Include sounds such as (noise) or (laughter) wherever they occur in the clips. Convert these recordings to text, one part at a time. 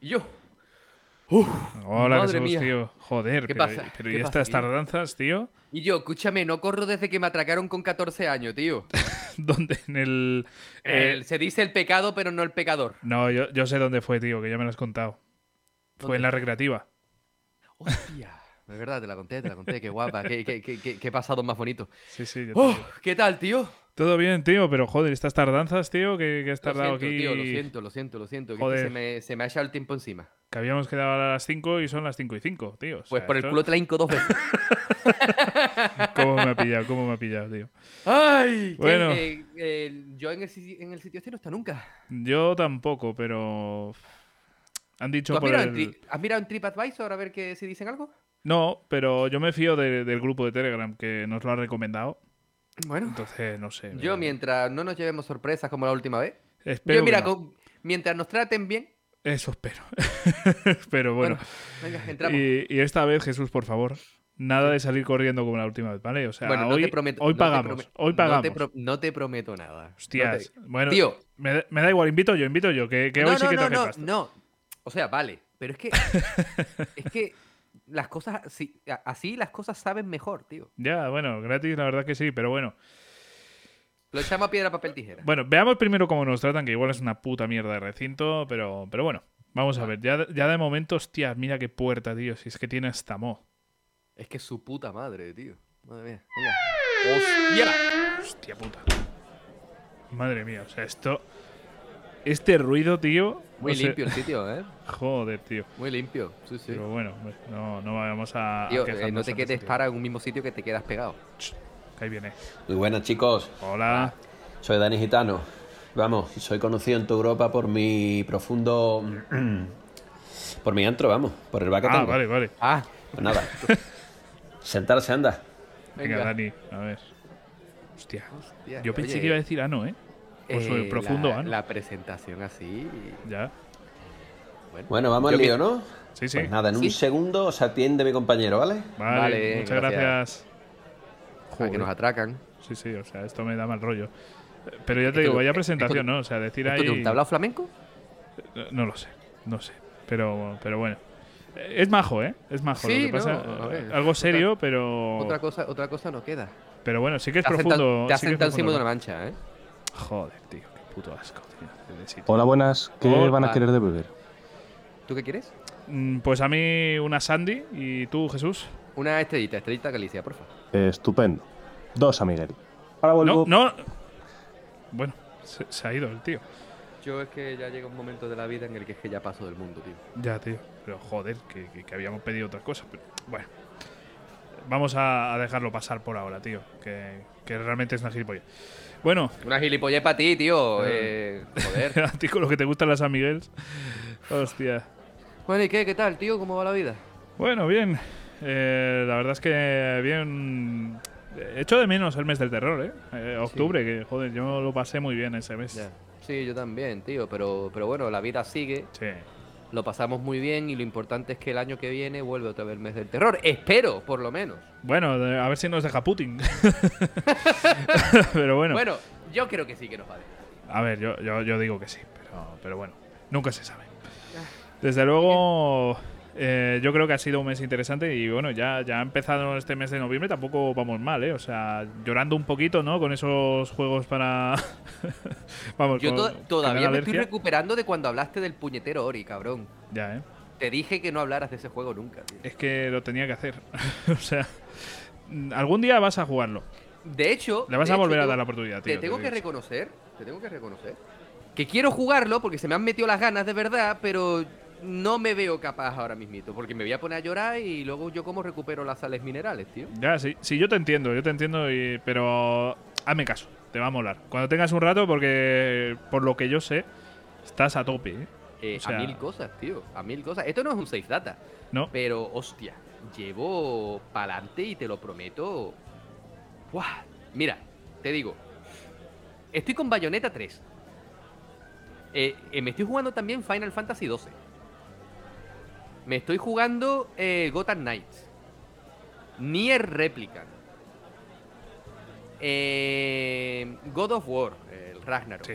Y yo. Hola, madre Jesús, mía. tío. Joder, ¿Qué pero, pasa? pero ¿Qué ¿y pasa, estas tío? tardanzas, tío? Y yo, escúchame, no corro desde que me atracaron con 14 años, tío. (laughs) ¿Dónde? En el. eh, El- se dice el pecado, pero no el pecador. no, yo, yo sé dónde fue, tío, que ya me lo has contado. Fue en la recreativa. Hostia. De verdad, te la conté, te la conté. Qué guapa. Qué, qué, qué, qué- qué pasado más bonito. Sí, sí. Oh. ¿Qué tal, tío? Todo bien, tío, pero joder, estas tardanzas, tío, que, que has Lo tardado siento, aquí. tío, lo siento, lo siento, lo siento. es que Joder. se, me, se me ha echado el tiempo encima. Que habíamos quedado a las 5 y son las 5 y 5, tío. O Pues sea, por el esto- culo te la hinco dos veces. (laughs) ¿Cómo me ha pillado? ¿Cómo me ha pillado, tío? ¡Ay! Bueno. Eh, eh, yo en el, sitio- en el sitio este no está nunca. Yo tampoco, pero. Han ¿Tú dicho has por mirado, el... en has mirado en TripAdvisor a ver que, si dicen algo? No, pero yo me fío de- del grupo de Telegram que nos lo ha recomendado. Bueno, Entonces, no sé. yo mientras no nos llevemos sorpresas como la última vez. Espero yo, mira, que no. con- mientras nos traten bien. Eso espero. (laughs) pero bueno. Venga, entramos. y, y esta vez, Jesús, por favor, nada de salir corriendo como la última vez, ¿vale? O sea, bueno, no hoy, te prometo. hoy no te pagamos. hoy no te pagamos. pro- No te, prometo nada. No Hostias. te- Bueno, Tío. me, da- me da igual, invito yo, invito yo, que, que no, hoy sí que no, traje no, pasta. no. O sea, vale. Pero es que. (laughs) es que las cosas. así- así las cosas saben mejor, tío. Ya, bueno, gratis, la verdad que sí, pero bueno. Lo echamos a piedra, papel, tijera. Bueno, veamos primero cómo nos tratan, que igual es una puta mierda de recinto, pero, pero bueno, vamos a ver. Ya, de- ya de momento, hostia, mira qué puerta, tío, si es que tiene hasta mo. Es que es su puta madre, tío. Madre mía. Venga. ¡Hostia! Hostia puta. Madre mía, o sea, esto. Este ruido, tío. Muy limpio el sitio, ¿eh? (laughs) Joder, tío. Muy limpio. Sí, sí. Pero bueno, no, no vamos a. a Tío, eh, no te quedes para en un mismo sitio que te quedas pegado. Que ahí viene. Muy buenas chicos, Hola. soy Dani Gitano. Vamos, soy conocido en tu Europa por mi profundo... (clears throat) por mi antro, vamos, por el que Ah, tengo. vale, vale. Ah, Pues nada. (laughs) Sentarse, anda. Venga, Venga. Dani, a ver. Hostia. hostia. Yo pensé Oye, que iba a decir ano, ¿eh? Pues eh, profundo la, ano. la presentación así. Ya. Bueno, vamos al lío, ¿no? Sí, sí. Pues nada, en un segundo os atiende mi compañero, ¿vale? Vale, Vale, muchas gracias. gracias. A que nos atracan. Sí, sí, o sea, esto me da mal rollo. Eh, Pero ya te Esto- digo, vaya esto- presentación, ¿no? O sea, decir ¿Esto que es ahí. un tablao flamenco? No lo sé, no sé. Pero, pero bueno. Eh, Es majo, ¿eh? Es majo. Sí, lo que pasa, no, a eh, ver, algo otra- serio, pero. Otra cosa, otra cosa no queda. Pero bueno, sí que es Te profundo. te has sí sentado encima de una mancha, ¿eh? Joder, tío, qué puto asco, tío. Hola, buenas. ¿Qué Hola. van a querer de beber? ¿Tú qué quieres? Mm, Pues a mí una Sandy y tú, Jesús. Una estrellita, estrellita Galicia, porfa. Estupendo. Dos a Miguel. Ahora vuelvo. No, no. Bueno, se, se ha ido el tío. Yo es que ya llega un momento de la vida en el que es que ya paso del mundo, tío. Ya, tío. Pero joder, que, que- que habíamos pedido otra cosa. Pero, bueno. Vamos a, a dejarlo pasar por ahora, tío. Que, que realmente es una gilipollas. Bueno, Una gilipollez para ti, tío. Eh, joder. (laughs) a ti con lo que te gustan las Amiguels. Hostia. bueno, ¿y qué? ¿Qué tal, tío? ¿Cómo va la vida? Bueno, bien. Eh, la verdad es que bien. Echo de menos el mes del terror, ¿eh? Eh, octubre, que joder, yo lo pasé muy bien ese mes. Ya. Sí, yo también, tío. Pero, pero bueno, la vida sigue. Sí. Lo pasamos muy bien y lo importante es que el año que viene vuelve otra vez el mes del terror. Espero, por lo menos. Bueno, de- a ver si nos deja Putin. (laughs) pero bueno. Bueno, yo creo que sí que nos va a dejar. A ver, yo, yo, yo digo que sí, pero, pero bueno, nunca se sabe. Ah. Desde luego, eh, yo creo que ha sido un mes interesante y bueno, ya, ya ha empezado este mes de noviembre, tampoco vamos mal, ¿eh? O sea, llorando un poquito, ¿no? Con esos juegos para... (laughs) vamos, Yo to- todavía da me estoy recuperando de cuando hablaste del puñetero Ori, cabrón. Ya, ¿eh? Te dije que no hablaras de ese juego nunca, tío. Es que lo tenía que hacer. (laughs) o sea, algún día vas a jugarlo. De hecho, Le vas a hecho, volver a dar la oportunidad, tío. Te tengo te que reconocer, te tengo que reconocer que quiero jugarlo porque se me han metido las ganas de verdad, pero no me veo capaz ahora mismito, porque me voy a poner a llorar y luego yo cómo recupero las sales minerales, tío. Ya, sí, sí, yo te entiendo, yo te entiendo, y, pero hazme caso, te va a molar. Cuando tengas un rato, porque por lo que yo sé, estás a tope, ¿eh? Eh, O sea- a mil cosas, tío, a mil cosas. Esto no es un safe data, ¿No? pero hostia, llevo pa'lante y te lo prometo. ¡Buah! Mira, te digo, estoy con Bayonetta 3. Eh, eh, me estoy jugando también Final Fantasy 12. Me estoy jugando eh, Gotham Knights. Nier Replicant. Eh, God of War, el Ragnarok. Sí.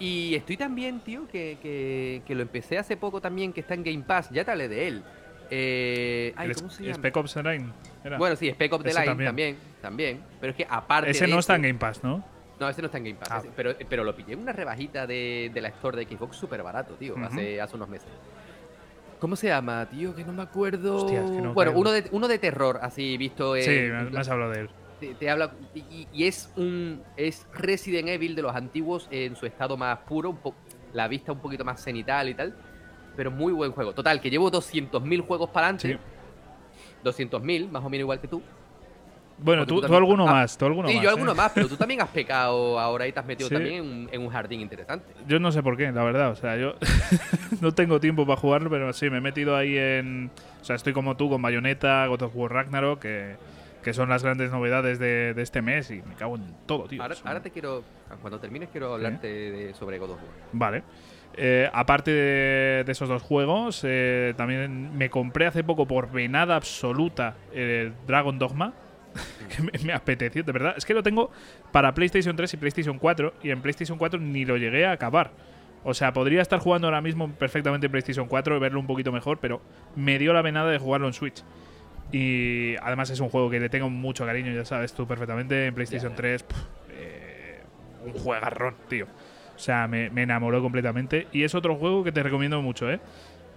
Y estoy también, tío, que, que, que lo empecé hace poco también, que está en Game Pass. Ya te hablé de él. Eh, ay, ¿cómo se llama? Spec Ops The Line. era. Bueno, sí, Spec Ops The Line también. también. también, Pero es que aparte Ese de no está en eso- Game Pass, ¿no? No, ese no está en Game Pass. Ah. pero, pero lo pillé en una rebajita de, de la Store de Xbox súper barato, tío, hace, hace unos meses. ¿Cómo se llama, tío? Que no me acuerdo. Hostia, es que no bueno, caigo. uno de, uno de terror, así visto en. sí, me, has hablado de él. te, te habla y es un es Resident Evil de los antiguos en su estado más puro, un po- la vista un poquito más cenital y tal, pero muy buen juego. Total, que llevo 200.000 juegos para adelante. Sí. 200.000, más o menos igual que tú. Bueno, tú, tú alguno ah, más, tú alguno sí, más. yo ¿eh? alguno más, pero tú también has pecado ahora y te has metido Sí. también en, un- en un jardín interesante. Yo no sé por qué, la verdad. O sea, yo (laughs) no tengo tiempo para jugarlo, pero sí, me he metido ahí en. O sea, estoy como tú con Bayonetta, God of War Ragnarok, que, que son las grandes novedades de, de este mes y me cago en todo, tío. Ahora, te quiero, cuando termines, quiero hablarte de, sobre God of War. Vale. Eh, aparte de, de esos dos juegos, eh, también me compré hace poco por venada absoluta el Dragon Dogma. (laughs) que me, me apeteció, de verdad. Es que lo tengo para PlayStation 3 y PlayStation 4. Y en PlayStation 4 ni lo llegué a acabar. O sea, podría estar jugando ahora mismo perfectamente en PlayStation 4 y verlo un poquito mejor, pero me dio la venada de jugarlo en Switch. Y además es un juego que le tengo mucho cariño, ya sabes tú perfectamente. En PlayStation Ya. 3, pf, eh, un juegarrón, tío. O sea, me, me enamoró completamente. Y es otro juego que te recomiendo mucho, ¿eh?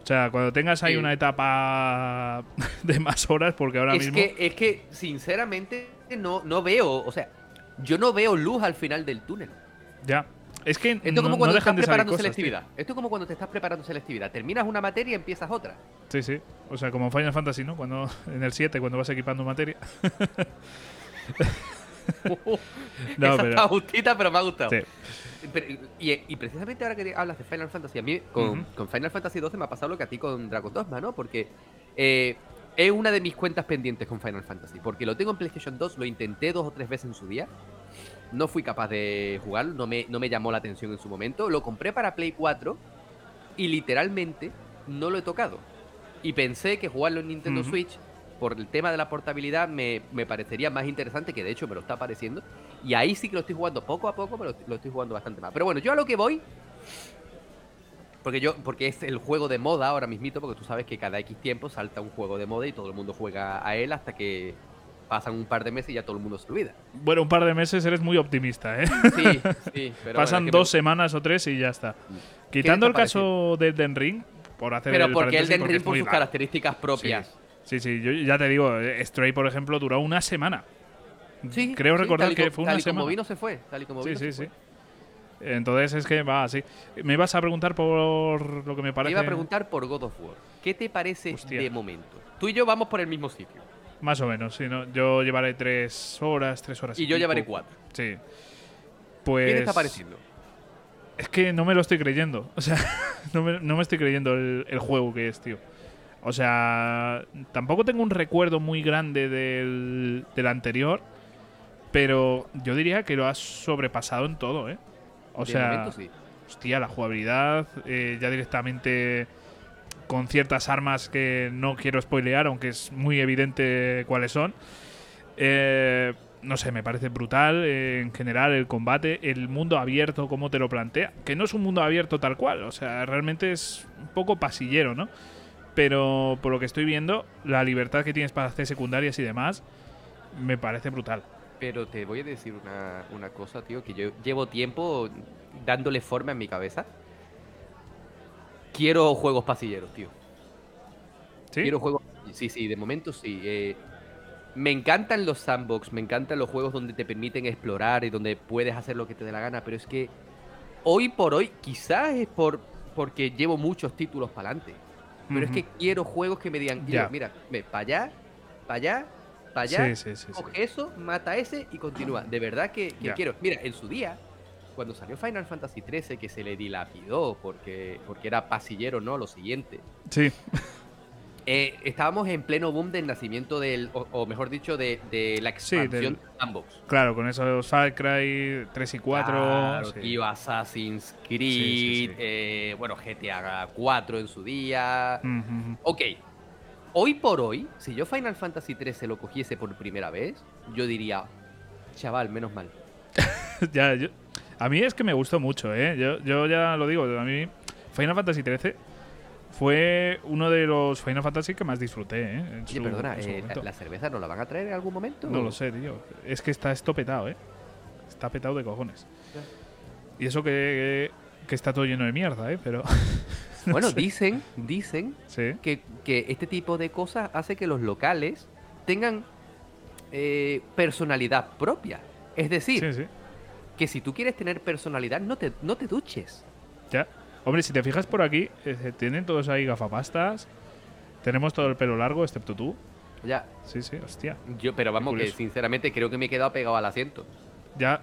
O sea, cuando tengas ahí Sí. una etapa (laughs) de más horas, porque ahora es mismo. que, es que, sinceramente, no, no veo, o sea, yo no veo luz al final del túnel. Ya. Es que Esto es no, como no cuando dejan estás de preparando cosas, selectividad. Esto es como cuando te estás preparando selectividad. Terminas una materia y empiezas otra. Sí, sí. O sea, como Final Fantasy, ¿no? Cuando, (laughs) en el 7, cuando vas equipando materia. (laughs) No, Esa pero- está justita, pero me ha gustado. Sí. Pero- y, y precisamente ahora que hablas de Final Fantasy, a mí con, Final Fantasy 12 me ha pasado lo que a ti con Dragon Dogma, ¿no? Porque eh, es una de mis cuentas pendientes con Final Fantasy. Porque lo tengo en PlayStation 2, lo intenté dos o tres veces en su día. No fui capaz de jugarlo, no me, no me llamó la atención en su momento. Lo compré para Play 4 y literalmente no lo he tocado. Y pensé que jugarlo en Nintendo. Switch, por el tema de la portabilidad, me, me parecería más interesante, que de hecho me lo está pareciendo. Y ahí sí que lo estoy jugando poco a poco, pero lo estoy jugando bastante más. Pero bueno, yo a lo que voy. Porque yo, porque es el juego de moda ahora mismito, porque tú sabes que cada X tiempo salta un juego de moda y todo el mundo juega a él hasta que pasan un par de meses y ya todo el mundo se olvida. Bueno, un par de meses eres muy optimista, ¿eh? Sí, sí, (laughs) pero Pasan bueno, dos me- semanas o tres y ya está. ¿Qué Quitando el caso de Elden Ring, por hacer Pero el porque el paréntesis, Den porque Ring por sus raro. características propias. Sí, sí, yo ya te digo, Stray, por ejemplo, duró una semana. Sí, Creo sí, recordar y que fue una tal y como semana. vino se fue, tal y como Sí, vino sí, se sí. fue. Entonces es que va así. Me ibas a preguntar por lo que me Te parece. iba a preguntar por God of War. ¿Qué te parece Hostia. de momento? Tú y yo vamos por el mismo sitio. Más o menos, sí, ¿no? Yo llevaré tres horas, tres horas. Y yo pico. llevaré cuatro. Sí. Pues. ¿Qué te está pareciendo? Es que no me lo estoy creyendo. (laughs) O sea, no me, no me estoy creyendo el, el juego que es, tío. O sea, tampoco tengo un recuerdo muy grande del, del anterior, pero yo diría que lo has sobrepasado en todo, ¿eh? O de sea, momento sí. hostia, la jugabilidad, eh, ya directamente con ciertas armas que no quiero spoilear, aunque es muy evidente cuáles son. Eh, no sé, me parece brutal eh, en general el combate, el mundo abierto, como te lo plantea. Que no es un mundo abierto tal cual, o sea, realmente es un poco pasillero, ¿no? Pero por lo que estoy viendo, la libertad que tienes para hacer secundarias y demás, me parece brutal. Pero te voy a decir una, una cosa, tío, que yo llevo tiempo dándole forma en mi cabeza. Quiero juegos pasilleros, tío. ¿Sí? Quiero juegos. Sí, sí, de momento sí. eh, me encantan los sandbox, me encantan los juegos donde te permiten explorar y donde puedes hacer lo que te dé la gana, pero es que hoy por hoy, quizás es por porque llevo muchos títulos para adelante, pero es que quiero juegos que me digan, Ya. mira, para allá, para allá, para allá, Sí, sí, sí, coge eso, mata ese y continúa. De verdad que, quiero. Mira, en su día, cuando salió Final Fantasy XIII, que se le dilapidó porque, porque era pasillero, ¿no? Lo siguiente. Sí, Eh, estábamos en pleno boom del nacimiento del, o, o mejor dicho, de, de la Sí, expansión del- de sandbox. claro, con esos Far Cry 3 y 4. Claro, sí. Assassin's Creed, Sí, sí, sí. eh, bueno, GTA 4 en su día. Ujú. Ok, hoy por hoy, si yo Final Fantasy XIII lo cogiese por primera vez, yo diría, chaval, menos mal. (laughs) ya, yo- A mí es que me gustó mucho, ¿eh? Yo, yo ya lo digo, a mí Final Fantasy XIII fue uno de los Final Fantasy que más disfruté, ¿eh? Oye, su- perdona, eh. ¿la cerveza no la van a traer en algún momento? No lo sé, tío. Es que está esto petado, ¿eh? Está petado de cojones. Y eso que, que está todo lleno de mierda, ¿eh? Pero... (laughs) Bueno, dicen, dicen sí. que, que este tipo de cosas hace que los locales tengan eh, personalidad propia. Es decir, Sí, sí. que si tú quieres tener personalidad, no te, no te duches. Ya. Hombre, si te fijas por aquí, eh, tienen todos ahí gafapastas. Tenemos todo el pelo largo, excepto tú. Ya, Sí, sí, hostia. yo, pero vamos, que sinceramente creo que me he quedado pegado al asiento. Ya.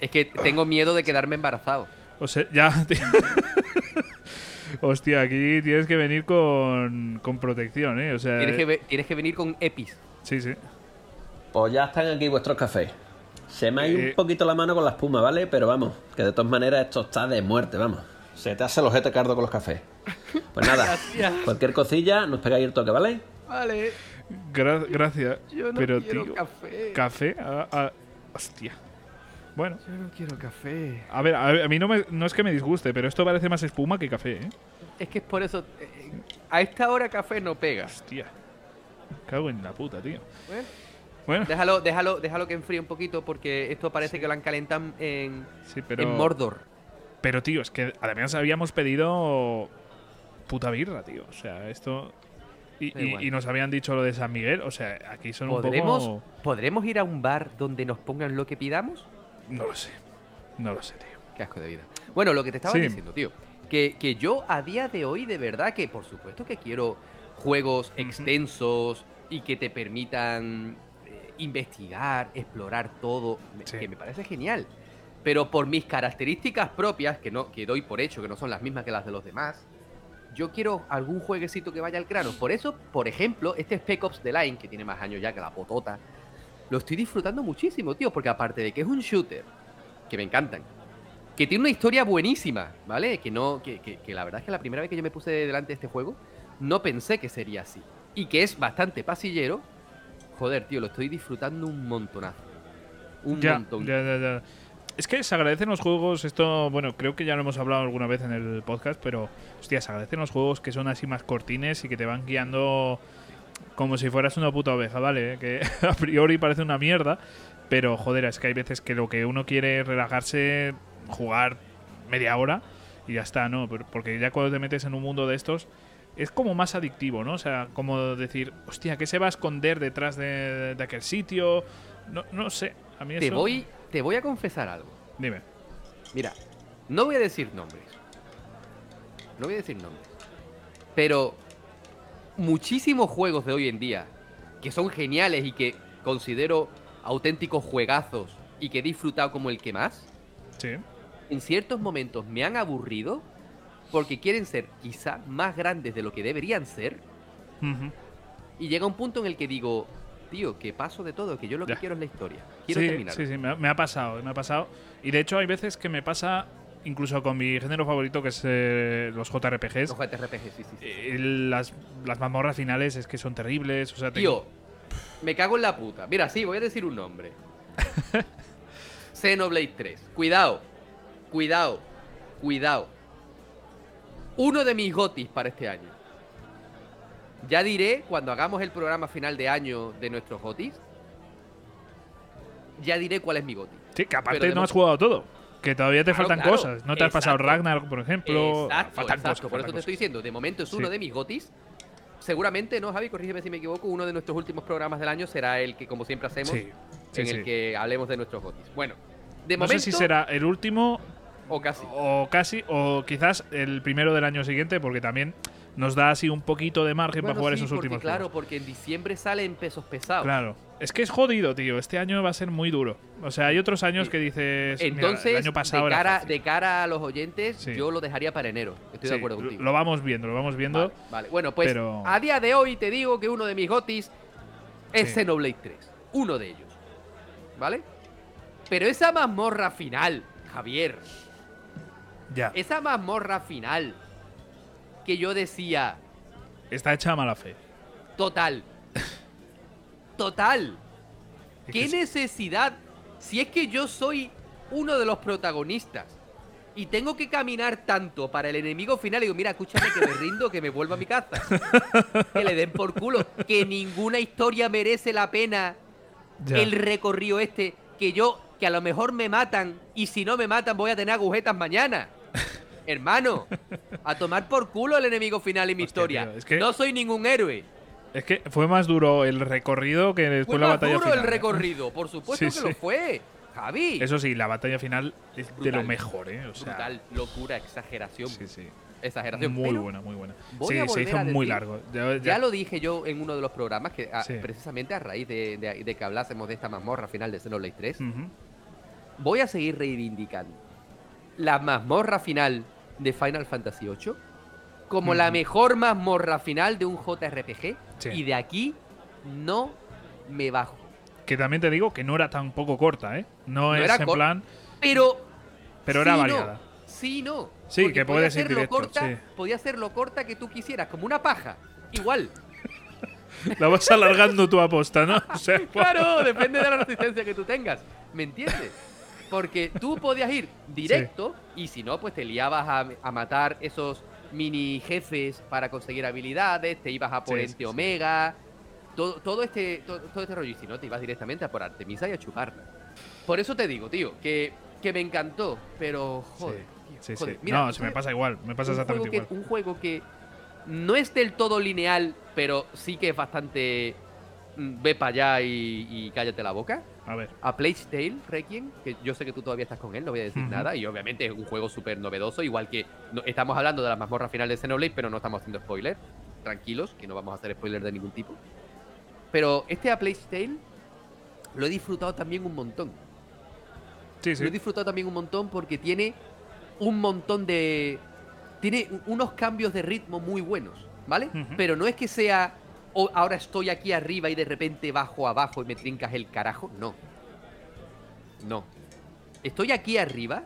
Es que tengo miedo de quedarme embarazado. O sea, ya. (laughs) tío. hostia, aquí tienes que venir con, con protección, ¿eh? O sea. Tienes que, ve- tienes que venir con EPIs. Sí, sí. Pues ya están aquí vuestros cafés. Se me ha ido Eh. un poquito la mano con la espuma, ¿vale? Pero vamos, que de todas maneras esto está de muerte, vamos. Se te hace el ojete cardo con los cafés. (laughs) Pues nada, Gracias. cualquier cosilla, nos pegáis el toque, ¿vale? Vale, Gra- gracias. yo no pero, quiero tío. café. Café. ah, ah, hostia. Bueno, Yo no quiero café. a ver, a, ver, a mí no, me- no es que me disguste, pero esto parece más espuma que café, ¿eh? Es que es por eso. eh, a esta hora café no pega. Hostia. Cago en la puta, tío. Bueno, Bueno, déjalo, déjalo, déjalo que enfríe un poquito porque esto parece que lo han calentado en, sí, pero. en Mordor. Pero, tío, es que además habíamos pedido puta birra, tío. O sea, esto. Y, nos habían dicho lo de San Miguel. O sea, aquí son ¿Podremos, un poco. ¿Podremos ir a un bar donde nos pongan lo que pidamos? No lo sé. No lo sé, tío. Qué asco de vida. Bueno, lo que te estaba Sí. diciendo, tío. Que, que yo a día de hoy, de verdad, que por supuesto que quiero juegos extensos y que te permitan eh, investigar, explorar todo, Sí. que me parece genial. Pero por mis características propias, que, no, que doy por hecho que no son las mismas que las de los demás, yo quiero algún jueguecito que vaya al grano. Por eso, por ejemplo, este Spec Ops The Line, que tiene más años ya que la potota, lo estoy disfrutando muchísimo, tío, porque aparte de que es un shooter, que me encantan, que tiene una historia buenísima, ¿vale? Que no, que, que- que la verdad es que la primera vez que yo me puse delante de este juego, no pensé que sería así. Y que es bastante pasillero, joder, tío, lo estoy disfrutando un montonazo. Un Ya, montón. ya, ya, ya. Es que se agradecen los juegos, esto, bueno, creo que ya lo hemos hablado alguna vez en el podcast, pero, hostia, se agradecen los juegos que son así más cortines y que te van guiando como si fueras una puta oveja, ¿vale? (laughs) Que a priori parece una mierda, pero, joder, es que hay veces que lo que uno quiere es relajarse, jugar media hora y ya está, ¿no? Por- Porque ya cuando te metes en un mundo de estos, es como más adictivo, ¿no? O sea, como decir, hostia, ¿qué se va a esconder detrás de, de aquel sitio? No, no sé, a mí Te eso... voy, te voy a confesar algo. Dime. Mira, no voy a decir nombres. No voy a decir nombres. Pero muchísimos juegos de hoy en día que son geniales y que considero auténticos juegazos y que he disfrutado como el que más, Sí. en ciertos momentos me han aburrido porque quieren ser quizá más grandes de lo que deberían ser y llega un punto en el que digo, tío, que paso de todo, que yo lo que quiero es la historia. Quiero sí, terminar. sí, sí, me ha, me ha pasado, me ha pasado. Y de hecho hay veces que me pasa incluso con mi género favorito que es eh, los JRPGs. Los JRPG, sí, sí, sí. Eh, las, las mazmorras finales es que son terribles. O sea, Tío, me cago en la puta. Mira, sí, voy a decir un nombre. (laughs) Xenoblade 3. Cuidado, cuidado, cuidado. Uno de mis gotis para este año. Ya diré cuando hagamos el programa final de año de nuestros gotis. Ya diré cuál es mi goti. Sí, que aparte no has jugado todo. Que todavía te Claro, faltan claro, cosas. No te has pasado. Ragnar, por ejemplo. Exacto, faltan exacto. cosas, Por faltan eso te cosas. estoy diciendo, de momento es uno Sí. de mis gotis. Seguramente, ¿no, Javi? Corrígeme si me equivoco. Uno de nuestros últimos programas del año será el que, como siempre hacemos, Sí, sí, en el que hablemos de nuestros gotis. Bueno, de No momento. sé si será el último O casi. o casi, o quizás el primero del año siguiente, porque también nos da así un poquito de margen para jugar sí, esos porque, últimos Claro, juegos. porque en diciembre salen pesos pesados. Claro. Es que es jodido, tío. Este año va a ser muy duro. O sea, hay otros años Sí. que dices. mira, Entonces, el año pasado de, cara, fácil. de cara a los oyentes, Sí. yo lo dejaría para enero. Estoy de acuerdo lo- contigo. Lo vamos viendo, lo vamos viendo. Vale, vale. Bueno, pues pero- a día de hoy te digo que uno de mis gotis es. Xenoblade 3. Uno de ellos. ¿Vale? Pero esa mazmorra final, Javier, Ya. esa mazmorra final que yo decía, Está hecha a mala fe. total. (laughs) Total. Es ¿Qué necesidad? Si es que yo soy uno de los protagonistas y tengo que caminar tanto para el enemigo final, y digo, mira, escúchame que me rindo, que me vuelva a mi casa. (laughs) que le den por culo. Que ninguna historia merece la pena Ya. el recorrido este. Que yo, que a lo mejor me matan, y si no me matan voy a tener agujetas mañana. (laughs) Hermano, a tomar por culo el enemigo final y mi Hostia, historia. tío, es que- No soy ningún héroe. Es que fue más duro el recorrido que después Fue la más batalla duro final. el ¿eh? recorrido, por supuesto Sí, que lo fue. Javi. Eso sí, la batalla final es de lo mejor, ¿eh? O sea, Brutal, locura, exageración. Sí, sí. Exageración. Muy Pero buena, muy buena. Sí, se hizo muy largo. Ya, Ya ya- lo dije yo en uno de los programas, que ah, Sí. precisamente a raíz de, de- de que hablásemos de esta mazmorra final de Xenoblade 3, Ujú. voy a seguir reivindicando la mazmorra final de Final Fantasy VIII como la mejor mazmorra final de un JRPG Sí. y de aquí no me bajo. Que también te digo que no era tan poco corta, ¿eh? No, es era en plan. Pero Pero era variada. No, sí, no. Sí, Porque que podía hacerlo directo, corta, sí. podía hacerlo corta que tú quisieras, como una paja. Igual. (laughs) La vas alargando tu aposta, ¿no? O sea, (laughs) Claro, (laughs) depende de la resistencia que tú tengas. ¿Me entiendes? Porque tú podías ir (laughs) directo y si no, pues te liabas a, a matar esos mini jefes para conseguir habilidades, te ibas a por Sí, Ente. Omega, todo, todo, este, todo, todo este rollo. Y si no, te ibas directamente a por Artemisa y a chuparla. Por eso te digo, tío, que, que me encantó, pero joder. tío, Sí, sí. joder. Mira, no, se me pasa igual. Me pasa exactamente que- igual. Un juego que no es del todo lineal, pero sí que es bastante. Mm, Ve para allá y, y cállate la boca. A ver. A Plague Tale Requiem, que yo sé que tú todavía estás con él, no voy a decir nada. Y obviamente es un juego súper novedoso, igual que no- estamos hablando de la mazmorra final de Xenoblade, pero no estamos haciendo spoiler. Tranquilos, que no vamos a hacer spoiler de ningún tipo. Pero este A Plague Tale lo he disfrutado también un montón. Sí, Lo he sí. disfrutado también un montón porque tiene un montón de. Tiene unos cambios de ritmo muy buenos, ¿vale? Pero no es que sea. "Oh, ahora estoy aquí arriba y de repente bajo abajo y me trincas el carajo. No. No. Estoy aquí arriba.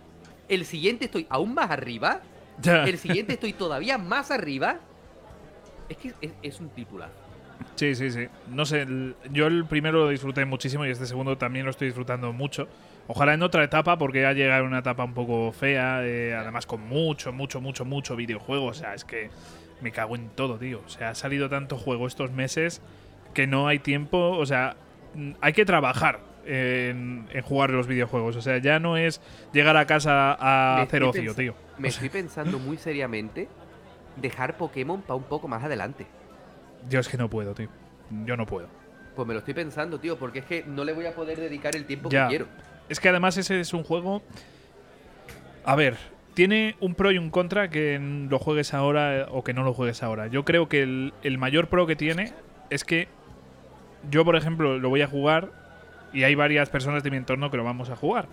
El siguiente estoy aún más arriba. El siguiente estoy todavía más arriba. Es que es, es un titulazo. Sí, sí, sí. No sé, el- yo el primero lo disfruté muchísimo y este segundo también lo estoy disfrutando mucho. Ojalá en otra etapa, porque ya llega una etapa un poco fea, eh, además con mucho, mucho, mucho, mucho videojuego. O sea, es que me cago en todo, tío. O sea, ha salido tanto juego estos meses que no hay tiempo. O sea, mm, hay que trabajar en, en jugar los videojuegos. O sea, ya no es llegar a casa a Me hacer ocio, tío. Me estoy pensando muy seriamente dejar Pokémon para un poco más adelante. Yo es que no puedo, tío. Yo no puedo. Pues me lo estoy pensando, tío, porque es que no le voy a poder dedicar el tiempo Ya. que quiero. Es que además ese es un juego. A ver, tiene un pro y un contra que lo juegues ahora eh, o que no lo juegues ahora. Yo creo que el, el mayor pro que tiene es que yo, por ejemplo, lo voy a jugar y hay varias personas de mi entorno que lo vamos a jugar.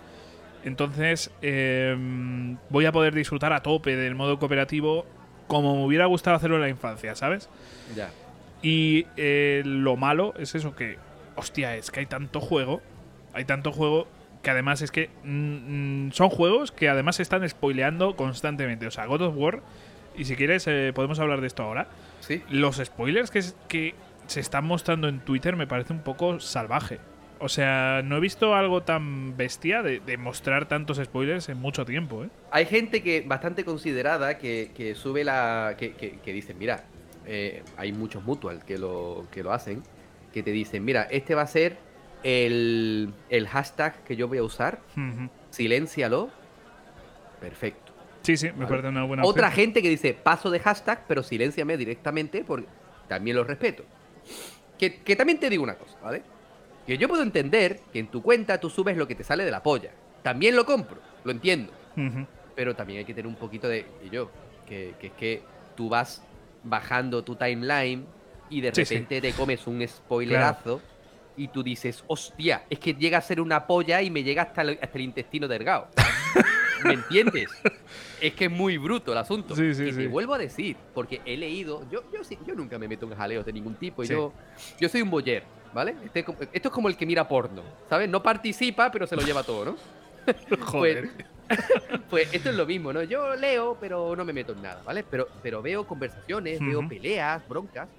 Entonces, em, voy a poder disfrutar a tope del modo cooperativo como me hubiera gustado hacerlo en la infancia, ¿sabes? Ya. Y eh, lo malo es eso que, hostia, es que hay tanto juego, hay tanto juego que además es que mm, mm, son juegos que además se están spoileando constantemente. O sea, God of War, y si quieres eh, podemos hablar de esto ahora, Sí. los spoilers que, es- que se están mostrando en Twitter me parece un poco salvaje. O sea, no he visto algo tan bestia de, de mostrar tantos spoilers en mucho tiempo, ¿eh? Hay gente que bastante considerada que, que sube la. que, que, que dicen, mira, eh, hay muchos mutual que lo, que lo hacen, que te dicen, mira, este va a ser el, el hashtag que yo voy a usar, Ujú. siléncialo. Perfecto. Sí, sí, me Vale. parece una buena Otra opción. gente que dice, paso de hashtag, pero silénciame directamente porque también lo respeto. Que, que también te digo una cosa, ¿vale? Que yo puedo entender que en tu cuenta tú subes lo que te sale de la polla. También lo compro, lo entiendo. Pero también hay que tener un poquito de... Y yo, que, que es que tú vas bajando tu timeline y de Sí, sí. repente te comes un spoilerazo y tú dices, hostia, es que llega a ser una polla y me llega hasta el, hasta el intestino delgado. (laughs) ¿Me entiendes? Es que es muy bruto el asunto. Sí, sí, y te sí. vuelvo a decir, porque he leído, yo, yo, yo nunca me meto en jaleos de ningún tipo. Yo, yo soy un boyer, ¿vale? Este- esto es como el que mira porno, ¿sabes? No participa, pero se lo lleva todo, ¿no? (laughs) Joder. (laughs) Pues esto es lo mismo, ¿no? Yo leo, pero no me meto en nada, ¿vale? Pero, pero veo conversaciones, veo Ujú. peleas, broncas.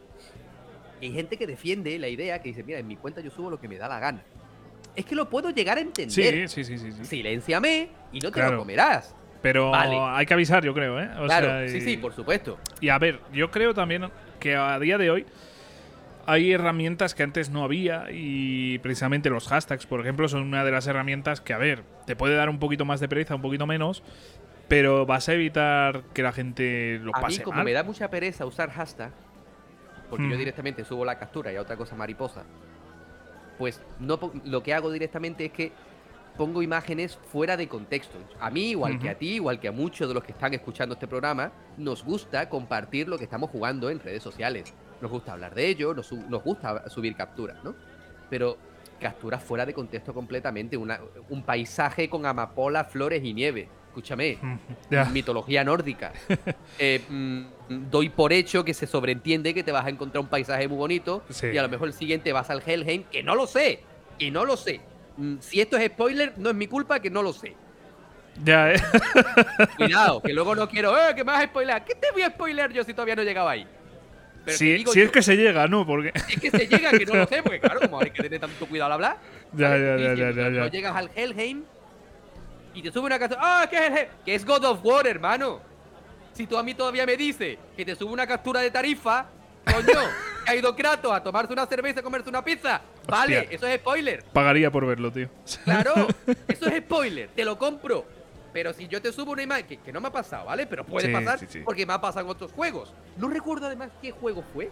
Y hay gente que defiende la idea que dice, mira, en mi cuenta yo subo lo que me da la gana. es que lo puedo llegar a entender. Sí, sí, sí, sí. sí. Silénciame y no te Claro. lo comerás. Pero Vale. hay que avisar, yo creo, ¿eh? O claro, sea, sí, y- sí, por supuesto. Y a ver, yo creo también que a día de hoy hay herramientas que antes no había y precisamente los hashtags, por ejemplo, son una de las herramientas que, a ver, te puede dar un poquito más de pereza, un poquito menos, pero vas a evitar que la gente lo A mí, pase como mal. me da mucha pereza usar hashtag, porque yo Hmm. directamente subo la captura y a otra cosa mariposa, pues no lo que hago directamente es que pongo imágenes fuera de contexto. A mí, igual que a ti, igual que a muchos de los que están escuchando este programa, nos gusta compartir lo que estamos jugando en redes sociales. Nos gusta hablar de ello, nos, gusta subir capturas, ¿no? Pero capturas fuera de contexto completamente. Una- un paisaje con amapolas, flores y nieve. Escúchame, Mm, mitología nórdica. (laughs) Eh, mm, doy por hecho que se sobreentiende que te vas a encontrar un paisaje muy bonito Sí. y a lo mejor el siguiente vas al Helheim, que no lo sé, y no lo sé. Mm, Si esto es spoiler, no es mi culpa que no lo sé. Ya, ¿eh? (laughs) Cuidado, que luego no quiero, eh, que me vas a spoiler. ¿Qué te voy a spoiler yo si todavía no he llegado ahí? Pero si digo si yo, es que se llega, ¿no? Porque. (laughs) es que se llega, que no lo sé, porque claro, como hay que tener tanto cuidado al hablar. (laughs) Ya, ya, ya, si ya, ya, llegas al Helheim y te sube una canción. ¡Ah, qué es Helheim! Que es God of War, hermano. Si tú a mí todavía me dices que te sube una captura de tarifa, coño, (laughs) ha ido Kratos a tomarse una cerveza y comerse una pizza. Vale, Hostia. eso es spoiler. Pagaría por verlo, tío. Claro, (laughs) eso es spoiler, te lo compro. Pero si yo te subo una imagen, que, que no me ha pasado, ¿vale? Pero puede Sí, pasar sí, sí. porque me ha pasado en otros juegos. No recuerdo además qué juego fue.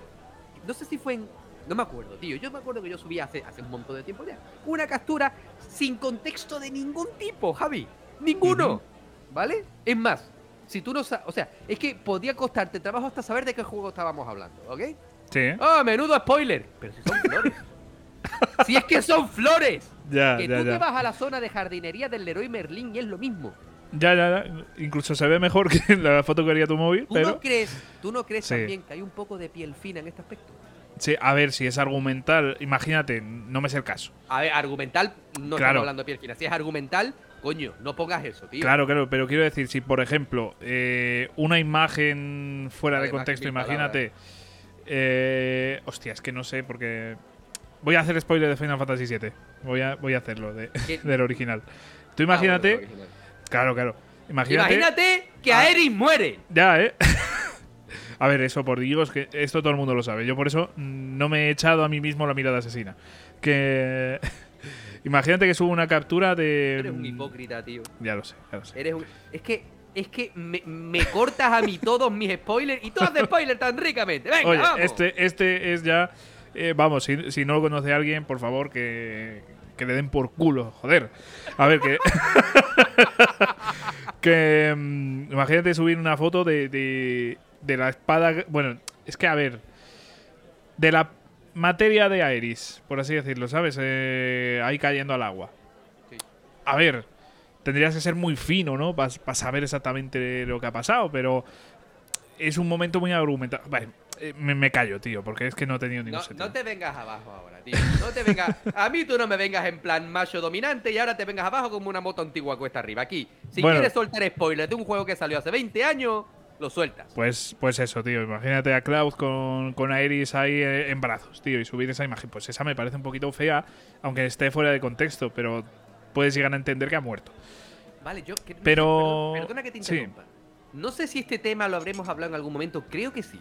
No sé si fue en. No me acuerdo, tío. Yo me acuerdo que yo subí hace, hace un montón de tiempo ya. Una captura sin contexto de ningún tipo, Javi. Ninguno. ¿Vale? Es más, si tú no sabes. O sea, es que podía costarte trabajo hasta saber de qué juego estábamos hablando, ¿ok? Sí. ¡Ah, menudo spoiler! Pero si son (laughs) flores. si es que son flores. Ya, Que ya, tú te ya. vas a la zona de jardinería del Leroy Merlin y es lo mismo. Ya, ya, ya. Incluso se ve mejor que (laughs) la foto que haría tu móvil, ¿Tú pero. no crees, tú no crees Sí. también que hay un poco de piel fina en este aspecto? Sí, a ver, si es argumental, imagínate, no me es el caso. A ver, argumental, no Claro. estamos hablando de piel fina. Si es argumental, coño, no pongas eso, tío. Claro, claro, pero quiero decir, si por ejemplo, eh, una imagen fuera de contexto, imagínate. Eh, hostia, es que no sé, porque. Voy a hacer spoiler de Final Fantasy VII. Voy a, voy a hacerlo, de- (laughs) (laughs) del original. Tú Ah, imagínate. bueno, original. claro, claro. Imagínate. Imagínate que Ah. Aerys muere. Ya, ¿eh? (laughs) a ver, eso por Dios, que esto todo el mundo lo sabe. Yo por eso mm, no me he echado a mí mismo la mirada asesina. Que. Imagínate que subo una captura de. Eres un hipócrita, tío. Ya lo sé, ya lo sé. Eres un... Es que, es que me, me cortas a mí todos mis spoilers y tú haces spoilers tan ricamente. Venga, Oye, vamos. este, este es ya. eh, vamos, si, si no lo conoce alguien, por favor, que, que le den por culo. Joder. A ver, que. (laughs) que. mm, imagínate subir una foto de, de, de la espada. Bueno, es que, a ver. De la materia de Aeris, por así decirlo, ¿sabes? Eh, ahí cayendo al agua. Sí. A ver, tendrías que ser muy fino, ¿no? Para saber exactamente lo que ha pasado, pero es un momento muy argumentado. Vale, eh, me, me callo, tío, porque es que no he tenido ningún No, sentido. no te vengas abajo ahora, tío. No te vengas. A mí tú no me vengas en plan macho dominante y ahora te vengas abajo como una moto antigua cuesta arriba. Aquí, si Bueno. quieres soltar spoilers de un juego que salió hace 20 años, lo sueltas. Pues, pues eso, tío. Imagínate a Cloud con, con Aeris ahí eh, en brazos, tío, y subir esa imagen. Pues esa me parece un poquito fea, aunque esté fuera de contexto, pero puedes llegar a entender que ha muerto. Vale, yo. que- Pero- Perdona, perdona que te sí. interrumpa. No sé si este tema lo habremos hablado en algún momento, creo que sí.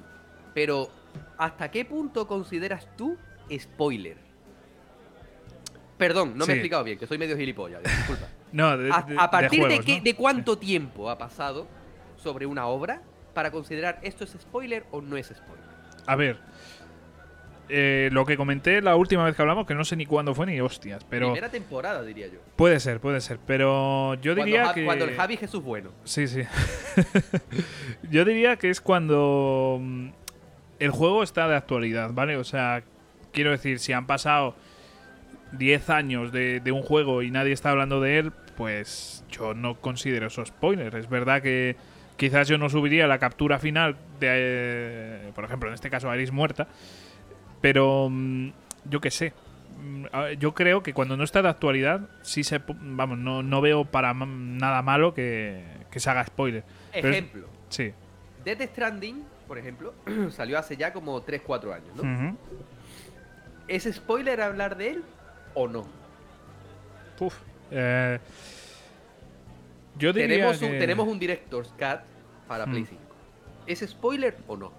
Pero, ¿hasta qué punto consideras tú spoiler? Perdón, no me Sí. he explicado bien, que soy medio gilipollas, disculpa. (laughs) No, de, ¿A, de- a partir de, juegos, qué, ¿no? de cuánto tiempo ha pasado sobre una obra para considerar esto es spoiler o no es spoiler? A ver. eh, lo que comenté la última vez que hablamos, que no sé ni cuándo fue ni hostias, pero Primera temporada, diría yo. puede ser, puede ser. Pero yo Cuando, diría Ja- que. cuando el Javi Jesús bueno. Sí, sí. (laughs) Yo diría que es cuando mm, el juego está de actualidad, ¿vale? O sea, quiero decir, si han pasado 10 años de, de un juego y nadie está hablando de él, pues yo no considero eso spoiler. Es verdad que quizás yo no subiría la captura final de, eh, por ejemplo, en este caso, Iris muerta, pero mm, yo qué sé. Mm, Yo creo que cuando no está de actualidad, sí se. Vamos, no, no veo para nada malo que, que se haga spoiler. Es- Ejemplo, Sí. Death Stranding, por ejemplo, (clears throat) salió hace ya como 3-4 años, ¿no? ¿Es spoiler hablar de él o no? Uf. Eh, yo diría Tenemos un, que- tenemos un Director's Cut para Mm. Play 5. ¿Es spoiler o no?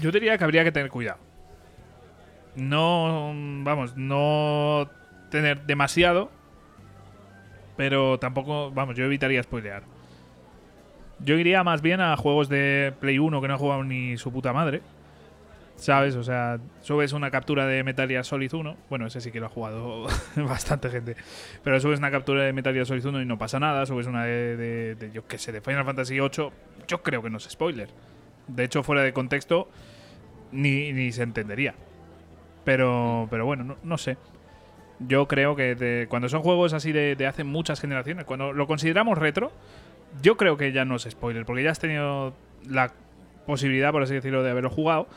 Yo diría que habría que tener cuidado. No, vamos, no tener demasiado, pero tampoco, vamos, yo evitaría spoilear. Yo iría más bien a juegos de Play 1 que no ha jugado ni su puta madre. ¿Sabes? O sea, subes una captura de Metal Gear Solid 1. Bueno, ese sí que lo ha jugado (laughs) bastante gente. Pero subes una captura de Metal Gear Solid 1 y no pasa nada. Subes una de, yo qué sé, de Final Fantasy 8. Yo creo que no es spoiler. De hecho, fuera de contexto, ni, ni se entendería. Pero, pero bueno, no, no sé. Yo creo que de- cuando son juegos así de, de hace muchas generaciones, cuando lo consideramos retro, yo creo que ya no es spoiler, porque ya has tenido la posibilidad, por así decirlo, de haberlo jugado.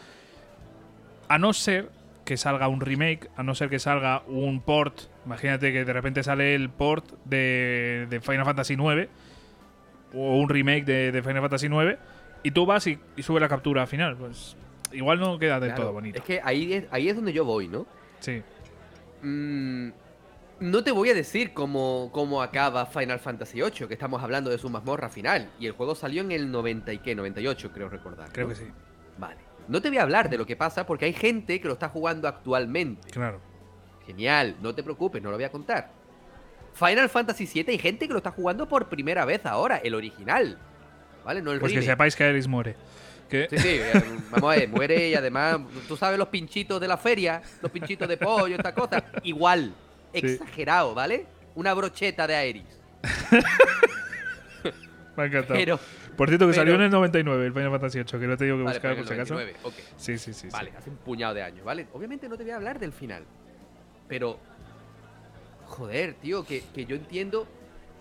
A no ser que salga un remake, a no ser que salga un port. Imagínate que de repente sale el port de, de Final Fantasy IX o un remake de, de Final Fantasy IX y tú vas y, y subes la captura final. Pues igual no queda del Claro, todo bonito. Es que ahí es, ahí es donde yo voy, ¿no? Sí. Mm, no te voy a decir cómo, cómo acaba Final Fantasy VIII, que estamos hablando de su mazmorra final. Y el juego salió en el 90 y qué, 98 creo recordar. Creo que sí. Vale. No te voy a hablar de lo que pasa porque hay gente que lo está jugando actualmente. Claro. Genial, no te preocupes, no lo voy a contar. Final Fantasy VII hay gente que lo está jugando por primera vez ahora, el original. ¿Vale? No el Pues que remake. sepáis que Aeris muere. Que- Sí, sí, eh, vamos a ver, muere y además, tú sabes los pinchitos de la feria, los pinchitos de pollo, esta cosa, igual, exagerado, ¿vale? Una brocheta de Aeris. (laughs) Me ha encantado. Pero, Por cierto, que pero- salió en el 99, el Final Fantasy VIII, que no te digo que vale, buscar por si acaso. 99, ok. Sí, sí, sí. sí. Vale, hace un puñado de años, ¿vale? Obviamente no te voy a hablar del final. Pero, joder, tío, que, que yo entiendo.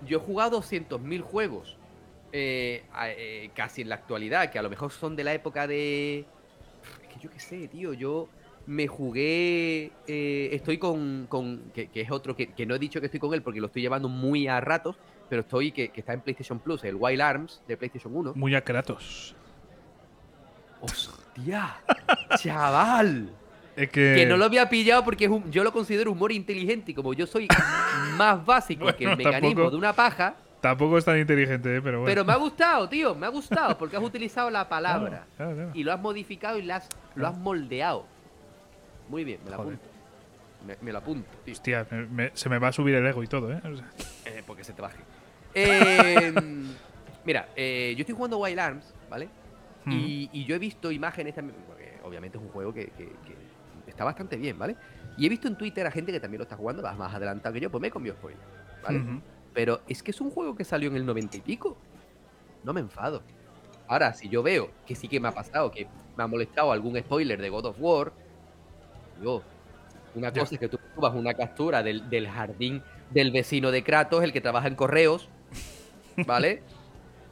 Yo he jugado 200.000 juegos. eh, eh, casi en la actualidad, que a lo mejor son de la época de. Es que yo qué sé, tío. Yo me jugué. eh, estoy con. con que, que es otro que, que no he dicho que estoy con él porque lo estoy llevando muy a ratos. Pero estoy que, que está en PlayStation Plus, el Wild Arms de PlayStation 1. Muy a Kratos. ¡Hostia! (laughs) ¡Chaval! Es que. Que no lo había pillado porque es un- yo lo considero humor inteligente y como yo soy (laughs) más básico que el mecanismo tampoco- de una paja, Tampoco es tan inteligente, ¿eh? pero bueno. pero me ha gustado, tío, me ha gustado porque has utilizado la palabra Claro, claro. y lo has modificado y lo has, lo has moldeado. Muy bien, me lo Joder. apunto. Me, me lo apunto, tío, Hostia, me- me- se me va a subir el ego y todo, ¿eh? O sea, eh, porque se te baje. Eh, mira, eh, yo estoy jugando Wild Arms, ¿vale? Y, y yo he visto imágenes también, porque obviamente es un juego que, que- que está bastante bien, ¿vale? Y he visto en Twitter a gente que también lo está jugando, vas más adelantado que yo, pues me he comido spoiler, ¿vale? Pero es que es un juego que salió en el 90 y pico. No me enfado. Ahora, si yo veo que sí que me ha pasado, que me ha molestado algún spoiler de God of War, digo, una cosa es que tú subas una captura del, del jardín del vecino de Kratos, el que trabaja en correos, ¿vale? (laughs)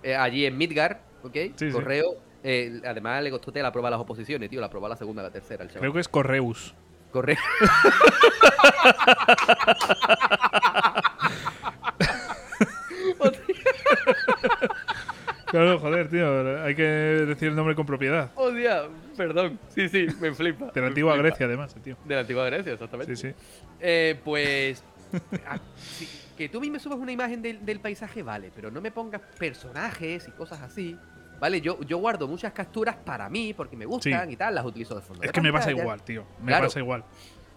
Eh, allí en Midgar, ¿ok? Sí, sí. Correo. eh, además le costó te la prueba a las oposiciones, tío, la prueba a la segunda, a la tercera, el chaval. Creo que es Correus. Correo. (laughs) (laughs) Claro, joder, tío. Hay que decir el nombre con propiedad. Hostia, perdón. Sí, sí, me flipa. De la antigua flipa. Grecia, además, tío. De la antigua Grecia, exactamente. Sí, sí. Eh, pues. a- que tú a mí me subas una imagen del, del paisaje, vale, pero no me pongas personajes y cosas así. Vale, yo, yo guardo muchas capturas para mí porque me gustan Sí. y tal, las utilizo de fondo. Es de que me pasa igual, tío. Me Claro. pasa igual.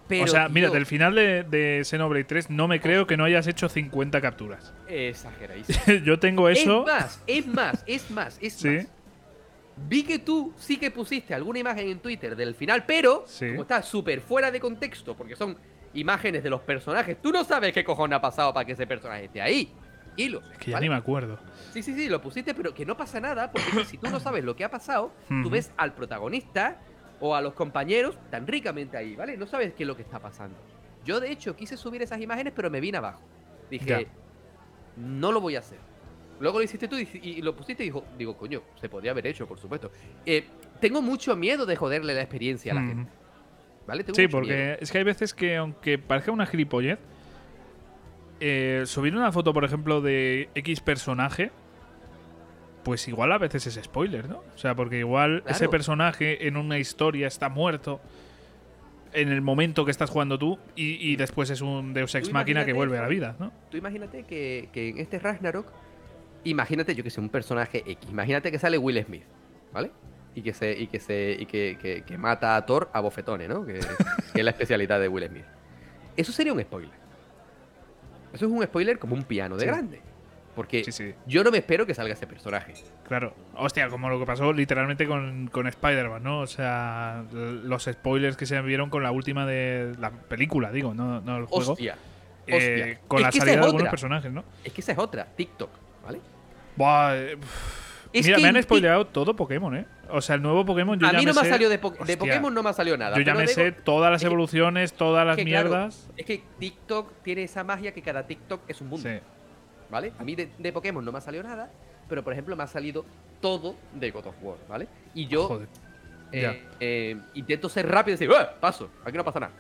Pero, o sea, mira, del final de, de Xenoblade 3 no me creo que no hayas hecho 50 capturas. Exageradísimo. (laughs) Yo tengo eso. Es más, es más, es más, es Sí. más. Vi que tú sí que pusiste alguna imagen en Twitter del final, pero Sí. como está súper fuera de contexto, porque son imágenes de los personajes, tú no sabes qué cojones ha pasado para que ese personaje esté ahí. Hilos. Es que ya ¿vale? ni me acuerdo. Sí, sí, sí, lo pusiste, pero que no pasa nada, porque si tú no sabes lo que ha pasado, tú ves al protagonista o a los compañeros tan ricamente ahí, ¿vale? No sabes qué es lo que está pasando. Yo, de hecho, quise subir esas imágenes, pero me vine abajo. Dije, Ya. no lo voy a hacer. Luego lo hiciste tú y, y lo pusiste y dijo, digo, coño, se podría haber hecho, por supuesto. Eh, tengo mucho miedo de joderle la experiencia a la gente, ¿vale? Tengo Sí, mucho porque miedo. es que hay veces que, aunque parezca una gilipollez, eh, subir una foto, por ejemplo, de X personaje, pues igual a veces es spoiler, ¿no? O sea, porque igual Claro. ese personaje en una historia está muerto. en el momento que estás jugando tú y, y después es un Deus Ex Máquina que vuelve a la vida, ¿no? Tú imagínate que, que en este Ragnarok, imagínate yo que sé, un personaje X. Imagínate que sale Will Smith, ¿vale? Y que se, y que se, y que, que- que mata a Thor a bofetones, ¿no? Que, que es la especialidad de Will Smith. Eso sería un spoiler. Eso es un spoiler como un piano de Sí. grande. Porque Sí, sí. yo no me espero que salga ese personaje. Claro. Hostia, como lo que pasó literalmente con, con Spider-Man, ¿no? O sea, los spoilers que se vieron con la última de la película, digo, no, no el juego. Hostia. Eh, hostia. con Es la salida de algunos otra. personajes, ¿no? Es que esa es otra, TikTok, ¿vale? Buah, eh, Es Mira, me han spoileado todo Pokémon, ¿eh? O sea, el nuevo Pokémon yo A ya mí no me ha sé- salido de, Po- de Hostia, Pokémon, no me ha salido nada. Yo ya me sé todas las que- evoluciones, todas las es que, claro, mierdas. es que TikTok tiene esa magia que cada TikTok es un mundo. Sí. ¿Vale? A mí de, de Pokémon no me ha salido nada, pero por ejemplo me ha salido todo de God of War, ¿vale? Y yo Joder. eh, eh, intento ser rápido y decir, "Eh, paso, aquí no pasa nada.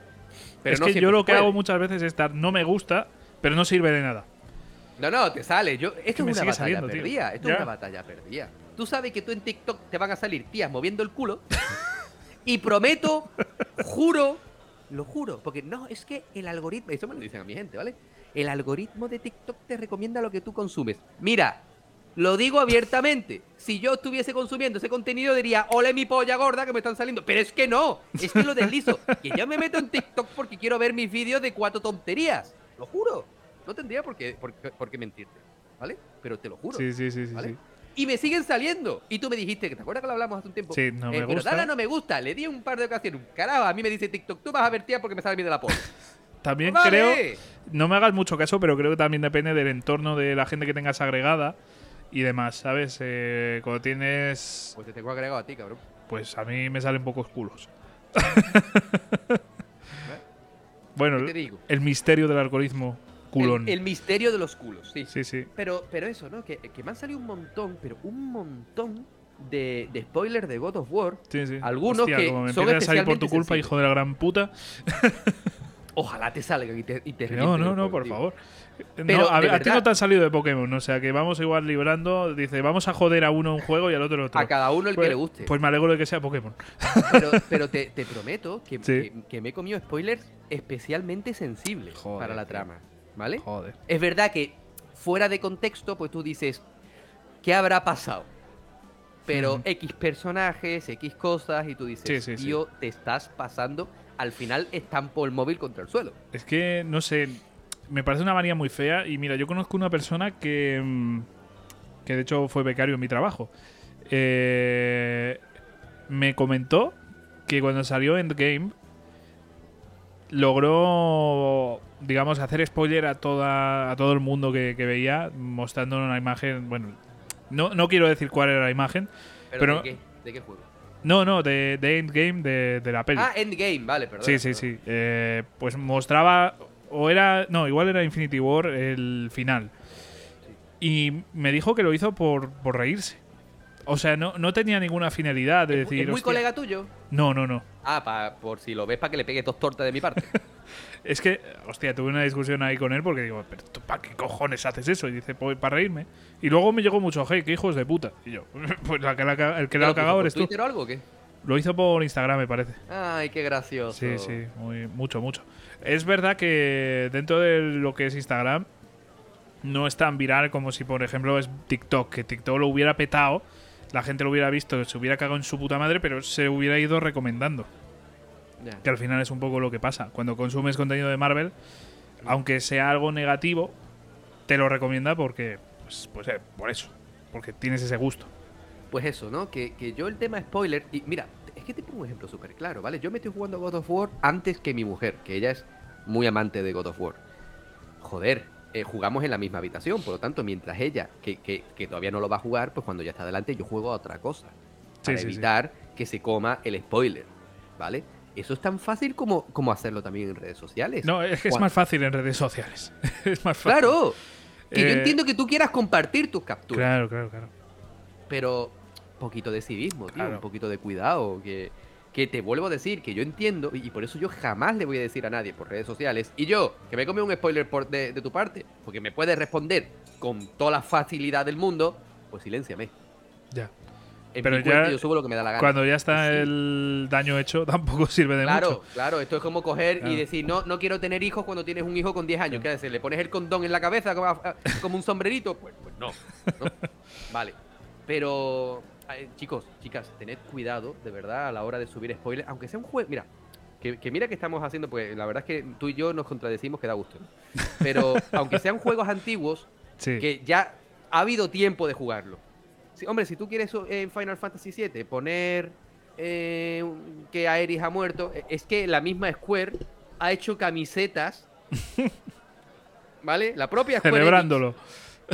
Pero es no que yo lo que puede. hago muchas veces es estar, no me gusta, pero no sirve de nada. No, no, te sale. Yo, esto es una batalla saliendo, tío. perdida. Esto Ya. es una batalla perdida. Tú sabes que tú en TikTok te van a salir tías moviendo el culo. (laughs) y prometo, juro, lo juro, porque no, es que el algoritmo, eso me lo dicen a mi gente, ¿vale? El algoritmo de TikTok te recomienda lo que tú consumes. Mira, lo digo abiertamente. Si yo estuviese consumiendo ese contenido, diría, ole mi polla gorda que me están saliendo. Pero es que no, es que lo deslizo. que yo me meto en TikTok porque quiero ver mis vídeos de cuatro tonterías. Lo juro. No tendría por qué, por, por qué mentirte. ¿Vale? Pero te lo juro. Sí, sí, sí, sí. ¿vale? sí. Y me siguen saliendo. Y tú me dijiste, que ¿te acuerdas que lo hablamos hace un tiempo? Sí, no me Eh, pero gusta. Dala no me gusta. Le di un par de ocasiones. Carajo, a mí me dice TikTok, tú vas a ver tía porque me sale bien de la polla. También Vale. creo, no me hagas mucho caso, pero creo que también depende del entorno de la gente que tengas agregada y demás, ¿sabes? Eh, cuando tienes. Pues te tengo agregado a ti, cabrón. Pues a mí me salen pocos culos. (laughs) (laughs) bueno, ¿Qué te digo? el misterio del algoritmo culón. El, el misterio de los culos, sí. Sí, sí. Pero, pero eso, ¿no? Que, que me han salido un montón, pero un montón de, de spoilers de God of War. Sí, sí. Algunos Hostia, que como me son empiezas a salir por tu especialmente culpa, hijo de la gran puta. Ojalá te salgan y te, y te No, no, no, por favor. Pero, no, a, de ver, a ti no te han salido de Pokémon, o sea que vamos igual librando. Dice, vamos a joder a uno un juego y al otro otro. A cada uno el pues, que le guste. Pues me alegro de que sea Pokémon. Pero, pero te, te prometo que, Sí. que, que me he comido spoilers especialmente sensibles Joder, para la trama. ¿Vale? Joder. Es verdad que fuera de contexto, pues tú dices, ¿qué habrá pasado? Pero. X personajes, X cosas, y tú dices, sí. tío, te estás pasando. Al final estampo el móvil contra el suelo. Es que, no sé, me parece una manía muy fea. Y mira, yo conozco una persona que, mm, que de hecho fue becario en mi trabajo. Eh, me comentó que cuando salió Endgame logró, digamos, hacer spoiler a, toda, a todo el mundo que, que veía, mostrando una imagen, bueno, no, no quiero decir cuál era la imagen. ¿Pero, Pero- ¿de, qué? ¿De qué juego? No, no, de, de Endgame, de, de la peli. Ah, Endgame, vale, perdón. Sí, sí, sí. Eh, pues mostraba. O era. No, igual era Infinity War el final. Y me dijo que lo hizo por, por reírse. O sea, no, no tenía ninguna finalidad de ¿Es, decir. es muy "Hostia". colega tuyo? No, no, no. Ah, pa- por si lo ves para que le pegues dos tortas de mi parte. (laughs) Es que, hostia, tuve una discusión ahí con él porque digo, pero tú, ¿para qué cojones haces eso? Y dice, pues para reírme. Y luego me llegó mucho, hey, qué hijos de puta. Y yo, (laughs) pues la que la el que le ha ¿Pero cagado eres tú. O algo o qué? Lo hizo por Instagram, me parece. Ay, qué gracioso. Sí, sí, muy, mucho, mucho. Es verdad que dentro de lo que es Instagram no es tan viral como si, por ejemplo, es TikTok, que TikTok lo hubiera petado, la gente lo hubiera visto, se hubiera cagado en su puta madre, pero se hubiera ido recomendando. Ya. Que al final es un poco lo que pasa. Cuando consumes contenido de Marvel, aunque sea algo negativo, te lo recomienda porque, pues, pues eh, por eso, porque tienes ese gusto. Pues eso, ¿no? Que, que yo el tema spoiler. Y mira, es que te pongo un ejemplo súper claro, ¿vale? Yo me estoy jugando God of War antes que mi mujer, que ella es muy amante de God of War. Joder, eh, jugamos en la misma habitación, por lo tanto, mientras ella, que, que- que todavía no lo va a jugar, pues cuando ya está adelante, yo juego a otra cosa. Para sí, sí. evitar que se coma el spoiler, ¿vale? Eso es tan fácil como, como hacerlo también en redes sociales. No, es que es más fácil en redes sociales. (laughs) es más fácil. Claro, que yo Eh, entiendo que tú quieras compartir tus capturas. Claro, claro, claro. pero poquito de civismo, tío, un poquito de cuidado, que, que te vuelvo a decir que yo entiendo, y, y por eso yo jamás le voy a decir a nadie por redes sociales, y yo, que me comido un spoiler por, de, de tu parte, porque me puedes responder con toda la facilidad del mundo, pues silénciame. Ya. en Pero mi ya yo subo lo que me da la gana. Cuando ya está Sí. el daño hecho, (laughs) tampoco sirve de Claro, mucho. claro, esto es como coger Claro. y decir, no, no quiero tener hijos cuando tienes un hijo con 10 años. ¿Qué haces? ¿Le pones el condón en la cabeza como, como un sombrerito? Pues, pues no, no. (laughs) Vale. Pero, eh, chicos, chicas, tened cuidado, de verdad, a la hora de subir spoilers. Aunque sea un juego. Mira, que, que mira que estamos haciendo, pues la verdad es que tú y yo nos contradecimos que da gusto. Pero, (laughs) aunque sean juegos antiguos, Sí. que ya ha habido tiempo de jugarlo. Sí, hombre, si tú quieres eh, en Final Fantasy VII poner eh, que Aeris ha muerto, eh, es que la misma Square ha hecho camisetas. (laughs) ¿Vale? La propia Square. Celebrándolo.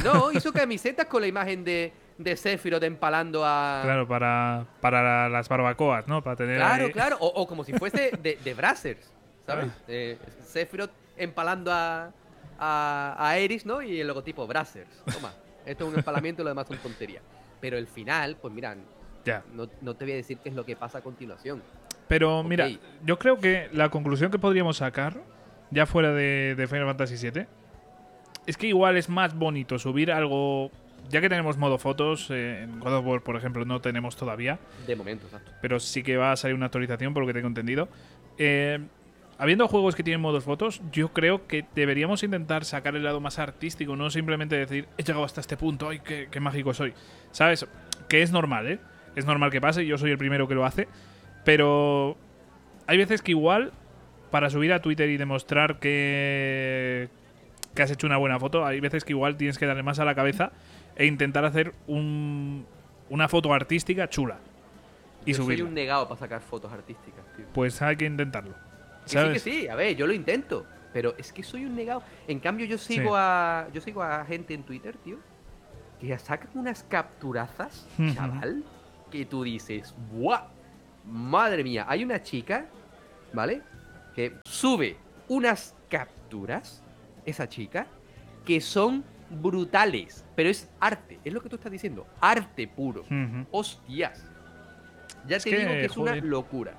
No, hizo camisetas con la imagen de, de Sephiroth empalando a. Claro, para, para las barbacoas, ¿no? Para tener. Claro, ahí- claro. O, o como si fuese (laughs) de, de Brazzers, ¿sabes? Ah. Eh, Sephiroth empalando a, a, a Aeris, ¿no? Y el logotipo Brazzers. Toma, esto es un empalamiento y lo demás son tonterías. Pero el final, pues mira, Ya. no, no te voy a decir qué es lo que pasa a continuación. Pero mira, yo creo que la conclusión que podríamos sacar, ya fuera de, de Final Fantasy VII, es que igual es más bonito subir algo. Ya que tenemos modo fotos, eh, en God of War, por ejemplo, no tenemos todavía, De momento, exacto. pero sí que va a salir una actualización, por lo que tengo entendido. Eh, habiendo juegos que tienen modos fotos, yo creo que deberíamos intentar sacar el lado más artístico, no simplemente decir, he llegado hasta este punto, ay, qué, qué mágico soy. ¿Sabes? Que es normal, ¿eh? Es normal que pase, yo soy el primero que lo hace, pero hay veces que igual, para subir a Twitter y demostrar que, que has hecho una buena foto, hay veces que igual tienes que darle más a la cabeza e intentar hacer un- una foto artística chula. Y Yo soy un negado para sacar fotos artísticas, tío. pues hay que intentarlo. Que sí, que sí, a ver, yo lo intento. Pero es que soy un negado. En cambio, yo sigo Sí. a. Yo sigo a gente en Twitter, tío. Que ya sacan unas capturazas, chaval. Que tú dices, ¡buah! Madre mía, hay una chica, ¿vale? Que sube unas capturas, esa chica, que son brutales. Pero es arte, es lo que tú estás diciendo. Arte puro. Hostias. Ya Es te que, digo que es una locura.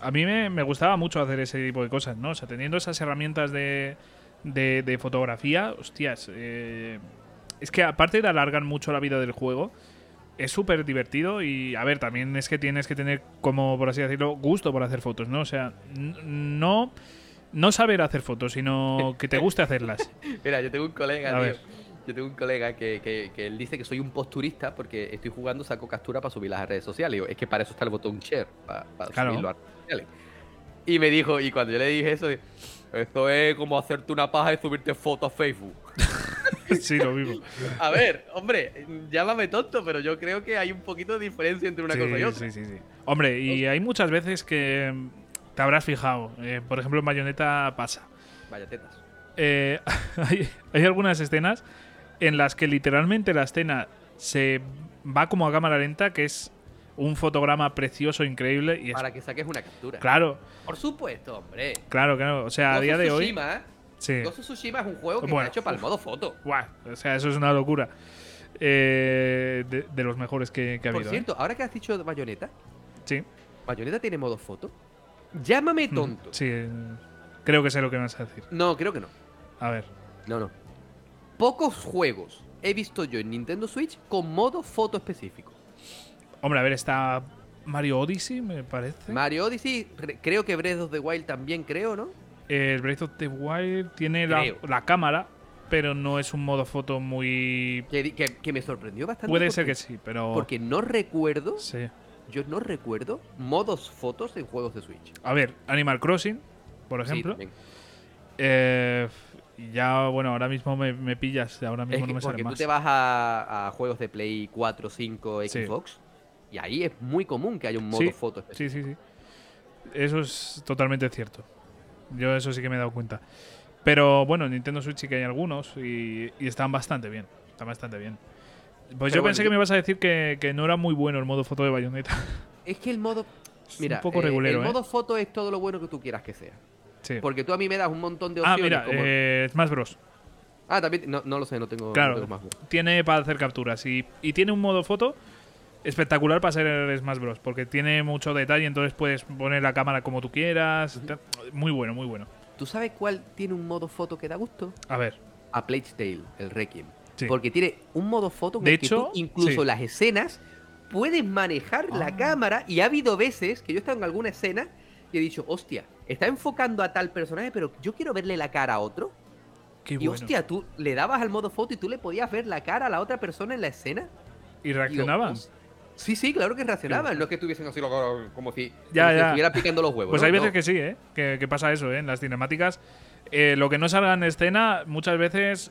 A mí me, me gustaba mucho hacer ese tipo de cosas, ¿no? O sea, teniendo esas herramientas de, de, de fotografía, hostias. eh, es que aparte de alargar mucho la vida del juego, es súper divertido y, a ver, también es que tienes que tener, como por así decirlo, gusto por hacer fotos, ¿no? O sea, no, no saber hacer fotos, sino (laughs) que te guste hacerlas. Mira, yo tengo un colega, tío. Yo tengo un colega que, que- que él dice que soy un posturista porque estoy jugando, saco captura para subirlas a redes sociales. Digo, es que para eso está el botón share, para, para Claro. subirlo a redes sociales. Y me dijo, y cuando yo le dije eso, esto es como hacerte una paja y subirte fotos a Facebook. (laughs) sí, lo mismo. A ver, hombre, llámame tonto, pero yo creo que hay un poquito de diferencia entre una sí, cosa y otra. sí, sí, sí. Hombre, y hay muchas veces que te habrás fijado. eh, por ejemplo, en Bayonetta pasa. Vaya tetas. Eh, (laughs) hay, hay algunas escenas en las que literalmente la escena se va como a cámara lenta, que es un fotograma precioso, increíble. Y es, Para que saques una captura. claro, Por supuesto, hombre. claro, claro. O sea, a día de hoy. Tsushima, Sí. Ghost of Tsushima es un juego que Bueno, está hecho para el modo foto. Guau, o sea, eso es una locura. Eh, de, de los mejores que, que ha Por habido. ¿eh? cierto, ahora que has dicho Bayonetta, Sí. ¿Bayonetta tiene modo foto? Llámame tonto. Sí, creo que sé lo que me vas a decir. No, creo que no. A ver. No, no. Pocos juegos he visto yo en Nintendo Switch con modo foto específico. Hombre, a ver, está Mario Odyssey, me parece. Mario Odyssey, re- creo que Breath of the Wild también creo, ¿no? El Breath of the Wild tiene la, cámara, pero no es un modo foto muy. Que, di- que- que me sorprendió bastante. Puede ser que sí, pero. Porque no recuerdo, Sí. Yo no recuerdo modos fotos en juegos de Switch. A ver, Animal Crossing, por ejemplo. eh, ya, bueno, ahora mismo me, me pillas. Ahora Es mismo que no me sale porque tú más. te vas a, a juegos de Play 4, 5, Sí. Xbox, y ahí es muy común que haya un modo Sí, foto específico. Sí, sí, sí. Eso es totalmente cierto. Yo eso sí que me he dado cuenta. Pero bueno, en Nintendo Switch sí que hay algunos y, y están bastante bien. Están bastante bien. Pues Pero yo bueno, pensé que me ibas a decir que, que no era muy bueno el modo foto de Bayonetta. Es que el modo. Mira, un poco eh, regulero, el ¿eh? modo foto es todo lo bueno que tú quieras que sea. Sí. Porque tú a mí me das un montón de Ah, opciones. mira, como- eh, Smash Bros. Ah, también. No, no lo sé, no tengo, no Claro, tengo más. tiene para hacer capturas y, y tiene un modo foto espectacular para ser el Smash Bros. Porque tiene mucho detalle, entonces puedes poner la cámara como tú quieras. Muy bueno, muy bueno. ¿Tú sabes cuál tiene un modo foto que da gusto? A ver, A Plague Tale, el Requiem. Sí. Porque tiene un modo foto De que hecho, tú incluso sí. las escenas puedes manejar Ah. la cámara y ha habido veces que yo he estado en alguna escena y he dicho, hostia, está enfocando a tal personaje, pero yo quiero verle la cara a otro. Qué Y bueno. hostia, tú le dabas al modo foto y tú le podías ver la cara a la otra persona en la escena. ¿Y Digo, reaccionaban? "Hos- Sí, sí, claro que reaccionaban. No es que estuviesen así como si, Ya, como si ya. estuviera picando los huevos. Pues ¿no? hay veces No. que sí, ¿eh? Que, que pasa eso, ¿eh? En las cinemáticas. eh, lo que no salga en escena, muchas veces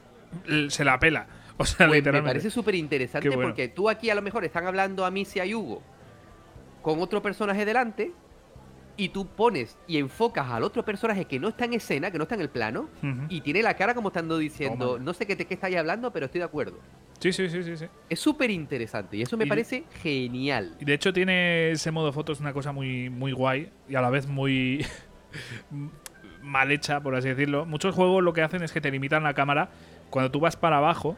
se la pela. O sea, Pues me literalmente. parece súper interesante bueno. porque tú aquí a lo mejor están hablando a Missy y Hugo con otro personaje delante y tú pones y enfocas al otro personaje que no está en escena, que no está en el plano y tiene la cara como estando diciendo, Toma. no sé qué te qué estáis hablando, pero estoy de acuerdo. Sí, sí, sí, sí, sí. Es súper interesante y eso me Y- parece genial. Y de hecho tiene ese modo foto, es una cosa muy, muy guay y a la vez muy (laughs) mal hecha, por así decirlo. Muchos juegos lo que hacen es que te limitan la cámara. Cuando tú vas para abajo,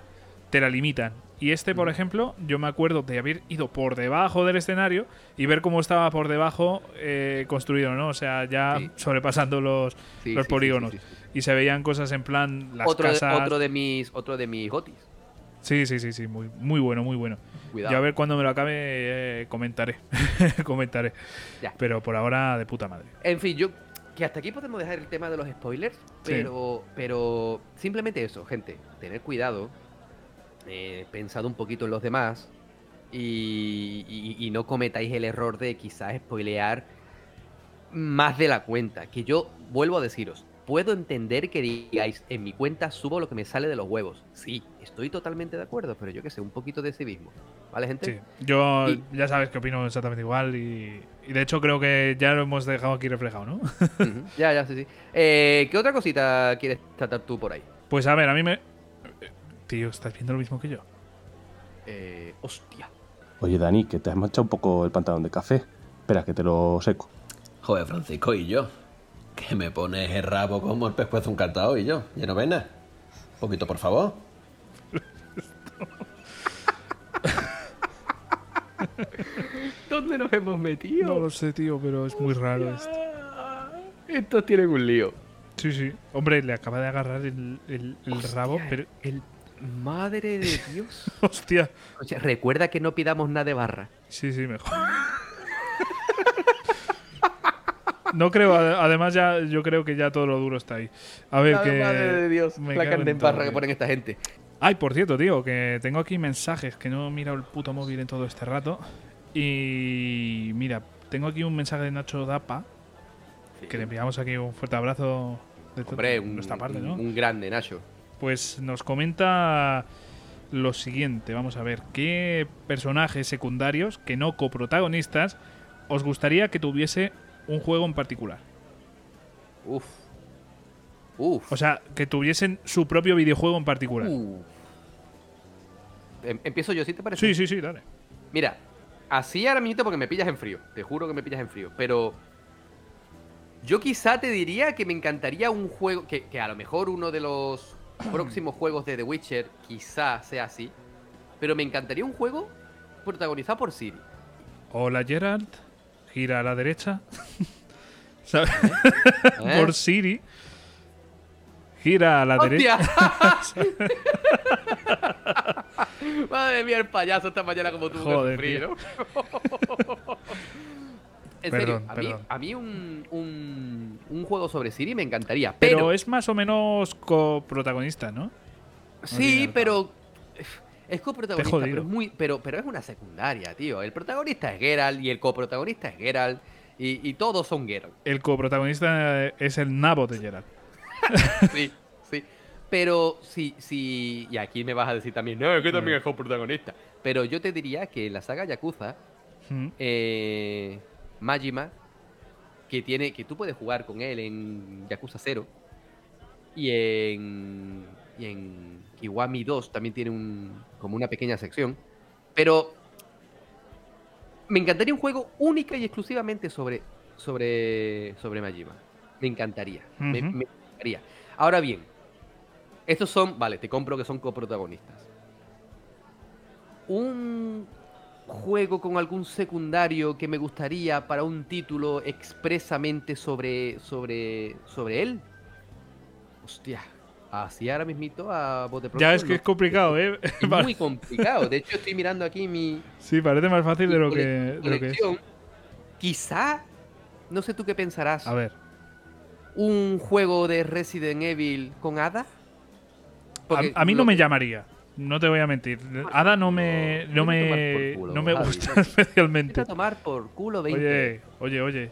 te la limitan. Y este, por ejemplo, yo me acuerdo de haber ido por debajo del escenario y ver cómo estaba por debajo eh, construido, ¿no? O sea, ya Sí. sobrepasando los, Sí, los sí, polígonos. Y se veían cosas en plan las Otro, de, casas. otro de mis otro de mis gotis. Sí, sí, sí, sí, muy, muy bueno, muy bueno. Cuidado. Ya a ver cuando me lo acabe eh, comentaré. (laughs) comentaré. Ya. Pero por ahora de puta madre. En fin, yo que hasta aquí podemos dejar el tema de los spoilers, pero pero simplemente eso, gente, tener cuidado, eh, pensad un poquito en los demás y, y- y no cometáis el error de quizás spoilear más de la cuenta. Que yo vuelvo a deciros, puedo entender que digáis en mi cuenta subo lo que me sale de los huevos. Sí, estoy totalmente de acuerdo, pero yo que sé, un poquito de civismo, ¿vale, gente? Sí, yo Y- ya sabes que opino exactamente igual y, y de hecho creo que ya lo hemos dejado aquí reflejado, ¿no? Ya, ya, sí, sí. Eh, ¿Qué otra cosita quieres tratar tú por ahí? Pues a ver, a mí me... Tío, ¿estás viendo lo mismo que yo? Eh, hostia. Oye, Dani, que te has manchado un poco el pantalón de café. Espera, que te lo seco. Joder, Francisco, ¿y yo? Que me pones el rabo como el pescuezo un cartao y yo. ¿Ya no ves nada? Un poquito, por favor. ¿Dónde nos hemos metido? No lo sé, tío, pero es muy raro esto. Estos tienen un lío. Sí, sí. Hombre, le acaba de agarrar el, el- el rabo, pero... El... Madre de Dios. (laughs) Hostia. O sea, recuerda que no pidamos nada de barra. Sí, sí, mejor. No creo, ade- además ya yo creo que ya todo lo duro está ahí. A ver, que... Madre de Dios. me La carne en barra que ponen esta gente. Ay, por cierto, tío, que tengo aquí mensajes que no he mirado el puto móvil en todo este rato. Y mira, tengo aquí un mensaje de Nacho Dapa, que le enviamos aquí un fuerte abrazo de Hombre, un, nuestra parte, ¿no? un grande, Nacho. Pues nos comenta lo siguiente, vamos a ver, ¿qué personajes secundarios, que no coprotagonistas, os gustaría que tuviese un juego en particular? Uf. Uf. O sea, que tuviesen su propio videojuego en particular. Uf. Em- Empiezo yo, ¿sí te parece? Sí, sí, sí, dale. Mira, así ahora mismo porque me pillas en frío. Te juro que me pillas en frío. Pero yo quizá te diría que me encantaría un juego. Que, que a lo mejor uno de los (clears throat) próximos juegos de The Witcher quizá sea así. Pero me encantaría un juego protagonizado por Siri. Hola Gerard, gira a la derecha. (laughs) ¿Sabes? (laughs) ¿Eh? Por Siri. Gira a la derecha. (laughs) Madre mía, el payaso esta mañana como tú Joder, sufrí. ¿no? En Perdón, serio, a mí, perdón. a mí un, un, un juego sobre Siri me encantaría. Pero, Pero, es más o menos coprotagonista, ¿no? sí, pero es coprotagonista, pero es muy, pero, pero es una secundaria, tío. El protagonista es Geralt y el coprotagonista es Geralt y, y todos son Geralt. El coprotagonista es el nabo de Gerard. (laughs) sí, sí. Pero sí, sí. Y aquí me vas a decir también, no, es que también es coprotagonista. Pero yo te diría que en la saga Yakuza, Mm. eh, Majima, que tiene. que tú puedes jugar con él en Yakuza 0. Y en. Y en Kiwami 2 también tiene un. como una pequeña sección. Pero. Me encantaría un juego única y exclusivamente sobre. sobre. sobre Majima. Me encantaría. me, encantaría. Ahora bien, estos son. Vale, te compro que son coprotagonistas. Un juego con algún secundario que me gustaría para un título expresamente sobre. sobre. sobre él. Hostia. Así ahora mismito a bote pronto. Ya es que es complicado, ¿eh? Es (laughs) muy complicado. De hecho, estoy mirando aquí mi, Sí, parece más fácil de lo que, de lo que es. Quizá, no sé tú qué pensarás, A ver. un juego de Resident Evil con Ada. A, Porque a mí no me llamaría. No te voy a mentir. Ada no me, no me, no me gusta especialmente. tomar por culo 20. (laughs) Oye, oye, oye.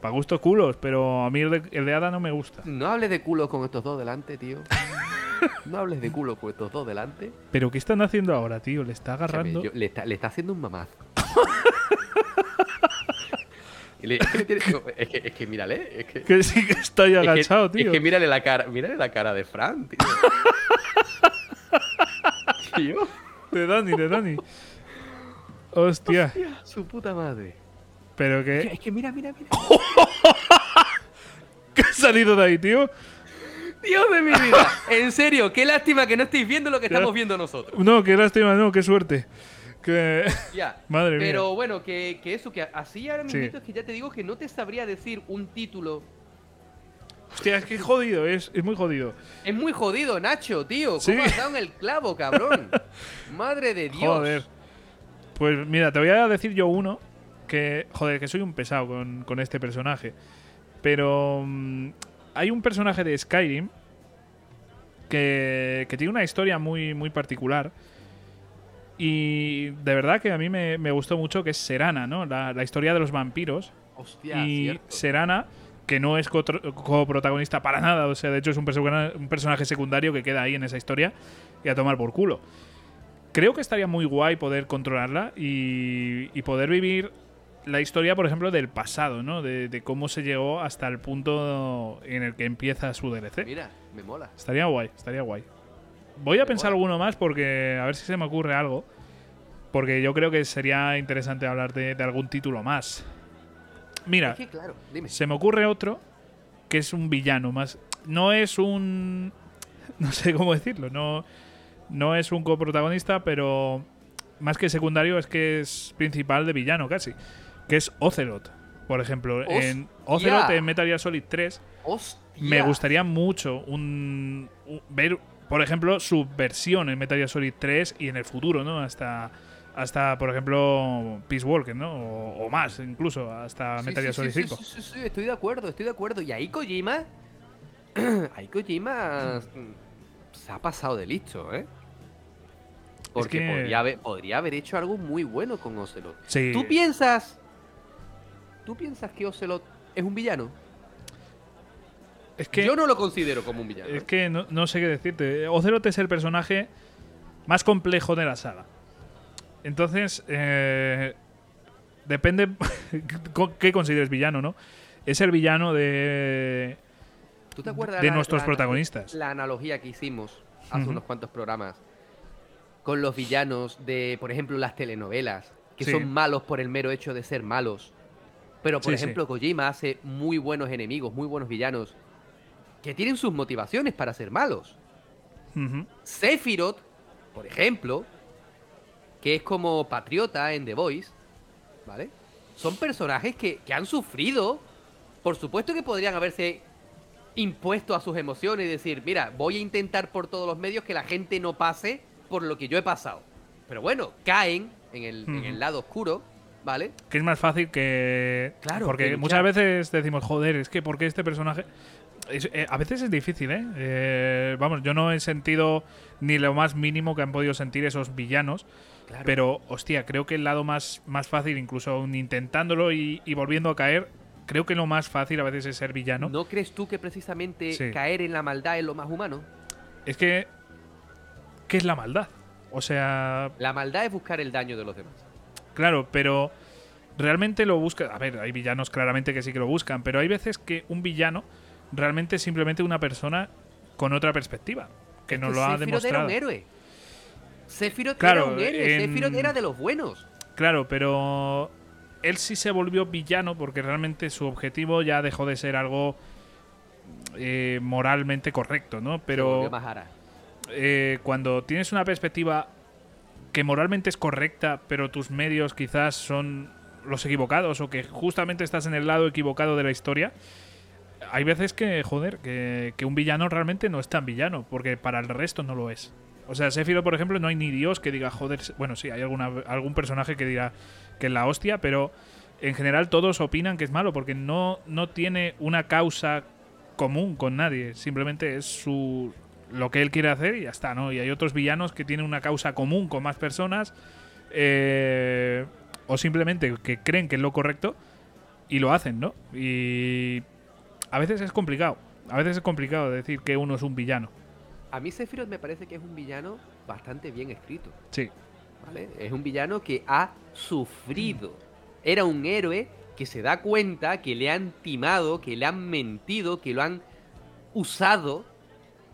Para gustos culos, pero a mí el de, el de Ada no me gusta. No hables de culo con estos dos delante, tío. (laughs) No hables de culo con estos dos delante. ¿Pero qué están haciendo ahora, tío? ¿Le está agarrando? Yo- le, está, le está haciendo un mamazo. (laughs) Le- es, que, tiene- es que, es que mírale, es que, Que sí que está ahí es que- agachado, tío. Es que mírale la cara, mírale la cara de Fran, tío. Tío, De Dani, de Dani. Hostia. su puta madre. Pero que, es que mira, mira, mira. (laughs) ¿Qué ha salido de ahí, tío? Dios de mi vida. En serio, qué lástima que no estéis viendo lo que estamos viendo nosotros. No, qué lástima, no, qué suerte. Que... Ya. (laughs) Madre mía. Pero bueno, que, que eso, que así ahora Sí. mismo es que ya te digo que no te sabría decir un título. Hostia, es que es jodido, es, es muy jodido. Es muy jodido, Nacho, tío. ¿Cómo Sí. has dado en el clavo, cabrón? (laughs) Madre de Dios. Joder. Pues mira, te voy a decir yo uno que, joder, que soy un pesado con, con este personaje. Pero mm, hay un personaje de Skyrim que, que tiene una historia muy, muy particular. Y de verdad que a mí me, me gustó mucho, que es Serana, ¿no? La, la historia de los vampiros. Hostia, y cierto. Serana, que no es coprotagonista para nada, o sea, de hecho es un, persona- un personaje secundario que queda ahí en esa historia y a tomar por culo. Creo que estaría muy guay poder controlarla y, y poder vivir la historia, por ejemplo, del pasado, ¿no? De, de cómo se llegó hasta el punto en el que empieza su DLC. Mira, me mola. Estaría guay, estaría guay. Voy a Me pensar mola. alguno más porque a ver si se me ocurre algo. Porque yo creo que sería interesante hablar de, de algún título más. Mira, Es que claro, dime. se me ocurre otro que es un villano más. No es un. (laughs) No sé cómo decirlo. No, no es un coprotagonista, pero más que secundario es que es principal de villano casi. Que es Ocelot. Por ejemplo, en. Ocelot en Metal Gear Solid 3 Hostia. me gustaría mucho un, un- ver, por ejemplo, su versión en Metal Gear Solid 3 y en el futuro, ¿no? Hasta, hasta por ejemplo, Peace Walker, ¿no? O, o más, incluso, hasta Sí, Metal Gear sí, Solid sí, 5. Sí, estoy de acuerdo, estoy de acuerdo. Y ahí Kojima. (clears throat) ahí Kojima. mm, Se ha pasado de listo, ¿eh? Porque que- podría, haber, podría haber hecho algo muy bueno con Ocelot. Sí. ¿Tú piensas. ¿Tú piensas que Ocelot es un villano? Es que, Yo no lo considero como un villano. es ¿eh? que no, no sé qué decirte. Ocelot es el personaje más complejo de la saga. Entonces, eh, depende (laughs) qué consideres villano, ¿no? Es el villano de... ¿Tú te acuerdas de la- nuestros la- protagonistas. La analogía que hicimos hace unos cuantos programas con los villanos de, por ejemplo, las telenovelas, que Sí. son malos por el mero hecho de ser malos. Pero, por Sí, sí. ejemplo, Kojima hace muy buenos enemigos, muy buenos villanos, que tienen sus motivaciones para ser malos. Sephiroth, por ejemplo, que es como patriota en The Voice, ¿vale? Son personajes que, que han sufrido. Por supuesto que podrían haberse impuesto a sus emociones y decir, mira, voy a intentar por todos los medios que la gente no pase por lo que yo he pasado. Pero bueno, caen en el, en el lado oscuro, ¿vale? que es más fácil que. Claro, Porque que muchas veces decimos, joder, es que porque este personaje. Es- eh, a veces es difícil, ¿eh? Eh, Vamos, yo no he sentido ni lo más mínimo que han podido sentir esos villanos. Claro. Pero, hostia, creo que el lado más, más fácil, incluso aun intentándolo y, y volviendo a caer, creo que lo más fácil a veces es ser villano. ¿No crees tú que precisamente Sí. caer en la maldad es lo más humano? Es que. ¿Qué es la maldad? O sea, La maldad es buscar el daño de los demás. Claro, pero realmente lo busca. A ver, hay villanos claramente que sí que lo buscan, pero hay veces que un villano realmente es simplemente una persona con otra perspectiva, que Es nos lo ha demostrado. era un héroe. Sephiroth Claro, era un héroe. en- Sephiroth era de los buenos. Claro, pero él sí se volvió villano porque realmente su objetivo ya dejó de ser algo eh, moralmente correcto, ¿no? Pero eh, cuando tienes una perspectiva que moralmente es correcta, pero tus medios quizás son los equivocados o que justamente estás en el lado equivocado de la historia, hay veces que, joder, que, que un villano realmente no es tan villano, porque para el resto no lo es. O sea, Sephiroth, por ejemplo, no hay ni Dios que diga, joder, bueno, sí, hay algún personaje que diga que es la hostia, pero en general todos opinan que es malo, porque no, no tiene una causa común con nadie, simplemente es su lo que él quiere hacer y ya está, ¿no? Y hay otros villanos que tienen una causa común con más personas, eh, o simplemente que creen que es lo correcto y lo hacen, ¿no? Y a veces es complicado, a veces es complicado decir que uno es un villano. A mí Sephiroth me parece que es un villano bastante bien escrito. Sí, ¿vale? Es un villano que ha sufrido. Era un héroe que se da cuenta que le han timado, que le han mentido, que lo han usado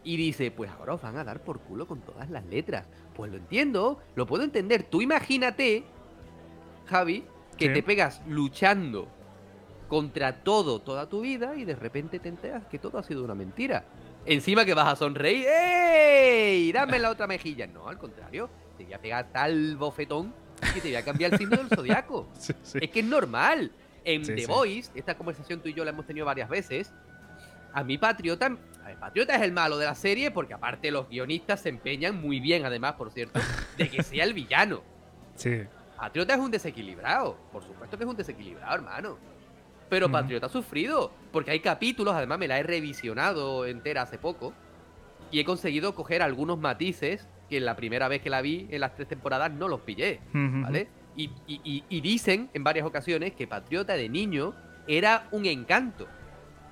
y dice, pues ahora os van a dar por culo con todas las letras. Pues lo entiendo, lo puedo entender. Tú imagínate, Javi, que Sí. te pegas luchando contra todo toda tu vida y de repente te enteras que todo ha sido una mentira. Encima que vas a sonreír, ¡ey! Dame la otra mejilla. No, al contrario, te voy a pegar tal bofetón que te voy a cambiar el signo del zodiaco. (laughs) sí, sí. Es que es normal. En Sí, The. Voice, esta conversación tú y yo la hemos tenido varias veces. A mí Patriota, a ver, Patriota es el malo de la serie porque aparte los guionistas se empeñan muy bien, además, por cierto, de que sea el villano. (laughs) sí. Patriota es un desequilibrado. Por supuesto que es un desequilibrado, hermano. Pero. Patriota ha sufrido. Porque hay capítulos, además me la he revisionado entera hace poco. Y he conseguido coger algunos matices que en la primera vez que la vi, en las tres temporadas, no los pillé. ¿Vale? Y, y- y- y dicen en varias ocasiones que Patriota de niño era un encanto.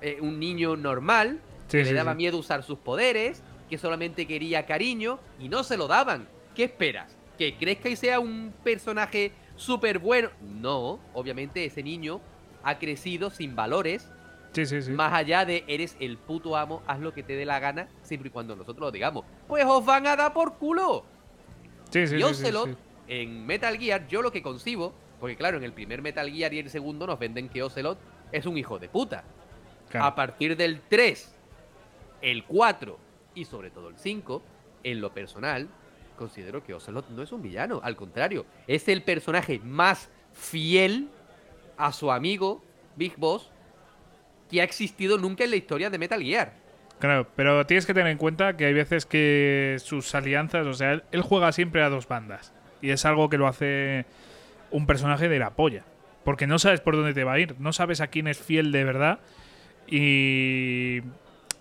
Eh, un niño normal, Sí, que sí, le daba sí. miedo usar sus poderes, que solamente quería cariño y no se lo daban. ¿Qué esperas? ¿Que crezca y sea un personaje súper bueno? No, obviamente ese niño ha crecido sin valores, Sí, sí, sí. más allá de eres el puto amo, haz lo que te dé la gana, siempre y cuando nosotros lo digamos. Pues os van a dar por culo. Sí, sí, sí, Ocelot, en Metal Gear, yo lo que concibo, porque claro, en el primer Metal Gear y el segundo nos venden que Ocelot es un hijo de puta. Claro. A partir del 3, el 4 y sobre todo el 5, en lo personal, considero que Ocelot no es un villano. Al contrario, es el personaje más fiel a su amigo Big Boss que ha existido nunca en la historia de Metal Gear. Claro, pero tienes que tener en cuenta que hay veces que sus alianzas, o sea, él, juega siempre a dos bandas. Y es algo que lo hace un personaje de la polla. Porque no sabes por dónde te va a ir, no sabes a quién es fiel de verdad. Y,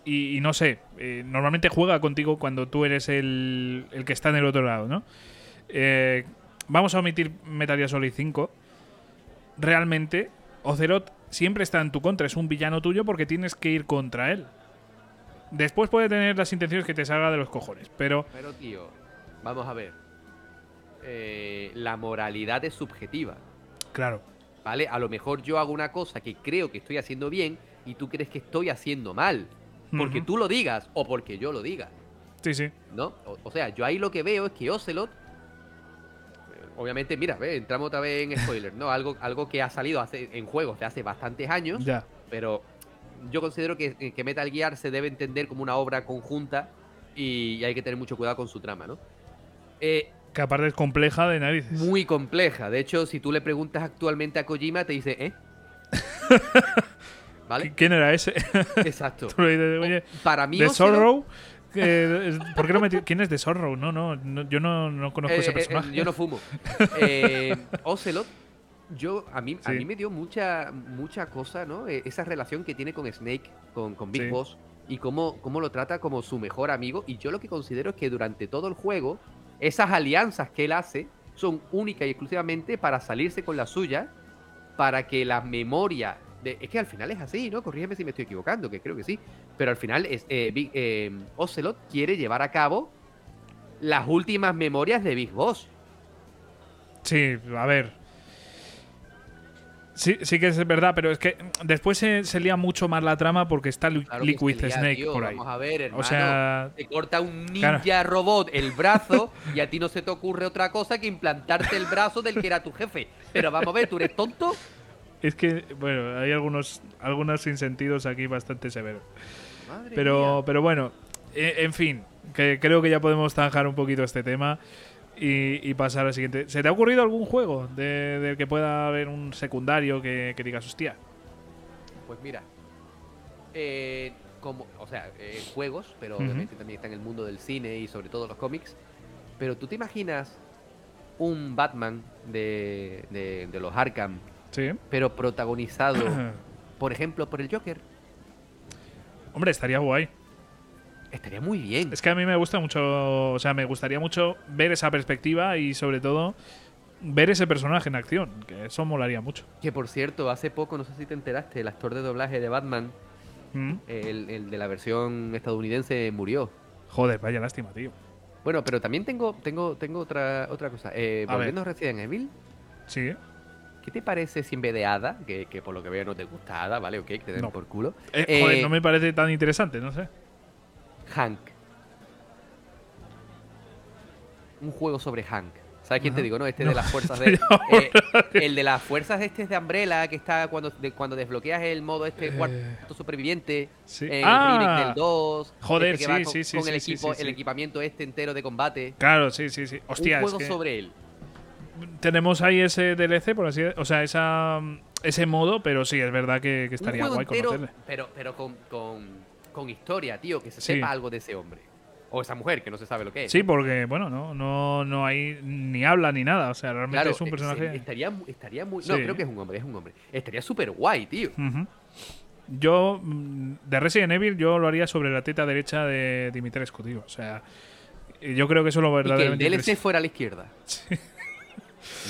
y, y no sé, eh, normalmente juega contigo cuando tú eres el, el que está en el otro lado, ¿no? Eh, vamos a omitir Metal Gear Solid 5. Realmente, Ocelot siempre está en tu contra, es un villano tuyo porque tienes que ir contra él. Después puede tener las intenciones que te salga de los cojones, pero Pero tío, vamos a ver. Eh, la moralidad es subjetiva. claro, ¿Vale? A lo mejor yo hago una cosa que creo que estoy haciendo bien y tú crees que estoy haciendo mal. Porque tú lo digas o porque yo lo diga. sí, sí, ¿No? O, o sea, yo ahí lo que veo es que Ocelot. Eh, Obviamente, mira, ve, entramos otra vez en spoiler, ¿no? Algo, algo que ha salido hace, en juegos de hace bastantes años. ya. Pero yo considero que, que Metal Gear se debe entender como una obra conjunta y hay que tener mucho cuidado con su trama, ¿no? Eh, Que aparte es compleja de narices. muy compleja. De hecho, si tú le preguntas actualmente a Kojima, te dice, ¿eh? (laughs) ¿Vale? ¿Qui- ¿Quién era ese? Exacto. (laughs) Dices, Oye, Para mí, ¿de Ocelot- Sorrow? ¿Por qué lo metí? ¿Quién es de Sorrow? No, no, no, yo no, no conozco Eh, ese eh, personaje. eh, yo no fumo. (laughs) Eh, Ocelot, yo, a mí, a mí me dio mucha, mucha cosa, ¿no? Esa relación que tiene con Snake, con, con Big Sí. Boss, y cómo, cómo lo trata como su mejor amigo. Y yo lo que considero es que durante todo el juego, esas alianzas que él hace son únicas y exclusivamente para salirse con la suya, para que la memoria. De, es que al final es así, ¿no? Corrígeme si me estoy equivocando, que creo que sí. Pero al final es, eh, Big- eh, Ocelot quiere llevar a cabo las últimas memorias de Big Boss. Sí, a ver. Sí, sí que es verdad, pero es que después se, se lía mucho más la trama porque está Claro Liquid lía, Snake tío, por ahí. Vamos a ver, hermano. O sea, te corta un claro. ninja robot el brazo y a ti no se te ocurre otra cosa que implantarte el brazo del que era tu jefe. Pero vamos a ver, ¿tú eres tonto? Es que, bueno, hay algunos, algunos sinsentidos aquí bastante severos. Madre Pero, mía. pero bueno, e- en fin, que creo que ya podemos zanjar un poquito este tema y, y pasar al siguiente. ¿Se te ha ocurrido algún juego de- del que pueda haber un secundario que, que digas, hostia? Pues mira, eh, como, o sea, eh, juegos, pero obviamente también está en el mundo del cine y sobre todo los cómics. Pero tú te imaginas un Batman de, de, de los Arkham, Sí. pero protagonizado, (clears throat) por ejemplo, por el Joker. Hombre, estaría guay. Estaría muy bien. Es que a mí me gusta mucho, o sea, me gustaría mucho ver esa perspectiva y sobre todo ver ese personaje en acción, que eso molaría mucho. Que por cierto, hace poco, no sé si te enteraste, el actor de doblaje de Batman, Mm. el, el de la versión estadounidense, murió. Joder, vaya lástima, tío. Bueno, pero también tengo, tengo, tengo otra, otra cosa. Eh, A ver. volviendo a Resident Evil, Sí. ¿Qué te parece si en vez de Ada, que, que por lo que veo no te gusta Ada, ¿vale? Ok, que te den No. por culo. Eh, eh, joder, no me parece tan interesante, no sé. Hank. Un juego sobre Hank. ¿Sabes quién te digo, no? Este No, (laughs) de las fuerzas de. eh, el de las fuerzas este es de Umbrella, que está cuando, de- cuando desbloqueas el modo este Eh, cuarto superviviente. sí. El Ah. remake del 2. Joder, este sí, con, sí, sí, con el sí, sí, equipo, sí, el sí. equipamiento este entero de combate. Claro, sí, sí, sí. Hostia, un es juego que sobre él. Tenemos ahí ese DLC, por así o sea, esa, ese modo, pero sí, es verdad que, que estaría guay entero, conocerle. pero, pero con, con, con historia, tío, que se Sí. sepa algo de ese hombre. O esa mujer, que no se sabe lo que es. Sí, porque, bueno, no, no, no hay ni habla ni nada. O sea, realmente Claro, es un eh, personaje. estaría, estaría muy. No, Sí. creo que es un hombre, es un hombre. Estaría súper guay, tío. Yo, mm, de Resident Evil, yo lo haría sobre la teta derecha de Dimitrescu, tío. O sea, yo creo que eso es lo Y que el verdaderamente. DLC fuera a la izquierda. (laughs)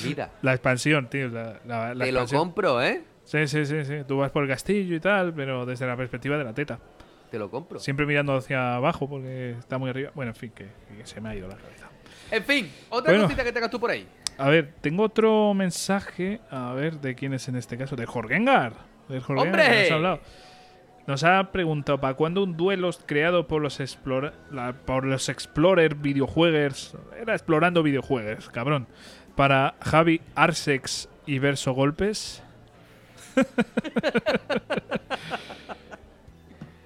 Mira, La expansión, tío. La, la- la te lo expansión. compro, ¿eh? Sí, sí, sí, sí. Tú vas por el castillo y tal, pero desde la perspectiva de la teta. Te lo compro. Siempre mirando hacia abajo porque está muy arriba. Bueno, en fin, que, que se me ha ido la cabeza. En fin, otra Bueno. cosita que tengas tú por ahí. A ver, tengo otro mensaje. A ver, ¿de quién es en este caso? De Jorgengar. De Jorgengar, ¡Hombre! que nos ha hablado. Nos ha preguntado, ¿para cuándo un duelo creado por los, explora- la- por los Explorer videojuegos? Era explorando videojuegos, cabrón. Para Javi Arsex y Verso Golpes. (laughs)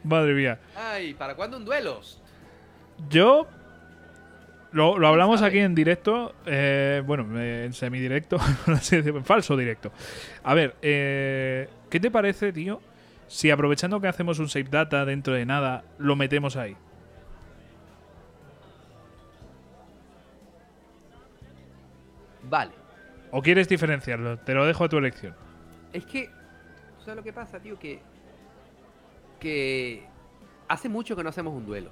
Madre mía. Ay, ¿para cuándo un duelo? Yo. Lo, lo hablamos aquí en directo. eh, bueno, eh, en semidirecto. (laughs) en falso directo. A ver, eh, ¿qué te parece, tío? Si aprovechando que hacemos un save data dentro de nada, lo metemos ahí. Vale. ¿O quieres diferenciarlo? Te lo dejo a tu elección. Es que. ¿Sabes lo que pasa, tío? Que. Que. Hace mucho que no hacemos un duelo.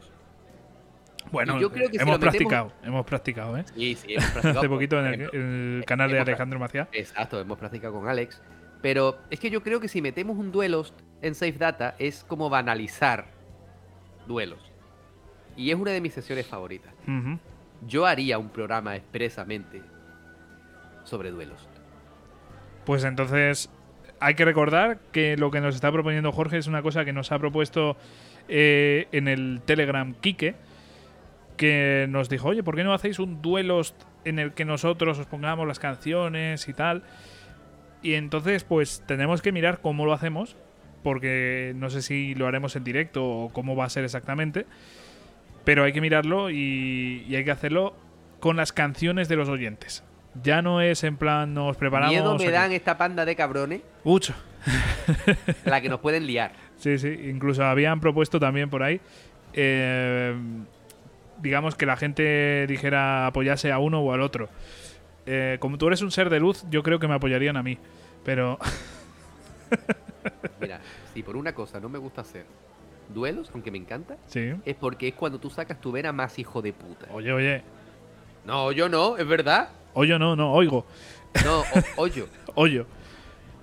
Bueno, yo creo que si hemos metemos- practicado. Hemos practicado, ¿eh? Sí, sí, hemos practicado. (laughs) Hace poquito en el, ejemplo. en el canal de Alejandro Maciá. Exacto, hemos practicado con Alex. Pero es que yo creo que si metemos un duelo en Safe Data es como banalizar duelos. Y es una de mis sesiones favoritas. Yo haría un programa expresamente sobre duelos. Pues entonces hay que recordar que lo que nos está proponiendo Jorge es una cosa que nos ha propuesto eh, en el Telegram Kike, que nos dijo, oye, ¿por qué no hacéis un duelo en el que nosotros os pongamos las canciones y tal? Y entonces pues tenemos que mirar cómo lo hacemos, porque no sé si lo haremos en directo o cómo va a ser exactamente, pero hay que mirarlo y, y hay que hacerlo con las canciones de los oyentes. Ya no es en plan nos preparamos. Miedo me aquí. dan esta panda de cabrones Mucho. (laughs) la que nos pueden liar. Sí, sí. Incluso habían propuesto también por ahí. eh, digamos que la gente dijera apoyase a uno o al otro. Eh, como tú eres un ser de luz, yo creo que me apoyarían a mí. Pero. (laughs) Mira, si por una cosa no me gusta hacer duelos, aunque me encanta, Sí. es porque es cuando tú sacas tu vena más hijo de puta. Oye, oye. No, yo no, es verdad. Oyo no, no, oigo. No, hoyo. (laughs) Hoyo.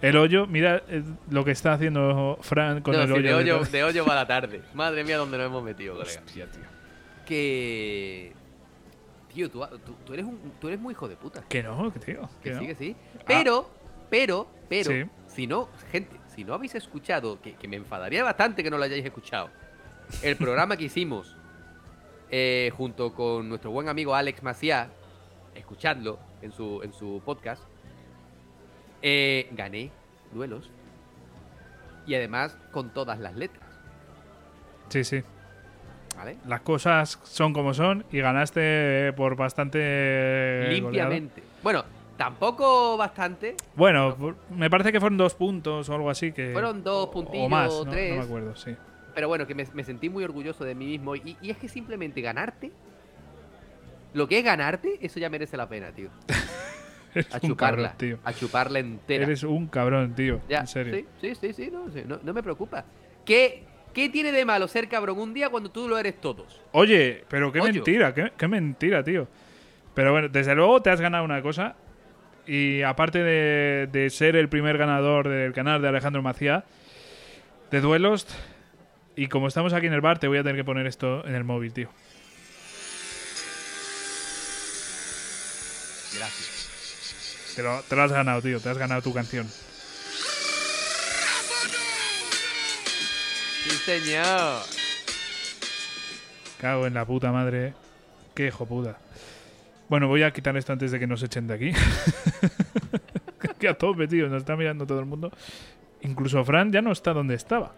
El hoyo, mira eh, lo que está haciendo Fran con No, el sí, hoyo. de, de hoyo de hoyo va la tarde. Madre mía, donde nos hemos metido, colega. Hostia, tío. Que. Tío, tú, tú- tú eres un, tú eres muy hijo de puta. Que no, que tío. Que que sí, no. que sí. Pero, pero, pero, Sí. si no, gente, si no habéis escuchado, que, que me enfadaría bastante que no lo hayáis escuchado, el programa que hicimos eh, junto con nuestro buen amigo Alex Maciá, escuchadlo en su, en su podcast, eh, gané duelos y además con todas las letras, Sí, sí. ¿vale? Las cosas son como son y ganaste por bastante. Limpiamente. Bueno, tampoco bastante, Bueno, me parece que fueron dos puntos o algo así. que Fueron dos puntillos, O más, ¿no? tres. No me acuerdo, sí. pero bueno, que me, me sentí muy orgulloso de mí mismo. Y, y es que simplemente ganarte, lo que es ganarte, eso ya merece la pena, tío. (laughs) A chuparla, cabrón, tío. a chuparla entera. Eres un cabrón, tío. Ya, en serio. Sí, sí, sí, sí, no, no, no me preocupa. ¿Qué, ¿Qué tiene de malo ser cabrón un día cuando tú lo eres todos? Oye, pero qué Oye. mentira, qué, qué mentira, tío. Pero bueno, desde luego te has ganado una cosa. Y aparte de, de ser el primer ganador del canal de Alejandro Macía, de duelos. Y como estamos aquí en el bar, te voy a tener que poner esto en el móvil, tío. Gracias. Te lo, te lo has ganado, tío. Te has ganado tu canción. Sí, señor. Cago en la puta madre. Qué hijo puta. Bueno, voy a quitar esto antes de que nos echen de aquí. (laughs) que a tope, tío. Nos está mirando todo el mundo. Incluso Fran ya no está donde estaba.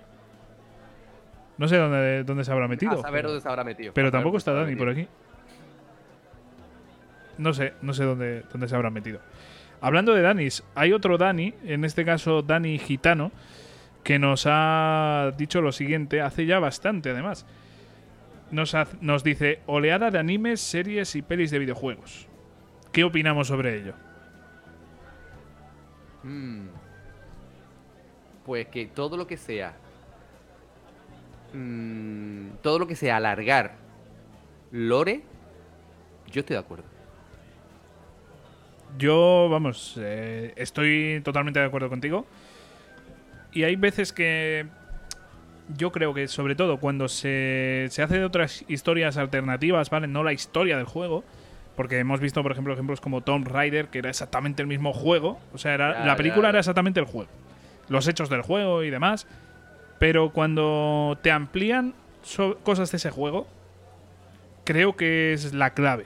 No sé dónde, dónde se habrá metido. A saber pero- dónde se habrá metido. Pero tampoco está Dani por aquí. No sé, no sé dónde, dónde se habrá metido. Hablando de Danis, hay otro Dani, en este caso Dani Gitano, que nos ha dicho lo siguiente, hace ya bastante además. Nos, haz- nos dice, oleada de animes, series y pelis de videojuegos. ¿Qué opinamos sobre ello? Mm. Pues que todo lo que sea. mm, todo lo que sea alargar lore, yo estoy de acuerdo. Yo, vamos, eh, estoy totalmente de acuerdo contigo. Y hay veces que yo creo que, sobre todo, cuando se, se hace de otras historias alternativas, ¿vale? No la historia del juego. Porque hemos visto, por ejemplo, ejemplos como Tomb Raider, que era exactamente el mismo juego. O sea, era, Ya, la película ya. era exactamente el juego. Los hechos del juego y demás. Pero cuando te amplían so- cosas de ese juego, creo que es la clave.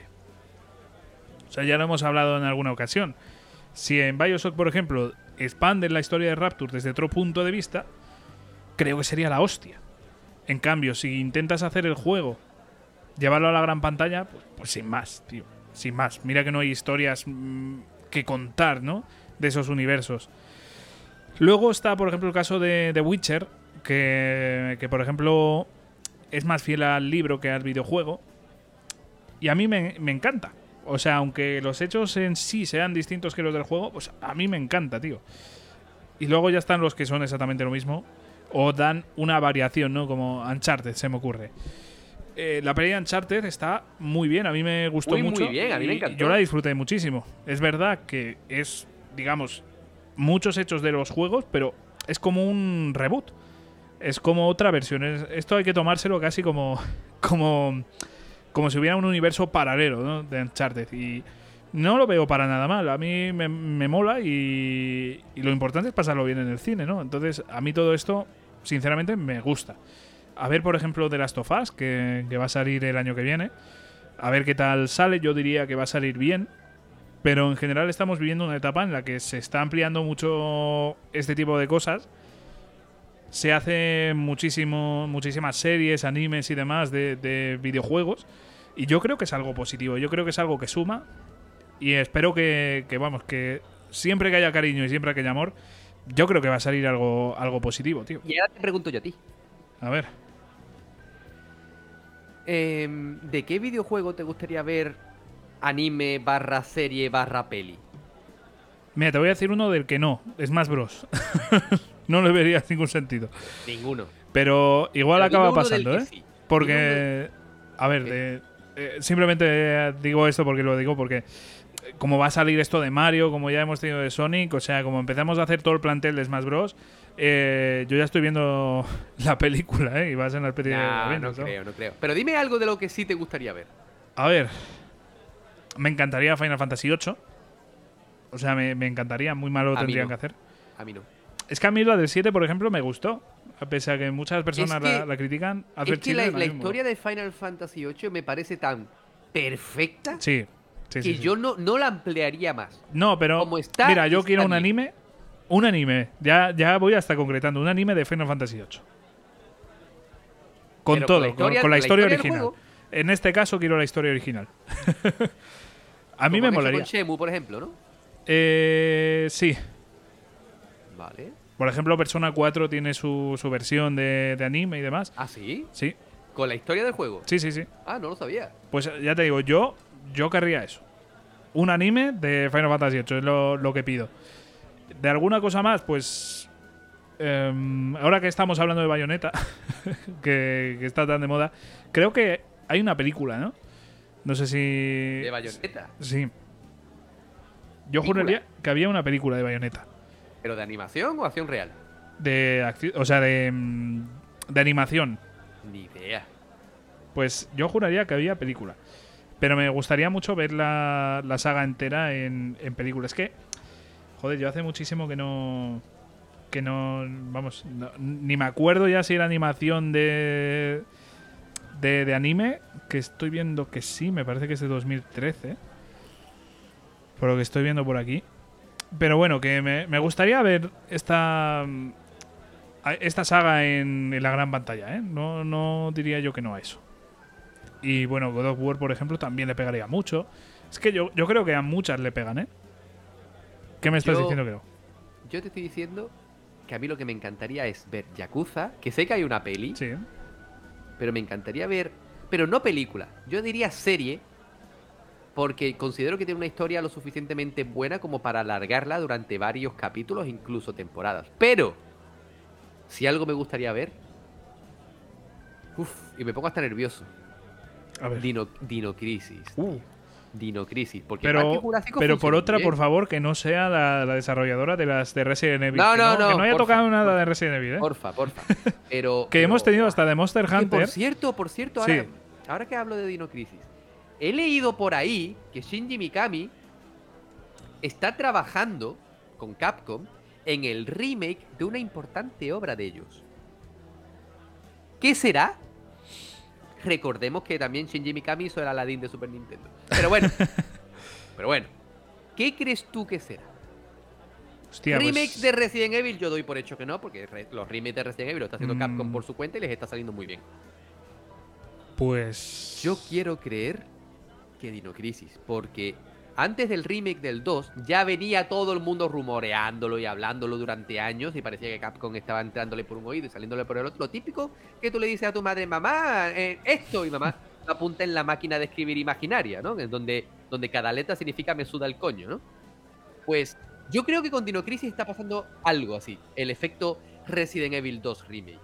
O sea, ya lo hemos hablado en alguna ocasión. Si en Bioshock, por ejemplo, expanden la historia de Rapture desde otro punto de vista, creo que sería la hostia. En cambio, si intentas hacer el juego, llevarlo a la gran pantalla, pues, pues sin más, tío. Sin más. Mira que no hay historias mm, que contar, ¿no? De esos universos. Luego está, por ejemplo, el caso de The Witcher, que, que, por ejemplo, es más fiel al libro que al videojuego. Y a mí me, me encanta. O sea, aunque los hechos en sí sean distintos que los del juego, pues a mí me encanta, tío. Y luego ya están los que son exactamente lo mismo. O dan una variación, ¿no? Como Uncharted, se me ocurre. Eh, la peli de Uncharted está muy bien, a mí me gustó Muy, muy mucho. bien, a mí me encantó. Yo la disfruté muchísimo. Es verdad que es, digamos, muchos hechos de los juegos, pero es como un reboot. Es como otra versión. Es- esto hay que tomárselo casi como, (laughs) como, como si hubiera un universo paralelo ¿no? de Uncharted. Y no lo veo para nada mal. A mí me, me mola y, y lo importante es pasarlo bien en el cine, ¿no? Entonces, a mí todo esto, sinceramente, me gusta. A ver, por ejemplo, The Last of Us, que, que va a salir el año que viene. A ver qué tal sale. Yo diría que va a salir bien. Pero en general estamos viviendo una etapa en la que se está ampliando mucho este tipo de cosas. Se hacen muchísimo, muchísimas series, animes y demás de, de videojuegos. Y yo creo que es algo positivo. Yo creo que es algo que suma. Y espero que, que, vamos, que siempre que haya cariño y siempre que haya amor, yo creo que va a salir algo, algo positivo, tío. Y ahora te pregunto yo a ti. A ver. em, ¿De qué videojuego te gustaría ver anime barra serie barra peli? Mira, te voy a decir uno del que no. Es más Bros. (laughs) no le vería ningún sentido. Ninguno. Pero igual Pero acaba pasando, ¿eh? sí. Porque, a ver, eh, simplemente eh, digo esto porque lo digo porque eh, como va a salir esto de Mario, como ya hemos tenido de Sonic, o sea, como empezamos a hacer todo el plantel de Smash Bros, eh, yo ya estoy viendo (laughs) la película, ¿eh? Y va a ser una especie de Nah, no creo, no creo. Pero dime algo de lo que sí te gustaría ver. A ver, me encantaría Final Fantasy VIII. O sea, me, me encantaría, muy malo lo A tendrían no. que hacer. A mí no. Es que a mí la del 7, por ejemplo, me gustó. A pesar de que muchas personas que- la, la critican. Es que la, a historia de Final Fantasy VIII me parece tan perfecta Sí, sí, sí. que sí. yo no, no la ampliaría más. No, pero como está, mira, yo está quiero un anime, un anime, ya, ya voy hasta concretando, un anime de Final Fantasy VIII. Con Pero todo, con la historia- con la con la historia historia del original. En este caso quiero la historia original. (laughs) A mí Como me molaría. Con Shenmue, por ejemplo, ¿no? Eh, sí, Vale. Por ejemplo, Persona 4 tiene su, su versión de, de anime y demás. ¿Ah, sí? Sí, ¿Con la historia del juego? sí, sí, sí. Ah, no lo sabía. Pues ya te digo, yo, yo querría eso. Un anime de Final Fantasy VIII es lo, lo que pido. De alguna cosa más, pues. em, ahora que estamos hablando de Bayonetta, (laughs) que, que está tan de moda, creo que hay una película, ¿no? No sé si. De Bayonetta. Sí. Yo ¿Película? juraría que había una película de Bayonetta. ¿Pero de animación o acción real? De acci- o sea, de, mm, de animación. Ni idea. Pues yo juraría que había película. Pero me gustaría mucho ver la, la saga entera en, en película. Es que, joder, yo hace muchísimo que no. Que no. Vamos, no- ni me acuerdo ya si era animación de, de. de anime. Que estoy viendo que sí, me parece que es de 2013. Por lo que estoy viendo por aquí. Pero bueno, que me, me gustaría ver esta. Esta saga en, en la gran pantalla, ¿eh? No, no diría yo que no a eso. Y bueno, God of War, por ejemplo, también le pegaría mucho. Es que yo, yo creo que a muchas le pegan, ¿eh? ¿Qué me estás Yo- diciendo que no? Yo te estoy diciendo que a mí lo que me encantaría es ver Yakuza, que sé que hay una peli, Sí. pero me encantaría ver, pero no película, yo diría serie, porque considero que tiene una historia lo suficientemente buena como para alargarla durante varios capítulos, incluso temporadas. Pero, si algo me gustaría ver, uff, y me pongo hasta nervioso, A ver. Dino, Dino Crisis. Dino Crisis, porque Pero, pero por otra, bien. por favor, que no sea la, la desarrolladora de las de Resident Evil. No, que no, que no, no haya porfa, tocado nada de Resident Evil, ¿eh? Porfa, porfa. (laughs) Pero, que hemos tenido hasta de Monster Hunter. por cierto, por cierto, ahora, Sí. ahora que hablo de Dino Crisis, he leído por ahí que Shinji Mikami está trabajando con Capcom en el remake de una importante obra de ellos. ¿Qué será? Recordemos que también Shinji Mikami hizo el Aladdin de Super Nintendo. Pero bueno, (laughs) pero bueno, ¿qué crees tú que será? Hostia, pues- Remakes de Resident Evil yo doy por hecho que no, porque los remakes de Resident Evil lo está haciendo Capcom Mm. por su cuenta y les está saliendo muy bien. Pues. Yo quiero creer que Dino Crisis, porque antes del remake del 2 ya venía todo el mundo rumoreándolo y hablándolo durante años y parecía que Capcom estaba entrándole por un oído y saliéndole por el otro. Lo típico que tú le dices a tu madre, mamá, eh, esto, y mamá (laughs) apunta en la máquina de escribir imaginaria, ¿no? En donde, donde cada letra significa me suda el coño, ¿no? Pues yo creo que con Dino Crisis está pasando algo así, el efecto Resident Evil 2 remake.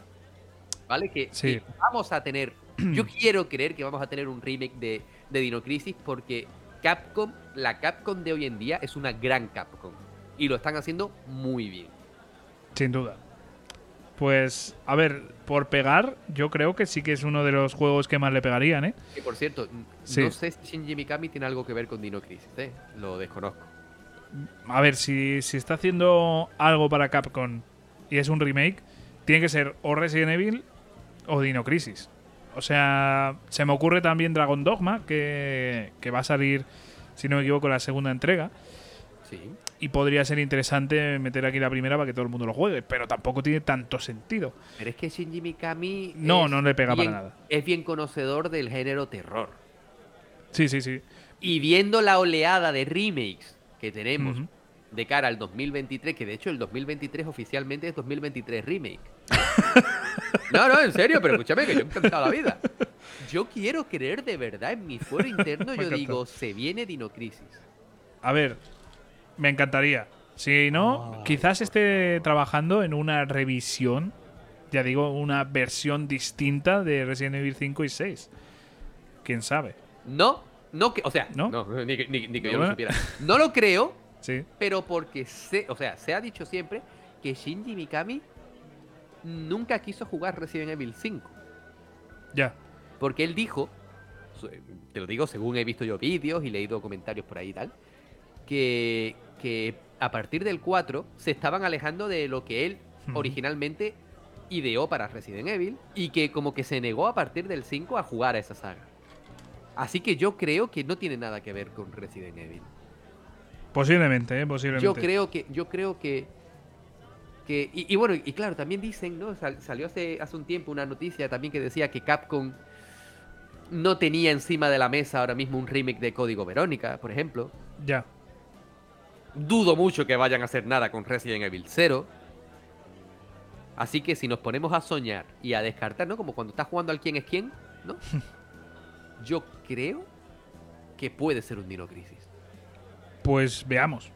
¿Vale? Que, Sí. que vamos a tener, yo (clears throat) quiero creer que vamos a tener un remake de, de Dino Crisis porque Capcom, la Capcom de hoy en día es una gran Capcom y lo están haciendo muy bien. Sin duda. Pues, a ver, por pegar, yo creo que sí que es uno de los juegos que más le pegarían, ¿eh? Que por cierto, Sí. no sé si Shinji Mikami tiene algo que ver con Dino Crisis, ¿eh? Lo desconozco. A ver, si, si está haciendo algo para Capcom y es un remake, tiene que ser o Resident Evil o Dino Crisis. O sea, se me ocurre también Dragon Dogma, que, que va a salir, si no me equivoco, la segunda entrega. Sí. Y podría ser interesante meter aquí la primera para que todo el mundo lo juegue, pero tampoco tiene tanto sentido. Pero es que Shinji Mikami. No, no le pega para nada. Es bien conocedor del género terror. Sí, sí, sí. Y viendo la oleada de remakes que tenemos. De cara al 2023, que de hecho el 2023 oficialmente es 2023 remake. (laughs) no, no, en serio, pero escúchame que yo he encantado la vida. Yo quiero creer de verdad en mi fuero interno, yo digo, se viene Dino Crisis. A ver, me encantaría. Si no, quizás esté trabajando en una revisión, ya digo, una versión distinta de Resident Evil 5 y 6. ¿Quién sabe? No, no que, o sea, ¿No? no, ni, que- ni- ni que yo Bueno. lo supiera. No lo creo, Sí. pero porque sé, o sea, se ha dicho siempre que Shinji Mikami nunca quiso jugar Resident Evil 5. Ya. Porque él dijo, te lo digo según he visto yo vídeos y leído comentarios por ahí y tal, que, que a partir del 4 se estaban alejando de lo que él originalmente ideó para Resident Evil y que como que se negó a partir del 5 a jugar a esa saga. Así que yo creo que no tiene nada que ver con Resident Evil. Posiblemente, ¿eh? Posiblemente. Yo creo que, yo creo que, que y, y bueno, y claro, también dicen, ¿no? Sal- salió hace, hace un tiempo una noticia también que decía que Capcom no tenía encima de la mesa ahora mismo un remake de Código Verónica, por ejemplo. Ya. Dudo mucho que vayan a hacer nada con Resident Evil 0. Así que si nos ponemos a soñar y a descartar, ¿no? Como cuando estás jugando al quién es quién, ¿no? (laughs) Yo creo que puede ser un Dino Crisis. Pues veamos.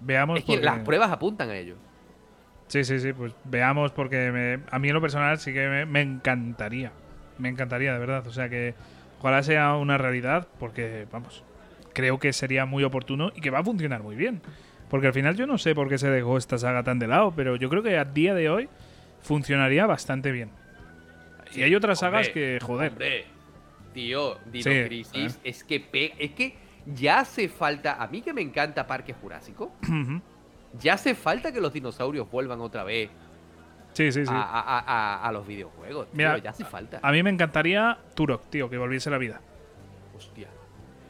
Veamos. Es que porque- las pruebas apuntan a ello. Sí, sí, sí, pues veamos porque me- a mí en lo personal sí que me, me encantaría. Me encantaría, de verdad. O sea que ojalá sea una realidad porque, vamos, creo que sería muy oportuno y que va a funcionar muy bien. Porque al final yo no sé por qué se dejó esta saga tan de lado, pero yo creo que a día de hoy funcionaría bastante bien. y hay otras sagas que, joder, Hombre, tío, Dino Sí, Crisis eh. es que pe- es que ya hace falta. A mí que me encanta Parque Jurásico, ya hace falta que los dinosaurios vuelvan otra vez sí, sí, sí. a, a- a- a- a los videojuegos. tío, Mira, ya hace falta. A mí me encantaría Turok, tío, que volviese la vida. Hostia.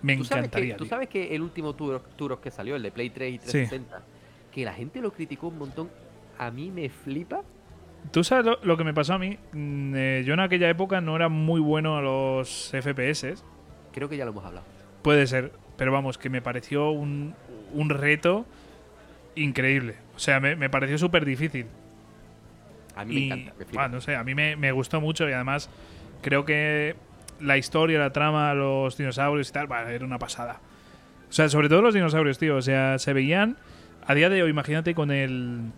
Me ¿Tú sabes, encantaría. que, tú sabes que el último Turok, Turok que salió, el de Play 3 y 360, que la gente lo criticó un montón, a mí me flipa. ¿Tú sabes lo, lo que me pasó a mí? Mm, eh, yo en aquella época no era muy bueno a los FPS. Creo que ya lo hemos hablado. Puede ser, pero vamos, que me pareció un, un reto increíble. O sea, me, me pareció súper difícil. A mí Y, me encanta, me ah, no sé, a mí me, me gustó mucho y además creo que la historia, la trama, los dinosaurios y tal, bah, era una pasada. O sea, sobre todo los dinosaurios, tío. O sea, se veían a día de hoy, imagínate con el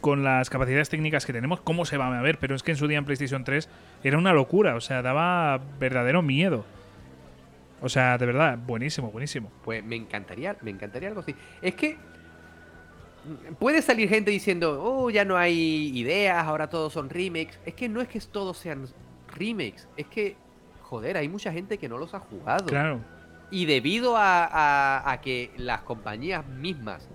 con las capacidades técnicas que tenemos, cómo se van a ver. Pero es que en su día en PlayStation 3 era una locura. O sea, daba verdadero miedo. O sea, de verdad, buenísimo, buenísimo. Pues me encantaría, me encantaría algo así. Es que puede salir gente diciendo, oh, ya no hay ideas, ahora todos son remakes. Es que no es que todos sean remakes, es que, joder, hay mucha gente que no los ha jugado. Claro. Y debido a, a- a que las compañías mismas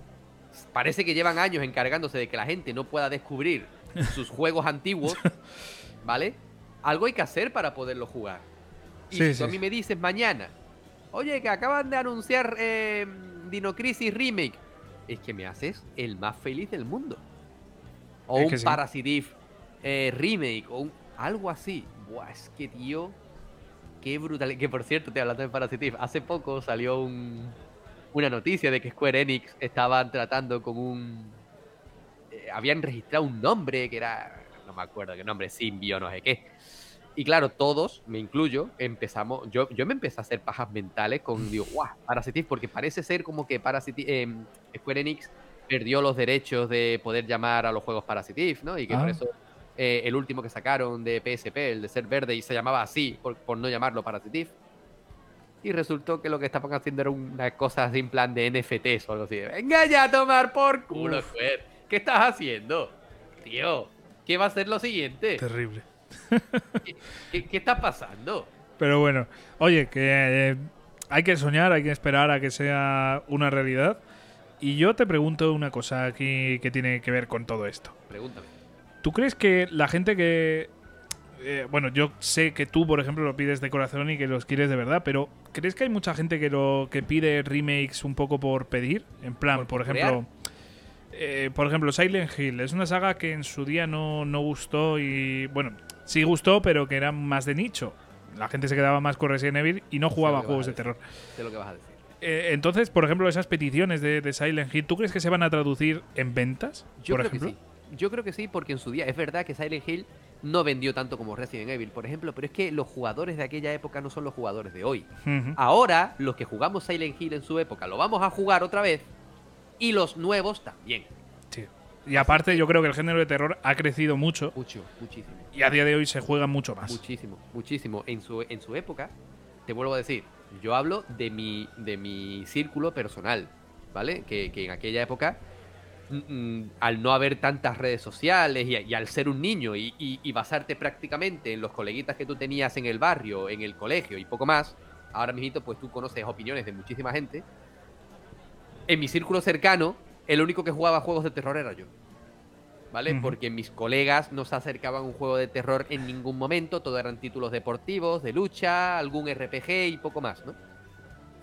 parece que llevan años encargándose de que la gente no pueda descubrir (laughs) sus juegos antiguos, ¿vale? Algo hay que hacer para poderlo jugar. Y Sí, a mí me dices mañana, oye, que acaban de anunciar eh, Dino Crisis Remake, es que me haces el más feliz del mundo. O Es un sí. Parasitive eh, Remake, o un- algo así. Buah, es que tío, qué brutal. Que por cierto, te hablando de Parasitive, hace poco salió un, una noticia de que Square Enix estaban tratando con un. eh, habían registrado un nombre que era. No me acuerdo qué nombre, Simbio, no sé qué. Y claro, todos, me incluyo, empezamos. Yo, yo me empecé a hacer pajas mentales con. Digo, (laughs) guau, Parasitive, porque parece ser como que Parasitive. eh, Square Enix perdió los derechos de poder llamar a los juegos Parasitive, ¿no? Y que por Ah. eso eh, el último que sacaron de PSP, el de ser verde, y se llamaba así, por, por no llamarlo Parasitive. Y resultó que lo que estaban haciendo era una cosa así en plan de NFTs o algo así. Venga ya a tomar por culo, Square. ¿Qué estás haciendo? Tío, ¿qué va a ser lo siguiente? Terrible. ¿Qué, qué- qué está pasando? Pero bueno, oye, que eh, hay que soñar, hay que esperar a que sea una realidad. Y yo te pregunto una cosa aquí que tiene que ver con todo esto. Pregúntame. ¿Tú crees que la gente que... eh, bueno, yo sé que tú, por ejemplo, lo pides de corazón y que los quieres de verdad, pero ¿crees que hay mucha gente que lo que pide remakes un poco por pedir? En plan, ¿Por ejemplo... eh, por ejemplo, Silent Hill es una saga que en su día no, no gustó y... Bueno, sí gustó, pero que era más de nicho. La gente se quedaba más con Resident Evil y no jugaba juegos de terror. Sé lo que vas a decir. Eh, entonces, por ejemplo, esas peticiones de, de Silent Hill, ¿tú crees que se van a traducir en ventas? Yo por creo ejemplo? que sí. Yo creo que sí, porque en su día es verdad que Silent Hill no vendió tanto como Resident Evil, por ejemplo, pero es que los jugadores de aquella época no son los jugadores de hoy. Ahora, los que jugamos Silent Hill en su época lo vamos a jugar otra vez y los nuevos también. Y aparte, yo creo que el género de terror ha crecido mucho Mucho, muchísimo. y a día de hoy se juega mucho más. Muchísimo, muchísimo. En su, en su época, te vuelvo a decir, yo hablo de mi, de mi círculo personal, ¿vale? Que, que en aquella época, mm, mm, al no haber tantas redes sociales y, y al ser un niño y, y- y basarte prácticamente en los coleguitas que tú tenías en el barrio, en el colegio y poco más, ahora mismo pues tú conoces opiniones de muchísima gente. En mi círculo cercano, el único que jugaba juegos de terror era yo. ¿Vale? Porque mis colegas no se acercaban a un juego de terror en ningún momento, todo eran títulos deportivos, de lucha, algún RPG y poco más, ¿no?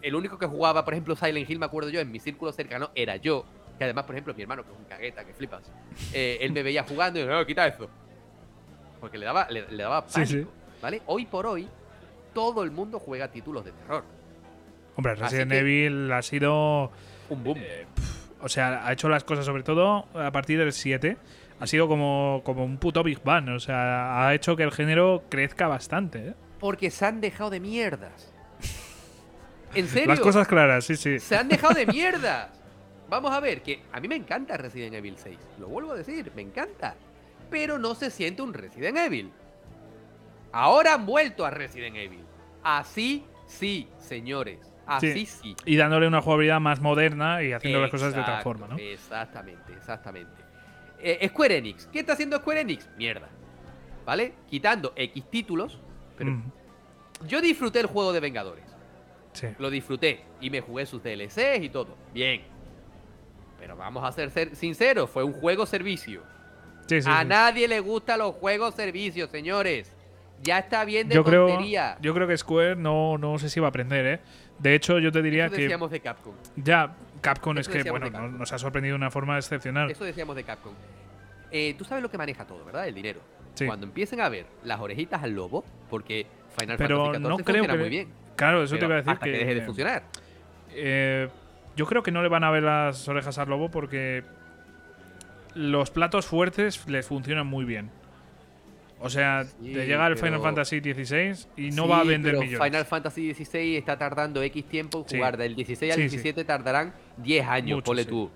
El único que jugaba, por ejemplo, Silent Hill, me acuerdo yo, en mi círculo cercano era yo. Que además, por ejemplo, mi hermano, que es un cagueta, que flipas, eh, él me veía jugando y no, quita eso. Porque le daba, le, le daba pánico, sí. ¿vale? Hoy por hoy, todo el mundo juega títulos de terror. Hombre, Resident Evil ha sido. Un boom. O sea, ha hecho las cosas, sobre todo a partir del 7, ha sido como, como un puto Big Bang. O sea, ha hecho que el género crezca bastante. ¿eh? Porque se han dejado de mierdas. (laughs) ¿En serio? Las cosas claras, sí, sí. Se han dejado de (laughs) mierdas. Vamos a ver, que a mí me encanta Resident Evil 6. Lo vuelvo a decir, me encanta. Pero no se siente un Resident Evil. Ahora han vuelto a Resident Evil. Así sí, señores. Así sí. Y dándole una jugabilidad más moderna y haciendo las cosas de otra forma, ¿no? Exactamente, exactamente. Eh, Square Enix. ¿Qué está haciendo Square Enix? Mierda. ¿Vale? Quitando X títulos. Pero Mm, yo disfruté el juego de Vengadores. sí. Lo disfruté. Y me jugué sus DLCs y todo. Bien. Pero vamos a ser ser sinceros. Fue un juego servicio. Sí, sí, a nadie le gustan los juegos servicios, señores. Ya está bien de Yo creo, tontería. yo creo que Square no, no sé si va a aprender, ¿eh? De hecho, yo te diría Eso que decíamos de Capcom. ya Capcom es que, bueno, nos ha sorprendido de una forma excepcional. Eso decíamos de Capcom. Eh, Tú sabes lo que maneja todo, ¿verdad? El dinero. Sí. Cuando empiecen a ver las orejitas al lobo, porque Final Pero Fantasy XIV no creo funciona que- muy bien. Claro, eso te iba a decir hasta que, deje de funcionar. eh, yo creo que no le van a ver las orejas al lobo porque los platos fuertes les funcionan muy bien. O sea, Sí, te llega el pero- Final Fantasy XVI y no Sí, va a vender pero millones. Final Fantasy XVI está tardando X tiempo en Sí. jugar. Del 16 al Sí, sí. 17 tardarán 10 años, Mucho, ponle tú.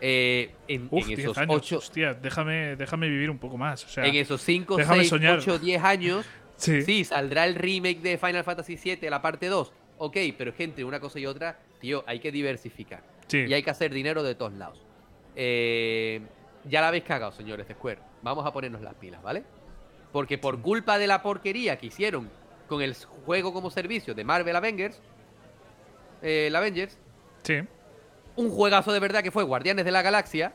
Eh, en, Uf, en 10 esos años. 8, Hostia, déjame, déjame vivir un poco más. O sea, en esos 5, déjame 6, soñar. 8, 10 años, (laughs) sí. saldrá el remake de Final Fantasy VII, la parte 2. Ok, pero entre una cosa y otra, tío, hay que diversificar. sí. Y hay que hacer dinero de todos lados. Eh, ya la habéis cagado, señores de Square. Vamos a ponernos las pilas, ¿vale? Porque por culpa de la porquería que hicieron con el juego como servicio de Marvel Avengers, eh, el Avengers, sí. un juegazo de verdad que fue Guardianes de la Galaxia,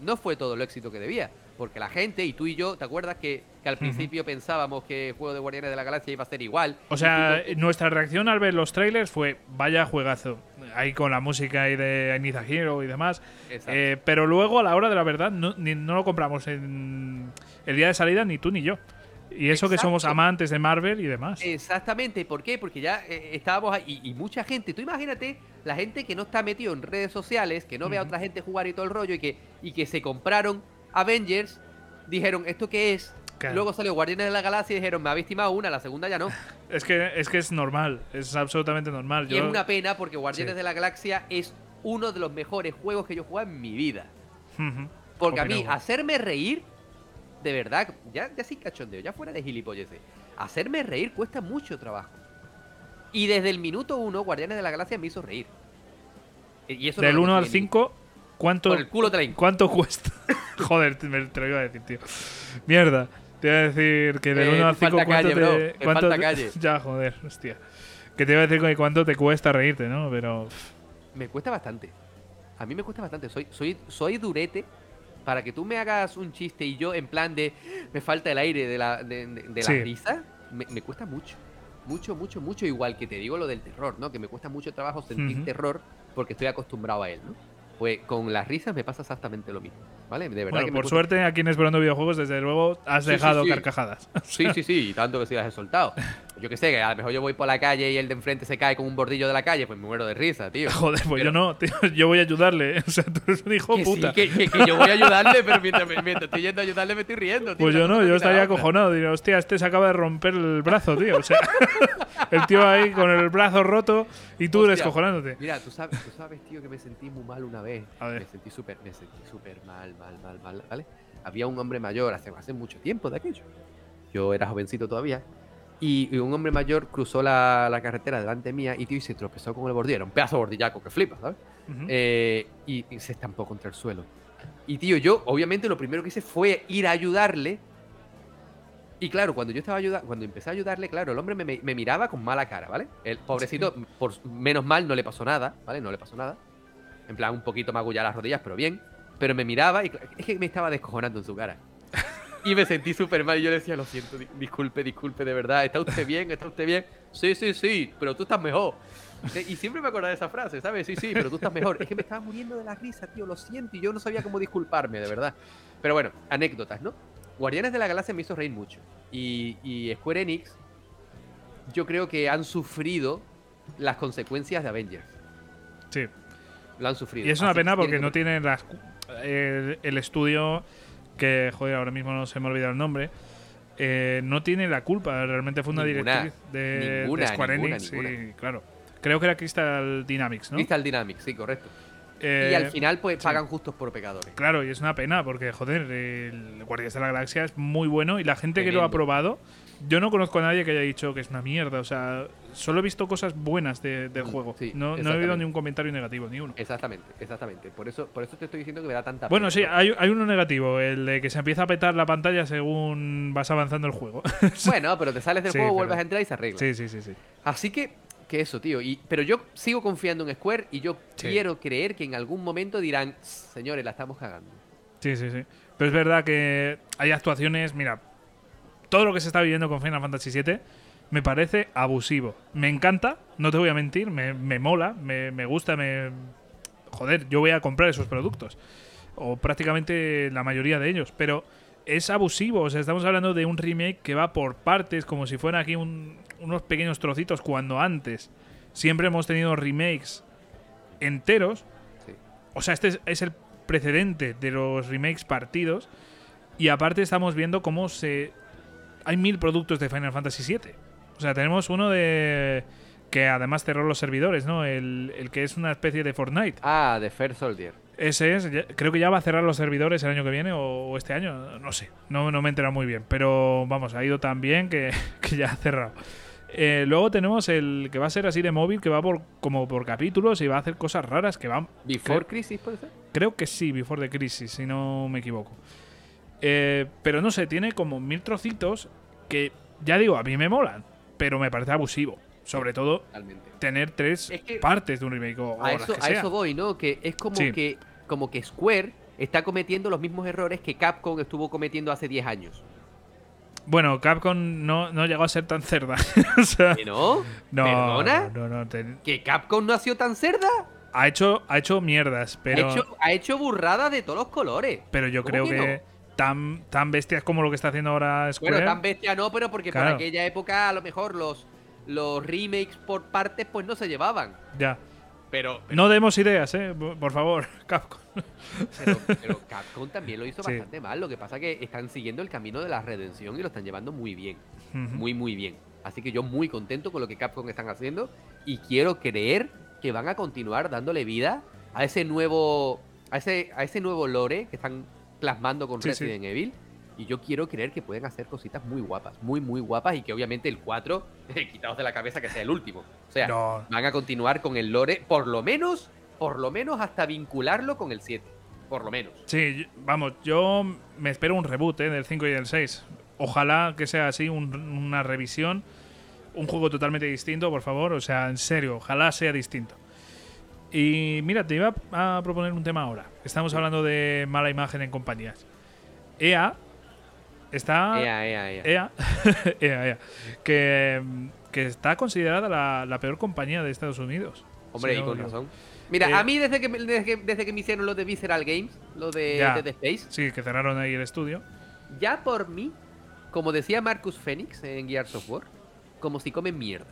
no fue todo el éxito que debía. Porque la gente, y tú y yo, ¿te acuerdas que, que al principio pensábamos que el juego de Guardianes de la Galaxia iba a ser igual? O sea, nuestra reacción al ver los trailers fue vaya juegazo. Ahí con la música y de Iniza Hero y demás. Eh, pero luego, a la hora de la verdad, no, ni- no lo compramos en el día de salida ni tú ni yo. Y eso que somos amantes de Marvel y demás. Exactamente, ¿por qué? Porque ya eh, estábamos ahí y, y mucha gente, tú imagínate la gente que no está metido en redes sociales, que no ve a otra gente jugar y todo el rollo y que, y que se compraron Avengers, dijeron, ¿esto qué es? Claro. Luego salió Guardianes de la Galaxia y dijeron, me habéis timado una, la segunda ya no. (laughs) Es que, es que es normal, es absolutamente normal. Y es una pena porque Guardianes Sí. de la Galaxia es uno de los mejores juegos que yo he jugado en mi vida. Porque a mí, hacerme reír, de verdad, ya, ya sin cachondeo, ya fuera de gilipolleces, hacerme reír cuesta mucho trabajo. Y desde el minuto uno, Guardianes de la Galaxia me hizo reír. E- Y eso no Del lo 1 al consigue ni- 5, ¿cuánto. ¿cuánto cuesta? (laughs) Joder, me- te lo iba a decir, tío. Mierda. Te iba a decir que del Eh, 1 al te 5 falta cuánto calle, te, bro, te cuánto falta calle. (laughs) ya, joder, hostia. Que te iba a decir que cuánto te cuesta reírte, ¿no? Pero Me cuesta bastante. A mí me cuesta bastante. Soy, soy, soy durete para que tú me hagas un chiste y yo en plan de me falta el aire de la, de, de- de la risa, me, me cuesta mucho. Mucho, mucho, mucho. Igual que te digo lo del terror, ¿no? Que me cuesta mucho trabajo sentir terror porque estoy acostumbrado a él, ¿no? Pues con las risas me pasa exactamente lo mismo, ¿vale? De verdad bueno, que por cuesta- suerte aquí en Explorando Videojuegos, desde luego, has Sí, sí, dejado sí. carcajadas. Sí, sí, sí, y tanto que sí las he soltado. (laughs) Yo que sé, que a lo mejor yo voy por la calle y el de enfrente se cae con un bordillo de la calle, pues me muero de risa, tío. (laughs) Joder, pues Pero- yo no, tío, (laughs) yo voy a ayudarle. ¿eh? (laughs) O sea, tú eres un hijo que puta. sí, que, que- que yo voy a ayudarle, pero mientras, mientras estoy yendo a ayudarle me estoy riendo, tío. Pues yo no, yo estaría acojonado. Diría, hostia, este se acaba de romper el brazo, tío. O sea, el tío ahí con el brazo roto y tú Hostia. descojonándote. Mira, tú sabes, tú sabes, tío, que me sentí muy mal una vez. A ver. Me sentí súper, me sentí súper mal, mal, mal, mal, ¿vale? Había un hombre mayor hace, hace mucho tiempo de aquello. Yo era jovencito todavía. Y, y un hombre mayor cruzó la, la carretera delante mía y, tío, y se tropezó con el bordillo. Era un pedazo de bordillaco que flipa, ¿sabes? Ujú. Eh, y, y se estampó contra el suelo. Y tío, yo obviamente lo primero que hice fue ir a ayudarle. Y claro, cuando yo estaba ayudando, cuando empecé a ayudarle, claro, el hombre me, me- me miraba con mala cara, ¿vale? El pobrecito, por menos mal, no le pasó nada, ¿vale? No le pasó nada. En plan, un poquito magullada las rodillas, pero bien. Pero me miraba y es que me estaba descojonando en su cara. Y me sentí súper mal y yo le decía, lo siento, di- disculpe, disculpe, de verdad. ¿Está usted bien? ¿Está usted bien? Sí, sí, sí, pero tú estás mejor. Eh, Y siempre me acordaba de esa frase, ¿sabes? Sí, sí, pero tú estás mejor. Es que me estaba muriendo de la risa, tío, lo siento. Y yo no sabía cómo disculparme, de verdad. Pero bueno, anécdotas, ¿no? Guardianes de la Galaxia me hizo reír mucho. Y, y Square Enix, yo creo que han sufrido las consecuencias de Avengers. Sí. Lo han sufrido. Y es una Así pena porque que- no tienen las. el, el estudio que, joder, ahora mismo no se me ha olvidado el nombre, eh, no tiene la culpa. Realmente fue una Ninguna, directriz de, Square Enix. ninguna. Claro. Creo que era Crystal Dynamics, ¿no? Crystal Dynamics, sí, correcto. y Eh, al final, pues sí. pagan justos por pecadores. Claro, y es una pena porque, joder, el Guardias de la Galaxia es muy bueno y la gente que lo ha probado, yo no conozco a nadie que haya dicho que es una mierda. O sea, solo he visto cosas buenas de- del Mm, juego. sí, no, no he oído ni un comentario negativo, ni uno. Exactamente, exactamente. Por eso, por eso te estoy diciendo que me da tanta Bueno, pena, sí, ¿no? hay, hay uno negativo, el de que se empieza a petar la pantalla según vas avanzando el juego. (laughs) Bueno, pero te sales del Sí, juego, pero- vuelves a entrar y se arregla. sí, sí, sí, sí. Así que, que eso, tío. Y, pero yo sigo confiando en Square y yo Sí. quiero creer que en algún momento dirán, señores, la estamos cagando. Sí, sí, sí. Pero es verdad que hay actuaciones, mira, todo lo que se está viviendo con Final Fantasy VII me parece abusivo. Me encanta, no te voy a mentir, me, me mola, me, me gusta, me... Joder, yo voy a comprar esos productos. O prácticamente la mayoría de ellos. Pero es abusivo, o sea, estamos hablando de un remake que va por partes, como si fueran aquí un- unos pequeños trocitos, cuando antes siempre hemos tenido remakes enteros Sí. o sea, este es, es el precedente de los remakes partidos. Y aparte estamos viendo cómo se... Hay mil productos de Final Fantasy VII. O sea, tenemos uno de... Que además cerró los servidores, ¿no? El, el que es una especie de Fortnite. Ah, de Fair Soldier. Ese es, creo que ya va a cerrar los servidores el año que viene o, o este año, no sé, no, no me he enterado muy bien, pero vamos, ha ido tan bien que, (laughs) que ya ha cerrado. Eh, luego tenemos el que va a ser así de móvil, que va por como por capítulos y va a hacer cosas raras que van Before Creo- Crisis, puede ser. Creo que sí, Before the Crisis, si no me equivoco. Eh, pero no sé, tiene como mil trocitos que, ya digo, a mí me molan, pero me parece abusivo. Sobre todo Totalmente. tener tres Es que- partes de un remake o, A eso, que a sea. eso voy, ¿no? Que es como Sí. que como que Square está cometiendo los mismos errores que Capcom estuvo cometiendo hace 10 años. Bueno, Capcom no, no llegó a ser tan cerda. (laughs) o sea, ¿Que no? no, ¿Perdona? no, no, te- ¿Que Capcom no ha sido tan cerda? ha hecho ha hecho mierdas, pero ha, hecho, ha hecho burradas de todos los colores. pero yo ¿Cómo creo que que, tan tan bestias como lo que está haciendo ahora Square. Bueno, tan bestia no, pero porque Claro. por aquella época a lo mejor los, los remakes por partes pues no se llevaban. Ya. Pero, No demos ideas, eh, por favor, (laughs) Capcom. pero, pero Capcom también lo hizo Sí. bastante mal. Lo que pasa que están siguiendo el camino de la redención y lo están llevando muy bien. Muy, muy bien. Así que yo muy contento con lo que Capcom están haciendo y quiero creer que van a continuar dándole vida a ese nuevo a ese, a ese nuevo lore que están plasmando con Sí, sí. Resident Evil. Y yo quiero creer que pueden hacer cositas muy guapas, muy, muy guapas y que obviamente el 4, (laughs) quitados de la cabeza que sea el último. O sea, No. van a continuar con el lore, por lo menos, por lo menos hasta vincularlo con el 7. Por lo menos. Sí, vamos, yo me espero un reboot eh, del 5 y del 6. Ojalá que sea así, un- una revisión, un juego totalmente distinto, por favor. O sea, en serio, ojalá sea distinto. Y mira, te iba a proponer un tema ahora. Estamos hablando de mala imagen en compañías. EA está... Ea, ea, ea. EA, (laughs) EA, EA, que, que está considerada la, la peor compañía de Estados Unidos. Hombre, Si y con razón. Mira, Eh, a mí desde que, me- desde, que, desde que me hicieron los de Visceral Games, los de Ya. Dead Space, Sí, que cerraron ahí el estudio. ya por mí, como decía Marcus Phoenix en Gears of War, como si comen mierda.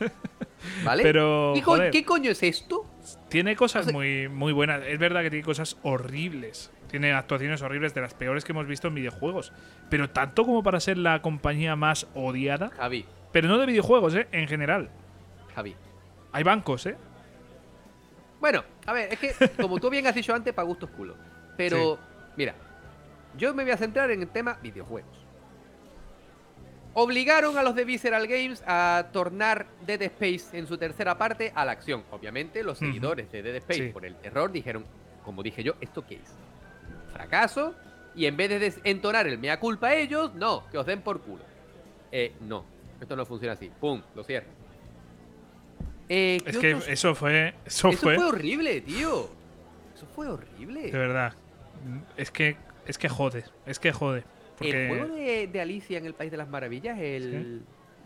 (laughs) ¿Vale? Pero, ¿Qué, co- joder. qué coño es esto? Tiene cosas O sea- muy, muy buenas. Es verdad que tiene cosas horribles. Tiene actuaciones horribles de las peores que hemos visto en videojuegos. Pero tanto como para ser la compañía más odiada. Javi, Pero no de videojuegos, ¿eh? En general. Javi. Hay bancos, ¿eh? Bueno, a ver, es que como tú bien has dicho antes, para gustos culo. Pero, mira, yo me voy a centrar en el tema videojuegos. Obligaron a los de Visceral Games a tornar Dead Space en su tercera parte a la acción. Obviamente, los seguidores de Dead Space Sí. por el terror dijeron, como dije yo, ¿esto qué es? ¿Fracaso? Y en vez de entonar el mea culpa a ellos, no, que os den por culo. Eh, no, esto no funciona así. ¡Pum! Lo cierro. Eh, ¿qué Es que otros- eso fue. Eso, eso fue. fue horrible, tío. Eso fue horrible. De verdad. Es que. Es que jode. Es que jode. Porque. El juego de, de Alicia en el País de las Maravillas, el,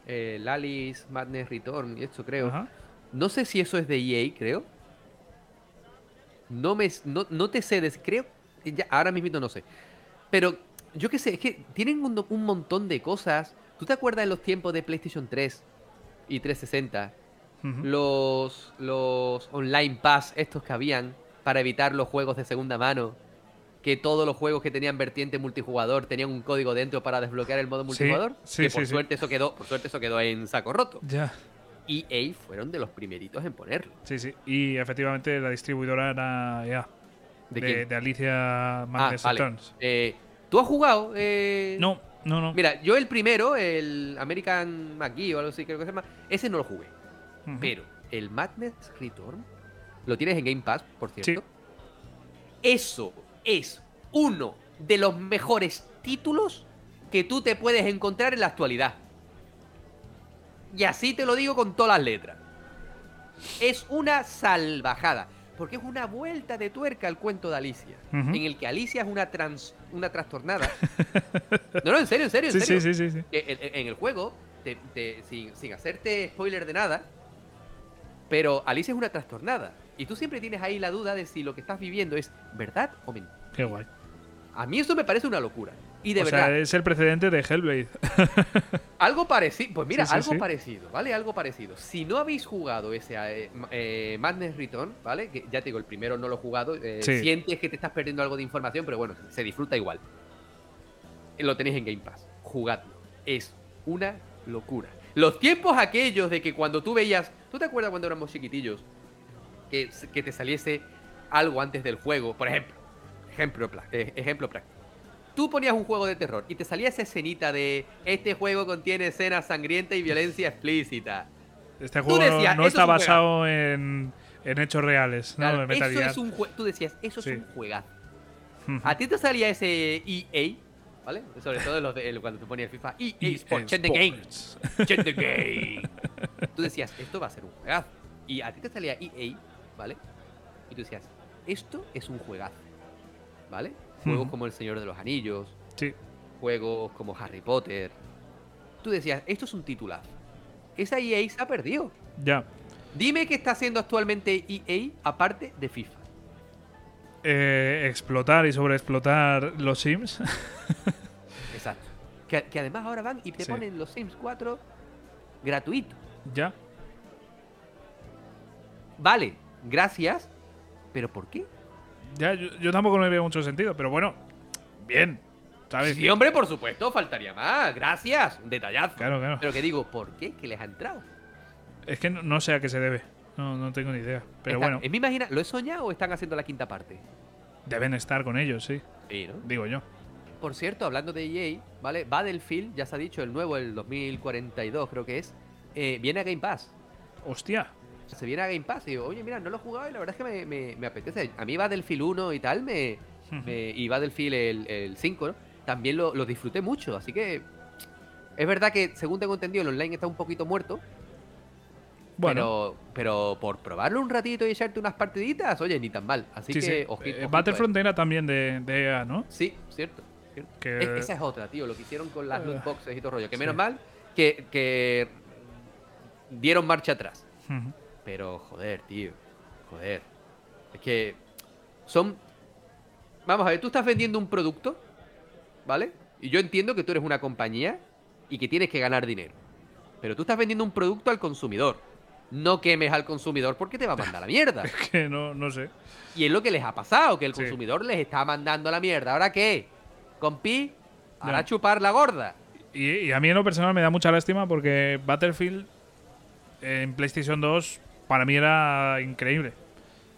el Alice Madness Return, y esto creo. Ajá. No sé si eso es de EA, creo. No me no, no te sé, des- creo. ya, ahora mismo no sé. Pero yo qué sé, es que tienen un, un montón de cosas. ¿Tú te acuerdas de los tiempos de PlayStation 3 y 360? Ujú. los, los online pass estos que habían para evitar los juegos de segunda mano que todos los juegos que tenían vertiente multijugador tenían un código dentro para desbloquear el modo multijugador. sí, que sí, por sí. suerte eso quedó, por suerte eso quedó en saco roto. Ya. EA fueron de los primeritos en ponerlo. Sí, sí. Y efectivamente la distribuidora era ya. ¿De, De, Alicia Ah, Madness vale. Returns. Eh, ¿Tú has jugado? eh, No, no, no. Mira, yo el primero, el American McGee o algo así creo que se llama, ese no lo jugué. Pero el Madness Return, lo tienes en Game Pass, por cierto. Eso es uno de los mejores títulos que tú te puedes encontrar en la actualidad. Y así te lo digo con todas las letras. Es una salvajada. Porque es una vuelta de tuerca al cuento de Alicia. En el que Alicia es una trans, una trastornada. (laughs) no, no, en serio, en serio, en Sí, serio. sí, sí, sí, sí. Eh, En, en el juego, te- te- sin, sin hacerte spoiler de nada, pero Alicia es una trastornada. Y tú siempre tienes ahí la duda de si lo que estás viviendo es verdad o mentira. Qué guay. A mí eso me parece una locura. Y de o verdad, sea, es el precedente de Hellblade. (laughs) algo parecido. Pues mira, Sí, sí, algo sí. parecido, ¿vale? Algo parecido. Si no habéis jugado ese eh, eh, Madness Return, ¿vale? Que ya te digo, el primero no lo he jugado. eh. Sientes que te estás perdiendo algo de información, pero bueno, se disfruta igual. Lo tenéis en Game Pass. Jugadlo. Es una locura. Los tiempos aquellos de que cuando tú veías. ¿Tú te acuerdas cuando éramos chiquitillos? Que, que te saliese algo antes del juego. Por ejemplo. Ejemplo, eh, ejemplo práctico. Tú ponías un juego de terror y te salía esa escenita de este juego contiene escenas sangrientas y violencia explícita. Este juego no- decías, no está es basado en, en hechos reales, ¿no? Claro, Metal eso es un Tú decías, eso Sí. es un juegazo. A ti te salía ese EA, ¿vale? Sobre todo los de- el- cuando tú ponías FIFA. EA Sports, check the game. Check the (laughs) game. Tú decías, esto va a ser un juegazo. Y a ti te salía EA, ¿vale? Y tú decías, esto es un juegazo. ¿Vale? Juegos como El Señor de los Anillos, Sí, juegos como Harry Potter. Tú decías, esto es un titulazo. Esa EA se ha perdido. ya. Dime qué está haciendo actualmente EA aparte de FIFA. Eh, explotar y sobreexplotar los Sims. (laughs) Exacto. Que, que además ahora van y te Sí. ponen los Sims 4 gratuito. ya. Vale, gracias. ¿Pero por qué? Ya, yo, yo tampoco le veo mucho sentido, pero bueno, bien. ¿Sabes? Sí, hombre, por supuesto, faltaría más. Gracias. Un detallazo. Claro, claro. Pero que digo, ¿por qué? Que les ha entrado. Es que no, no sé a qué se debe. No, no tengo ni idea. Pero Está- bueno, ¿Me imagina, ¿lo he soñado o están haciendo la quinta parte? deben estar con ellos, sí. Sí, ¿no? Digo yo. Por cierto, hablando de EA, ¿vale? Battlefield, ya se ha dicho, el nuevo, el 2042 creo que es, eh, viene a Game Pass. Hostia. Se viene a Game Pass y digo, oye, mira, no lo he jugado y la verdad es que me, me- me apetece. A mí Battlefield 1 y tal, me, me- y Battlefield el, el 5, ¿no? También lo, lo disfruté mucho, así que... Es verdad que, según tengo entendido, el online está un poquito muerto, Bueno, pero, pero por probarlo un ratito y echarte unas partiditas, oye, ni tan mal. Así sí, que, sí. ojito, Eh, ojito, Battlefront era también de, de EA, ¿no? Sí, cierto. cierto. Que- Es- esa es otra, tío, lo que hicieron con las loot boxes y todo rollo. Que sí. menos mal que, que dieron marcha atrás. Ujú. Pero, joder, tío. Joder. Es que son... Vamos a ver, tú estás vendiendo un producto, ¿vale? Y yo entiendo que tú eres una compañía y que tienes que ganar dinero. Pero tú estás vendiendo un producto al consumidor. No quemes al consumidor porque te va a mandar a la (laughs) mierda. que no, no sé. Y es lo que les ha pasado, que el Sí. consumidor les está mandando a la mierda. ¿Ahora qué? Compi, ahora Ya. chupar la gorda. Y, y a mí en lo personal me da mucha lástima porque Battlefield en PlayStation 2 para mí era increíble.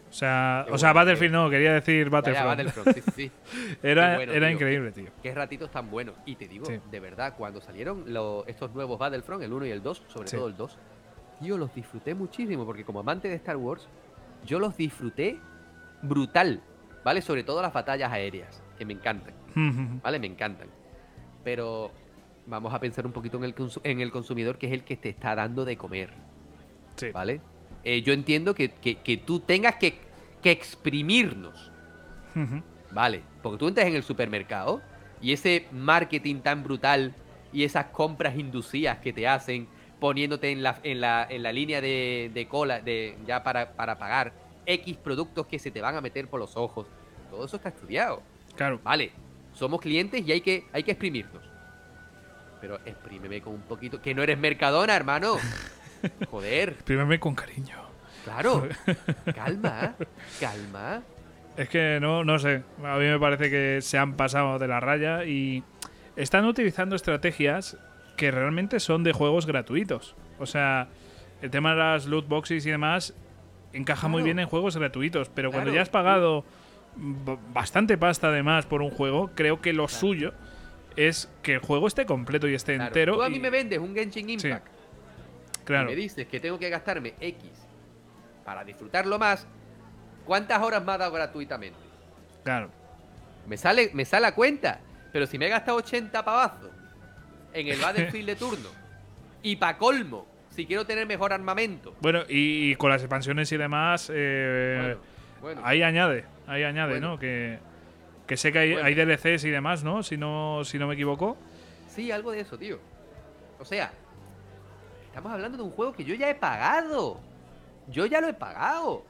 O sea, o sea Battlefield no, quería decir Battlefront. ya, Battlefront, sí, sí, (laughs) sí. era bueno, era tío. increíble, tío. Qué ratitos tan buenos. Y te digo, Sí. de verdad, cuando salieron lo- estos nuevos Battlefront, el 1 y el 2, sobre Sí. todo el 2, tío, los disfruté muchísimo, porque como amante de Star Wars, yo los disfruté brutal, ¿vale? Sobre todo las batallas aéreas, que me encantan, ¿vale? Me encantan. Pero vamos a pensar un poquito en el, en el consumidor, que es el que te está dando de comer, sí. ¿vale? Eh, yo entiendo que, que- que tú tengas que, que exprimirnos. Vale, porque tú entras en el supermercado y ese marketing tan brutal y esas compras inducidas que te hacen poniéndote en la, en la, en la línea de, de cola de, ya para, para pagar X productos que se te van a meter por los ojos. Todo eso está estudiado. Claro. Vale, somos clientes y hay que, hay que exprimirnos. Pero exprímeme con un poquito. Que no eres mercadona, hermano. (laughs) Joder. Con cariño. Claro. (laughs) Calma, calma. Es que no, no sé. A mí me parece que se han pasado de la raya y están utilizando estrategias que realmente son de juegos gratuitos. O sea, el tema de las loot boxes y demás encaja muy bien en juegos gratuitos, pero cuando ya has pagado bastante pasta además por un juego, creo que lo suyo es que el juego esté completo y esté entero. Tú a y- mí me vendes un Genshin Sí, Impact. Claro. y me dices que tengo que gastarme X para disfrutarlo más, ¿cuántas horas me ha dado gratuitamente? Claro. Me sale, me sale a cuenta. Pero si me he gastado 80 pavazos en el Battlefield de turno (laughs) y pa' colmo, si quiero tener mejor armamento. Bueno, y, y con las expansiones y demás, eh, bueno, bueno. ahí añade, ahí añade, Bueno. ¿no? Que, que sé que hay, hay DLCs y demás, ¿no? Si no, si no me equivoco. Sí, algo de eso, tío. O sea, estamos hablando de un juego que yo ya he pagado. Yo ya lo he pagado.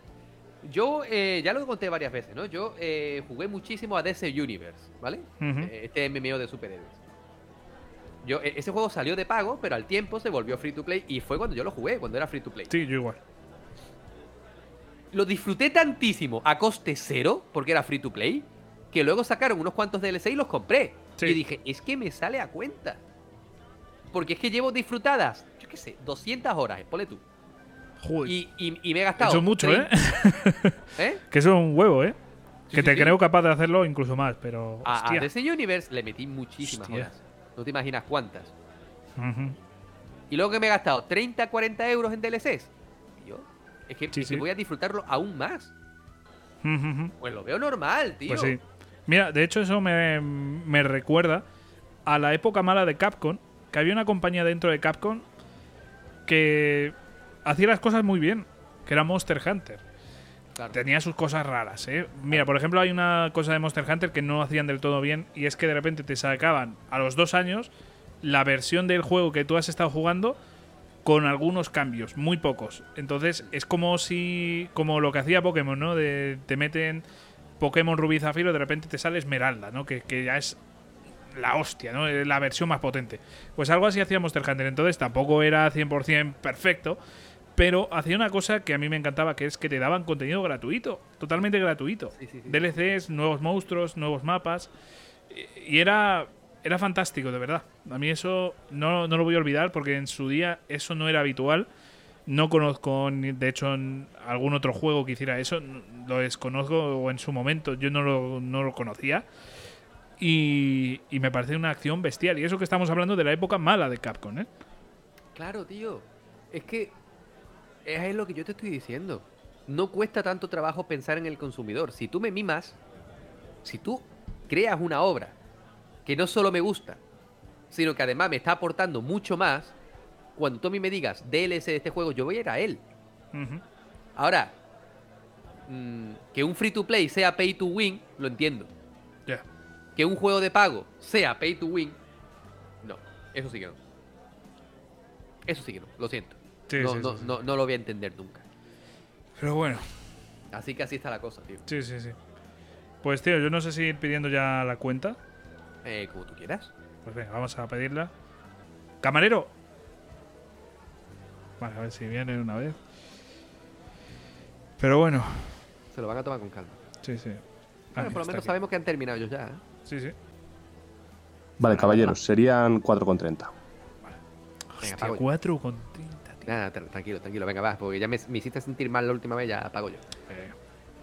Yo eh, ya lo conté varias veces, ¿no? Yo eh, jugué muchísimo a DC Universe, ¿vale? Eh, Este MMO de superhéroes. Yo, eh, ese juego salió de pago, pero al tiempo se volvió free to play y fue cuando yo lo jugué, cuando era free to play. Sí, yo igual. Lo disfruté tantísimo a coste cero, porque era free to play, que luego sacaron unos cuantos DLC y los compré. Sí. Y dije, es que me sale a cuenta. Porque es que llevo disfrutadas, qué sé, 200 horas, ponle tú. Joder. Y, y- y me he gastado. Eso es mucho, ¿eh? 30 (laughs) ¿Eh? que eso es un huevo, ¿eh? Sí, que sí, te sí. creo capaz de hacerlo incluso más, pero. A, a. DC Universe le metí muchísimas Hostia. horas. No te imaginas cuántas. Ujú. Y luego que me he gastado 30, 40 euros en DLCs. Tío, es que, es que voy a disfrutarlo aún más. Pues lo veo normal, tío. Pues sí. Mira, de hecho, eso me, me recuerda a la época mala de Capcom, que había una compañía dentro de Capcom que hacía las cosas muy bien, que era Monster Hunter. Claro. Tenía sus cosas raras, ¿eh? Mira, por ejemplo, hay una cosa de Monster Hunter que no hacían del todo bien y es que de repente te sacaban a los dos años la versión del juego que tú has estado jugando con algunos cambios, muy pocos. Entonces es como si, como lo que hacía Pokémon, ¿no? De, te meten Pokémon Rubí Zafiro, de repente te sale Esmeralda, ¿no? Que, que ya es la hostia, ¿no? Es La versión más potente. Pues algo así hacía Monster Hunter. Entonces tampoco era 100% perfecto, pero hacía una cosa que a mí me encantaba, que es que te daban contenido gratuito, totalmente gratuito. Sí, sí, sí. DLCs, nuevos monstruos, nuevos mapas. Y era, era fantástico, de verdad. A mí eso no, no lo voy a olvidar porque en su día eso no era habitual. No conozco, ni- de hecho, en algún otro juego que hiciera eso. Lo desconozco o en su momento yo no lo, no lo conocía. Y, y me parece una acción bestial. Y eso que estamos hablando de la época mala de Capcom, ¿eh? Claro, tío. Es que es lo que yo te estoy diciendo. No cuesta tanto trabajo pensar en el consumidor. Si tú me mimas, si tú creas una obra que no solo me gusta, sino que además me está aportando mucho más, cuando tú a mí me digas DLC de este juego, yo voy a ir a él. Ahora, mm, que un free to play sea pay to win, lo entiendo. Ya. Que un juego de pago sea pay to win, no. Eso sí que no. Eso sí que no, lo siento. Sí, no, sí, no, sí, no, no lo voy a entender nunca. Pero bueno, Así que así está la cosa, tío. sí, sí, sí. Pues tío, yo no sé si ir pidiendo ya la cuenta. Eh, como tú quieras. Pues venga, vamos a pedirla. ¡Camarero! Vale, a ver si viene una vez. Pero bueno, Se lo van a tomar con calma. sí, sí. Ah, Bueno, mira, por lo menos aquí. sabemos que han terminado ellos ya. ¿eh? Sí, sí. Vale, caballeros, serían 4,30. Venga, Hostia, pago yo. cuatro con tinta, tío. Nada, tra- tranquilo, tranquilo. Venga, va, porque ya me, me hiciste sentir mal la última vez, ya pago yo. Eh,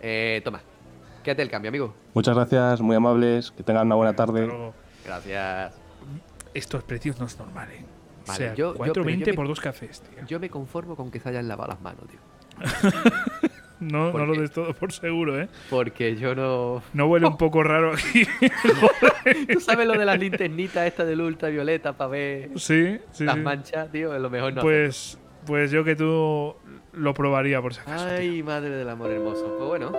Eh, toma. Quédate el cambio, amigo. Muchas gracias, muy amables, que tengan una buena tarde. Gracias. Estos precios no es normal, ¿eh? o Vale, sea, yo- yo- pero 4.20 yo me- por dos cafés, tío. Yo me conformo con que se hayan lavado las manos, tío. (laughs) No, ¿por no lo des todo por seguro, ¿eh? Porque yo no. No huele un poco raro aquí. (laughs) (laughs) ¿Tú sabes lo de las linternitas estas de luz ultravioleta para ver sí, sí. las sí. manchas, tío? Es lo mejor no. Pues, pues yo que tú lo probaría por si acaso. tío. Ay, madre del amor hermoso. Pues bueno,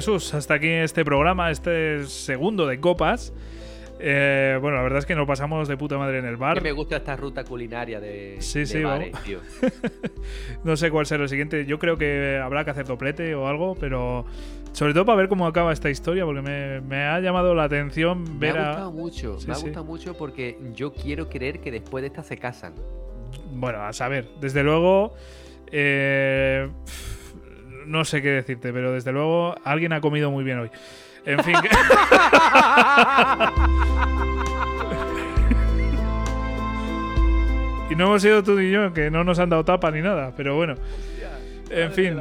Jesús, hasta aquí este programa, este segundo de copas. Eh, bueno, la verdad es que nos pasamos de puta madre en el bar. Que me gusta esta ruta culinaria de, Sí, de sí, bares, tío. (laughs) No sé cuál será el siguiente. Yo creo que habrá que hacer doblete o algo, pero sobre todo para ver cómo acaba esta historia, porque me, me ha llamado la atención Me ver ha a. gustado mucho, Sí, me ha gustado mucho porque yo quiero creer que después de esta se casan. Bueno, a saber, desde luego. eh, no sé qué decirte, pero desde luego alguien ha comido muy bien hoy. En fin. (laughs) y no hemos sido tú ni yo, que no nos han dado tapa ni nada, pero bueno. En fin,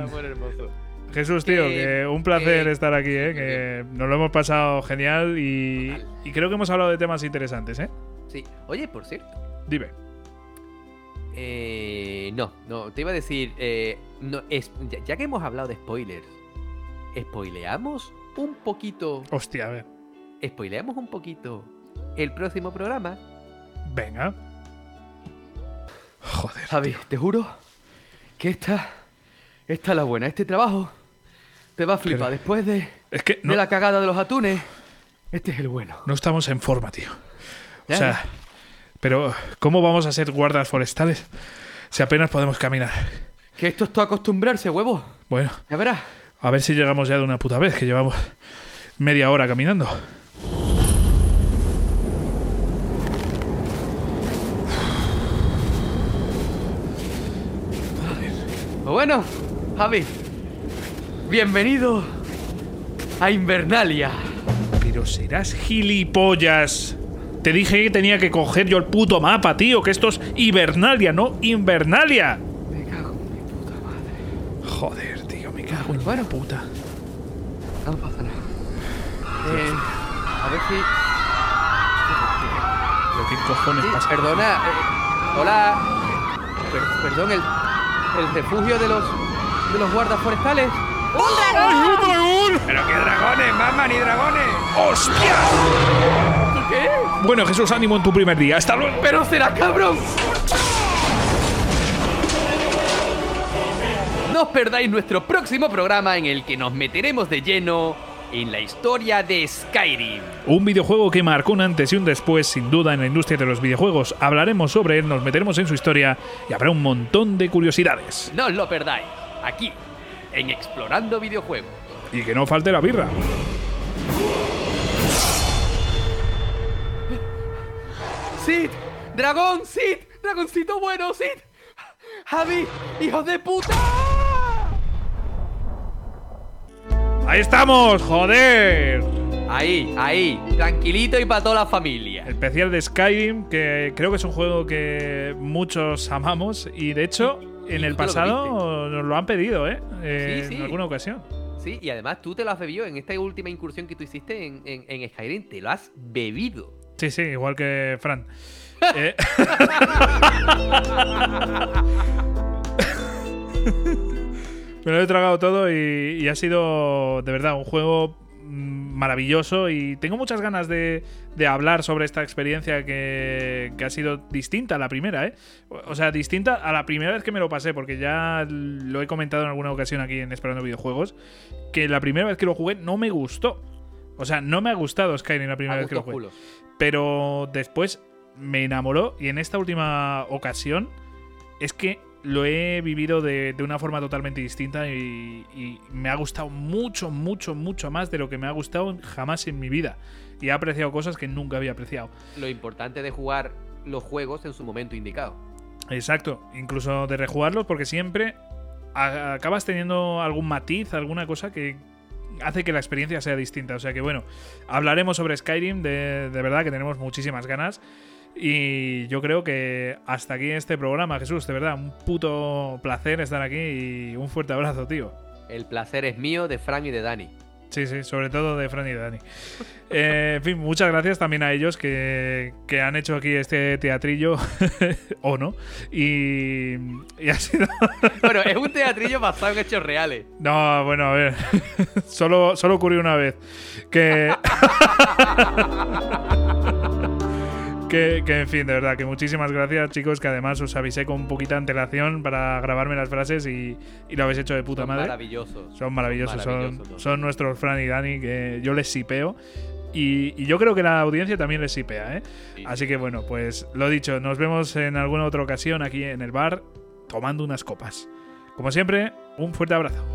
Jesús, tío, Que- un placer estar aquí, ¿eh? que nos lo hemos pasado genial y, y creo que hemos hablado de temas interesantes, ¿eh? Sí. Oye, por cierto. Dime. Eh, no, no, te iba a decir, eh, no, es, ya, ya que hemos hablado de spoilers, ¿spoileamos un poquito, Hostia, a ver. spoileamos un poquito el próximo programa? Venga. Joder. Javi, te juro que esta, esta es la buena, este trabajo te va a flipar. Pero- Después de, Es que de no, la cagada de los atunes, este es el bueno. no estamos en forma, tío. O Ya, sea, pero ¿cómo vamos a ser guardas forestales si apenas podemos caminar? Que esto es todo acostumbrarse, huevo. Bueno, Ya verás. a ver si llegamos ya de una puta vez, que llevamos media hora caminando. Pues bueno, Javi, bienvenido a Invernalia. Pero serás gilipollas. Te dije que tenía que coger yo el puto mapa, tío, que esto es Hibernalia, no Invernalia. Me cago en mi puta madre. Joder, tío, me cago en Bueno. la puta. No pasa nada. Eh, a ver si. ¿Pero qué cojones sí, pasa? perdona. eh, hola. Per- perdón, el, el refugio de los de los guardas forestales. ¡Ay, un dragón! ¡Pero qué dragones, mamá, ni dragones! ¡Hostia! ¿Qué? Bueno, Jesús, ánimo en tu primer día. Hasta luego. ¡Pero será cabrón! No os perdáis nuestro próximo programa en el que nos meteremos de lleno en la historia de Skyrim. Un videojuego que marcó un antes y un después, sin duda, en la industria de los videojuegos. Hablaremos sobre él, nos meteremos en su historia y habrá un montón de curiosidades. No os lo perdáis, aquí, en Explorando Videojuegos. Y que no falte la birra. ¡Sid! ¡Dragón! ¡Sid! ¡Dragoncito bueno! ¡Sid! ¡Javi! ¡Hijos de puta! ¡Ahí estamos! ¡Joder! Ahí, ahí, tranquilito y para toda la familia. Especial de Skyrim, que creo que es un juego que muchos amamos y de hecho en el pasado nos lo han pedido, ¿eh? Eh, Sí, sí. En alguna ocasión. Sí, y además tú te lo has bebido en esta última incursión que tú hiciste en, en, en Skyrim. Te lo has bebido. Sí, sí, igual que Fran. (laughs) Eh, (laughs) Me lo he tragado todo y, y ha sido de verdad un juego maravilloso y tengo muchas ganas de, de hablar sobre esta experiencia que, que ha sido distinta a la primera, ¿eh? O sea, distinta a la primera vez que me lo pasé, porque ya lo he comentado en alguna ocasión aquí en Esperando Videojuegos, que la primera vez que lo jugué no me gustó. O sea, no me ha gustado Skyrim la primera A vez que lo jugué. Pero después me enamoró y en esta última ocasión es que lo he vivido de, de una forma totalmente distinta y, y me ha gustado mucho, mucho, mucho más de lo que me ha gustado jamás en mi vida. Y he apreciado cosas que nunca había apreciado. Lo importante de jugar los juegos en su momento indicado. Exacto, incluso de rejugarlos porque siempre acabas teniendo algún matiz, alguna cosa que hace que la experiencia sea distinta. O sea que bueno, hablaremos sobre Skyrim, de, de verdad que tenemos muchísimas ganas. Y yo creo que hasta aquí este programa, Jesús, de verdad, un puto placer estar aquí y un fuerte abrazo, tío. El placer es mío, de Frank y de Dani. Sí, sí, sobre todo de Fran y Dani. (laughs) Eh, en fin, muchas gracias también a ellos que, que han hecho aquí este teatrillo, (laughs) o no, y, y ha sido... (laughs) Bueno, es un teatrillo basado en hechos reales. No, bueno, a ver, solo, solo ocurrió una vez, que... Que, que, en fin, de verdad, que muchísimas gracias, chicos, que además os avisé con un poquito de antelación para grabarme las frases y, y lo habéis hecho de puta Son madre. maravillosos. Son maravillosos, son, maravillosos los son nuestros Fran y Dani, que yo les sipeo. Y, y yo creo que la audiencia también les sipea, ¿eh? Sí, Así sí. que bueno, pues lo dicho, nos vemos en alguna otra ocasión aquí en el bar tomando unas copas. Como siempre, un fuerte abrazo.